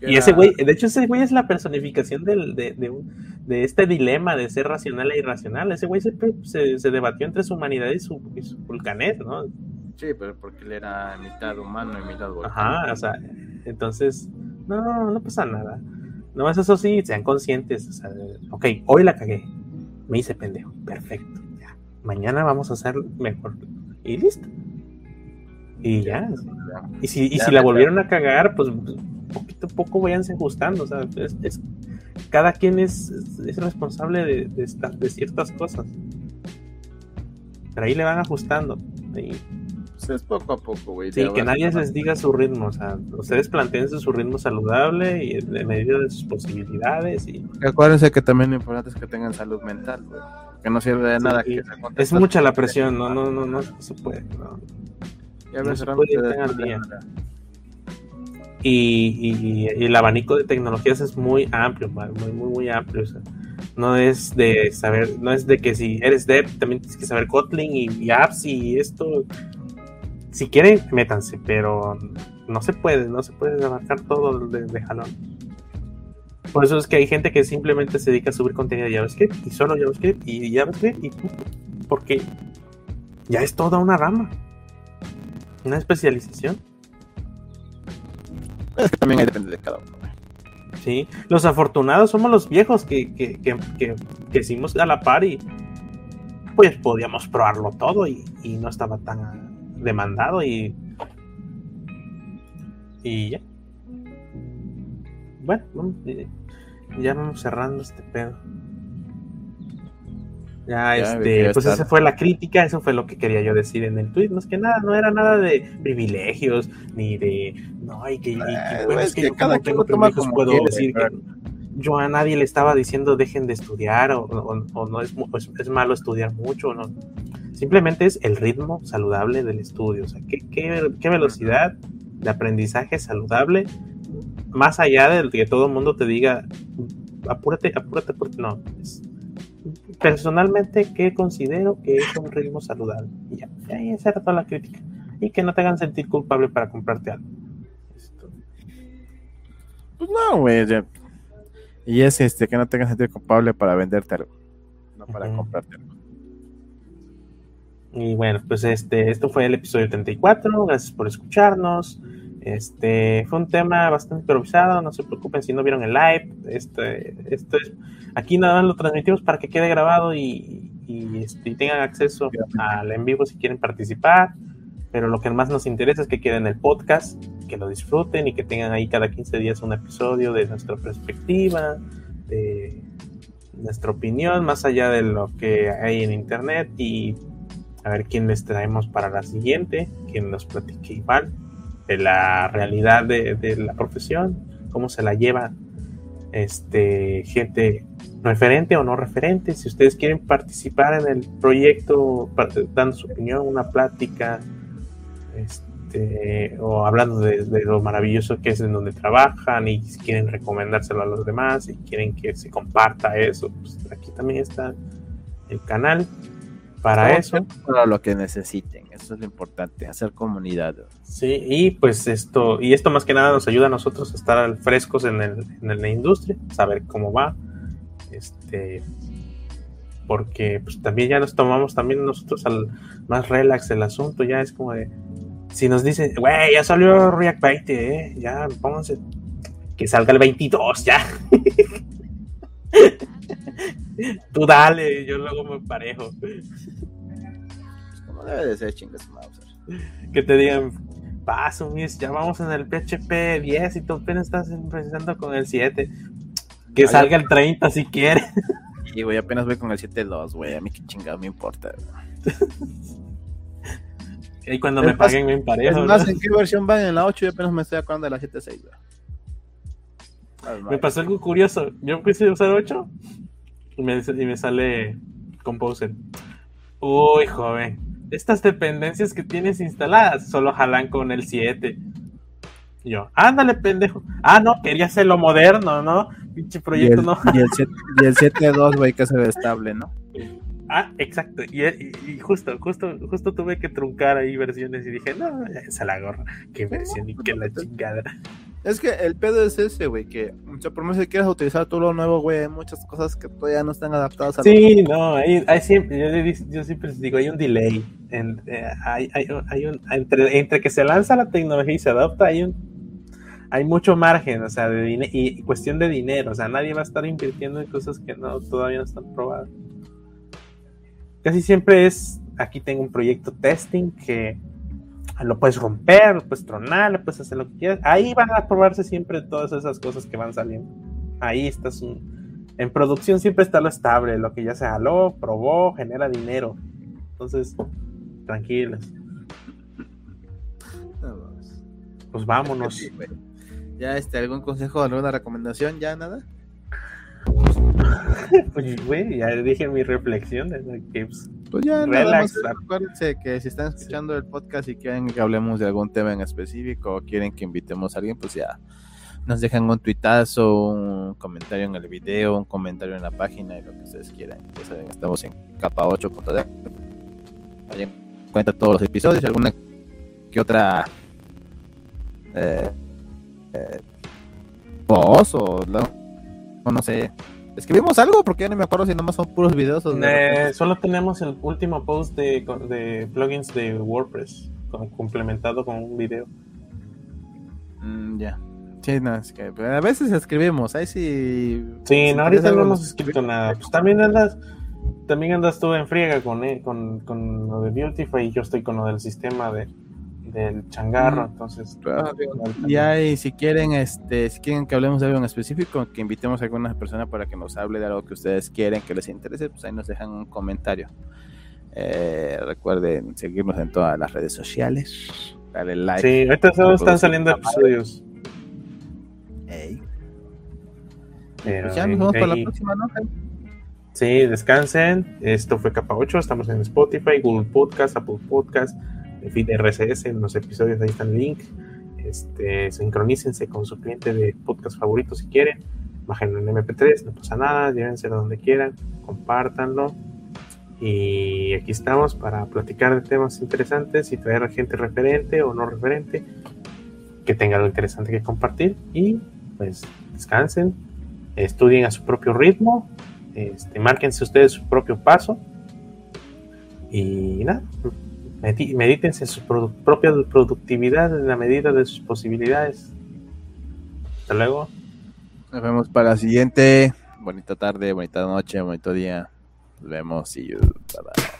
[SPEAKER 1] y ese güey, de hecho, ese güey es la personificación del, de, de, este dilema de ser racional e irracional. Ese güey se, se, debatió entre su humanidad y su, y su vulcanés, ¿no?
[SPEAKER 2] Sí, pero porque él era mitad humano y mitad
[SPEAKER 1] volcán. Ajá, o sea, entonces, no, no pasa nada. Nomás eso sí, sean conscientes. O sea, ok, hoy la cagué me hice pendejo. Perfecto. Ya. Mañana vamos a hacer mejor. Y listo. Y ya. Y si, y si la volvieron a cagar, pues poquito a poco váyanse ajustando. O sea, es, cada quien es, es responsable de, de, de, ciertas cosas. Pero ahí le van ajustando. Y
[SPEAKER 2] es poco a poco, güey.
[SPEAKER 1] Sí, que nadie les diga su ritmo. O sea, ustedes planteen su ritmo saludable y de medida de sus posibilidades. Y...
[SPEAKER 2] Acuérdense que también lo importante es que tengan salud mental, güey. Que no sirve de nada. Que
[SPEAKER 1] es mucha la presión, no, no, no, no, se puede. No. Ya no se puede y, y, y, el abanico de tecnologías es muy amplio, muy, muy, muy amplio. O sea, no es de saber, no es de que si eres dev también tienes que saber Kotlin y, y apps y esto si quieren, métanse, pero no se puede, no se puede abarcar todo de, jalón. Por eso es que hay gente que simplemente se dedica a subir contenido de JavaScript y solo JavaScript y JavaScript y porque ya es toda una rama, una especialización.
[SPEAKER 2] Es que también depende de cada uno.
[SPEAKER 1] Sí, los afortunados somos los viejos que, que, que, que, que hicimos a la par y pues podíamos probarlo todo y, y no estaba tan demandado y. Y ya. Bueno, ya vamos cerrando este pedo. Ya, este, pues esa fue la crítica, eso fue lo que quería yo decir en el tweet. No es que nada, no era nada de privilegios, ni de. No, y que, es que, yo como tengo privilegios puedo decir que yo a nadie le estaba diciendo dejen de estudiar o, no es, es, malo estudiar mucho, no. Simplemente es el ritmo saludable del estudio, o sea, qué, qué, velocidad de aprendizaje saludable, más allá de que todo el mundo te diga, apúrate, apúrate, apúrate, no. personalmente, ¿qué considero que es un ritmo saludable? Y ya, ahí esa era toda la crítica. Y que no te hagan sentir culpable para comprarte algo.
[SPEAKER 2] Pues no, güey. Y es este que no tengas sentido culpable para venderte algo, no para comprarte algo.
[SPEAKER 1] Y bueno, pues este, esto fue el episodio 34. Gracias por escucharnos. Este fue un tema bastante improvisado. No se preocupen si no vieron el live. Este, esto es aquí nada más lo transmitimos para que quede grabado y, y, este, y tengan acceso al en vivo si quieren participar. Pero lo que más nos interesa es que queden el podcast, que lo disfruten y que tengan ahí cada 15 días un episodio de nuestra perspectiva, de nuestra opinión, más allá de lo que hay en internet y a ver quién les traemos para la siguiente, quien nos platique igual de la realidad de, de la profesión, cómo se la lleva este gente referente o no referente. Si ustedes quieren participar en el proyecto, dando su opinión, una plática, este, o hablando de, de lo maravilloso que es en donde trabajan y quieren recomendárselo a los demás y quieren que se comparta eso, pues aquí también está el canal para eso.
[SPEAKER 2] Para lo que necesiten, eso es lo importante, hacer comunidad.
[SPEAKER 1] Sí, y pues esto, y esto más que nada nos ayuda a nosotros a estar al frescos en, el, en la industria, saber cómo va, este, porque pues también ya nos tomamos también nosotros al más relax el asunto, ya es como de, si nos dicen, güey, ya salió React 20, eh, ya pónganse, que salga el 22, ya. Tú dale, yo luego me parejo.
[SPEAKER 2] Como debe de ser, chingas Mauser.
[SPEAKER 1] que te digan, paso, mis, ya vamos en el PHP 10 y tú apenas estás empezando con el 7. Que
[SPEAKER 2] Ay,
[SPEAKER 1] salga el 30 si quieres.
[SPEAKER 2] Y güey, apenas voy con el 7.2, güey, a mí qué chingado me importa.
[SPEAKER 1] Y cuando
[SPEAKER 2] Es
[SPEAKER 1] me paguen me
[SPEAKER 2] Es
[SPEAKER 1] emparejo.
[SPEAKER 2] más,
[SPEAKER 1] ¿no?
[SPEAKER 2] ¿en qué versión van? En la 8 y apenas me estoy acordando de la 7.6, güey.
[SPEAKER 1] Me pasó algo curioso. Yo empecé a usar 8 y me, y me sale Composer. Uy, joven. Estas dependencias que tienes instaladas solo jalan con el 7. Y yo, ándale, pendejo. Ah, no, quería hacerlo moderno, ¿no? Pinche proyecto, no.
[SPEAKER 2] y el 7 y el 7.2, güey, que es el estable, ¿no?
[SPEAKER 1] Ah, exacto. Y, y- y justo, justo, justo tuve que truncar ahí versiones y dije, no, esa la gorra. Qué versión y qué la chingada.
[SPEAKER 2] Es que el pedo es ese, güey, que, o sea, por más que quieras utilizar todo lo nuevo, güey, hay muchas cosas que todavía no están adaptadas a
[SPEAKER 1] Sí, no, hay, hay siempre, yo, le yo siempre les digo, hay un delay. En, eh, hay, hay, hay un, entre, entre que se lanza la tecnología y se adopta, hay un hay mucho margen, o sea, de y cuestión de dinero, o sea, nadie va a estar invirtiendo en cosas que no todavía no están probadas. Casi siempre es, aquí tengo un proyecto testing que lo puedes romper, lo puedes tronar, lo puedes hacer lo que quieras. Ahí van a probarse siempre todas esas cosas que van saliendo. Ahí estás un, en producción siempre está lo estable, lo que ya se jaló, probó, genera dinero. Entonces, tranquilos, pues vámonos.
[SPEAKER 2] Ya, este, ¿algún consejo, alguna recomendación? ¿Ya nada?
[SPEAKER 1] Pues, güey, ya dije mi reflexión, de que, pues,
[SPEAKER 2] Pues ya,
[SPEAKER 1] Relax.
[SPEAKER 2] nada más. Acuérdense que si están escuchando el podcast y quieren que hablemos de algún tema en específico o quieren que invitemos a alguien, pues ya nos dejan un tuitazo, un comentario en el video, un comentario en la página y lo que ustedes quieran. Ya saben, estamos en capa 8.de. Ahí cuenta todos los episodios, alguna que otra eh, eh, voz o no, no sé. ¿Escribimos algo? Porque ya no me acuerdo si nomás son puros videos o
[SPEAKER 1] eh, solo tenemos el último post de, de plugins de WordPress, con- complementado con un video.
[SPEAKER 2] Mm, ya. Sí, no, es que a veces escribimos, ahí sí.
[SPEAKER 1] Sí,
[SPEAKER 2] si
[SPEAKER 1] no, ahorita no hemos escrito nada. Pues también andas, también andas tú en friega con, eh, con, con lo de Beautify y yo estoy con lo del sistema de, del changarro,
[SPEAKER 2] Mm.
[SPEAKER 1] entonces.
[SPEAKER 2] Ah, Y ahí, si quieren, este, si quieren que hablemos de algo en específico, que invitemos a alguna persona para que nos hable de algo que ustedes quieren, que les interese, pues ahí nos dejan un comentario. Eh, recuerden seguirnos en todas las redes sociales, darle like.
[SPEAKER 1] Sí, ahorita solo están saliendo episodios.
[SPEAKER 2] Ey.
[SPEAKER 1] Pero,
[SPEAKER 2] Pues ya nos vemos para la próxima, ¿no?
[SPEAKER 1] Sí, descansen. Esto fue Capa 8. Estamos en Spotify, Google Podcast, Apple Podcast, en fin, RSS. En los episodios ahí está el link. Este, sincronícense con su cliente de podcast favorito si quieren. Bájenlo en MP3, no pasa nada. Llévenselo donde quieran, compártanlo. Y aquí estamos para platicar de temas interesantes y traer gente referente o no referente que tenga algo interesante que compartir. Y pues descansen, estudien a su propio ritmo, este, márquense ustedes su propio paso y nada, medítense su propia productividad en la medida de sus posibilidades. Hasta luego.
[SPEAKER 2] Nos vemos para la siguiente. Bonita tarde, bonita noche, bonito día. Nos vemos y bye bye.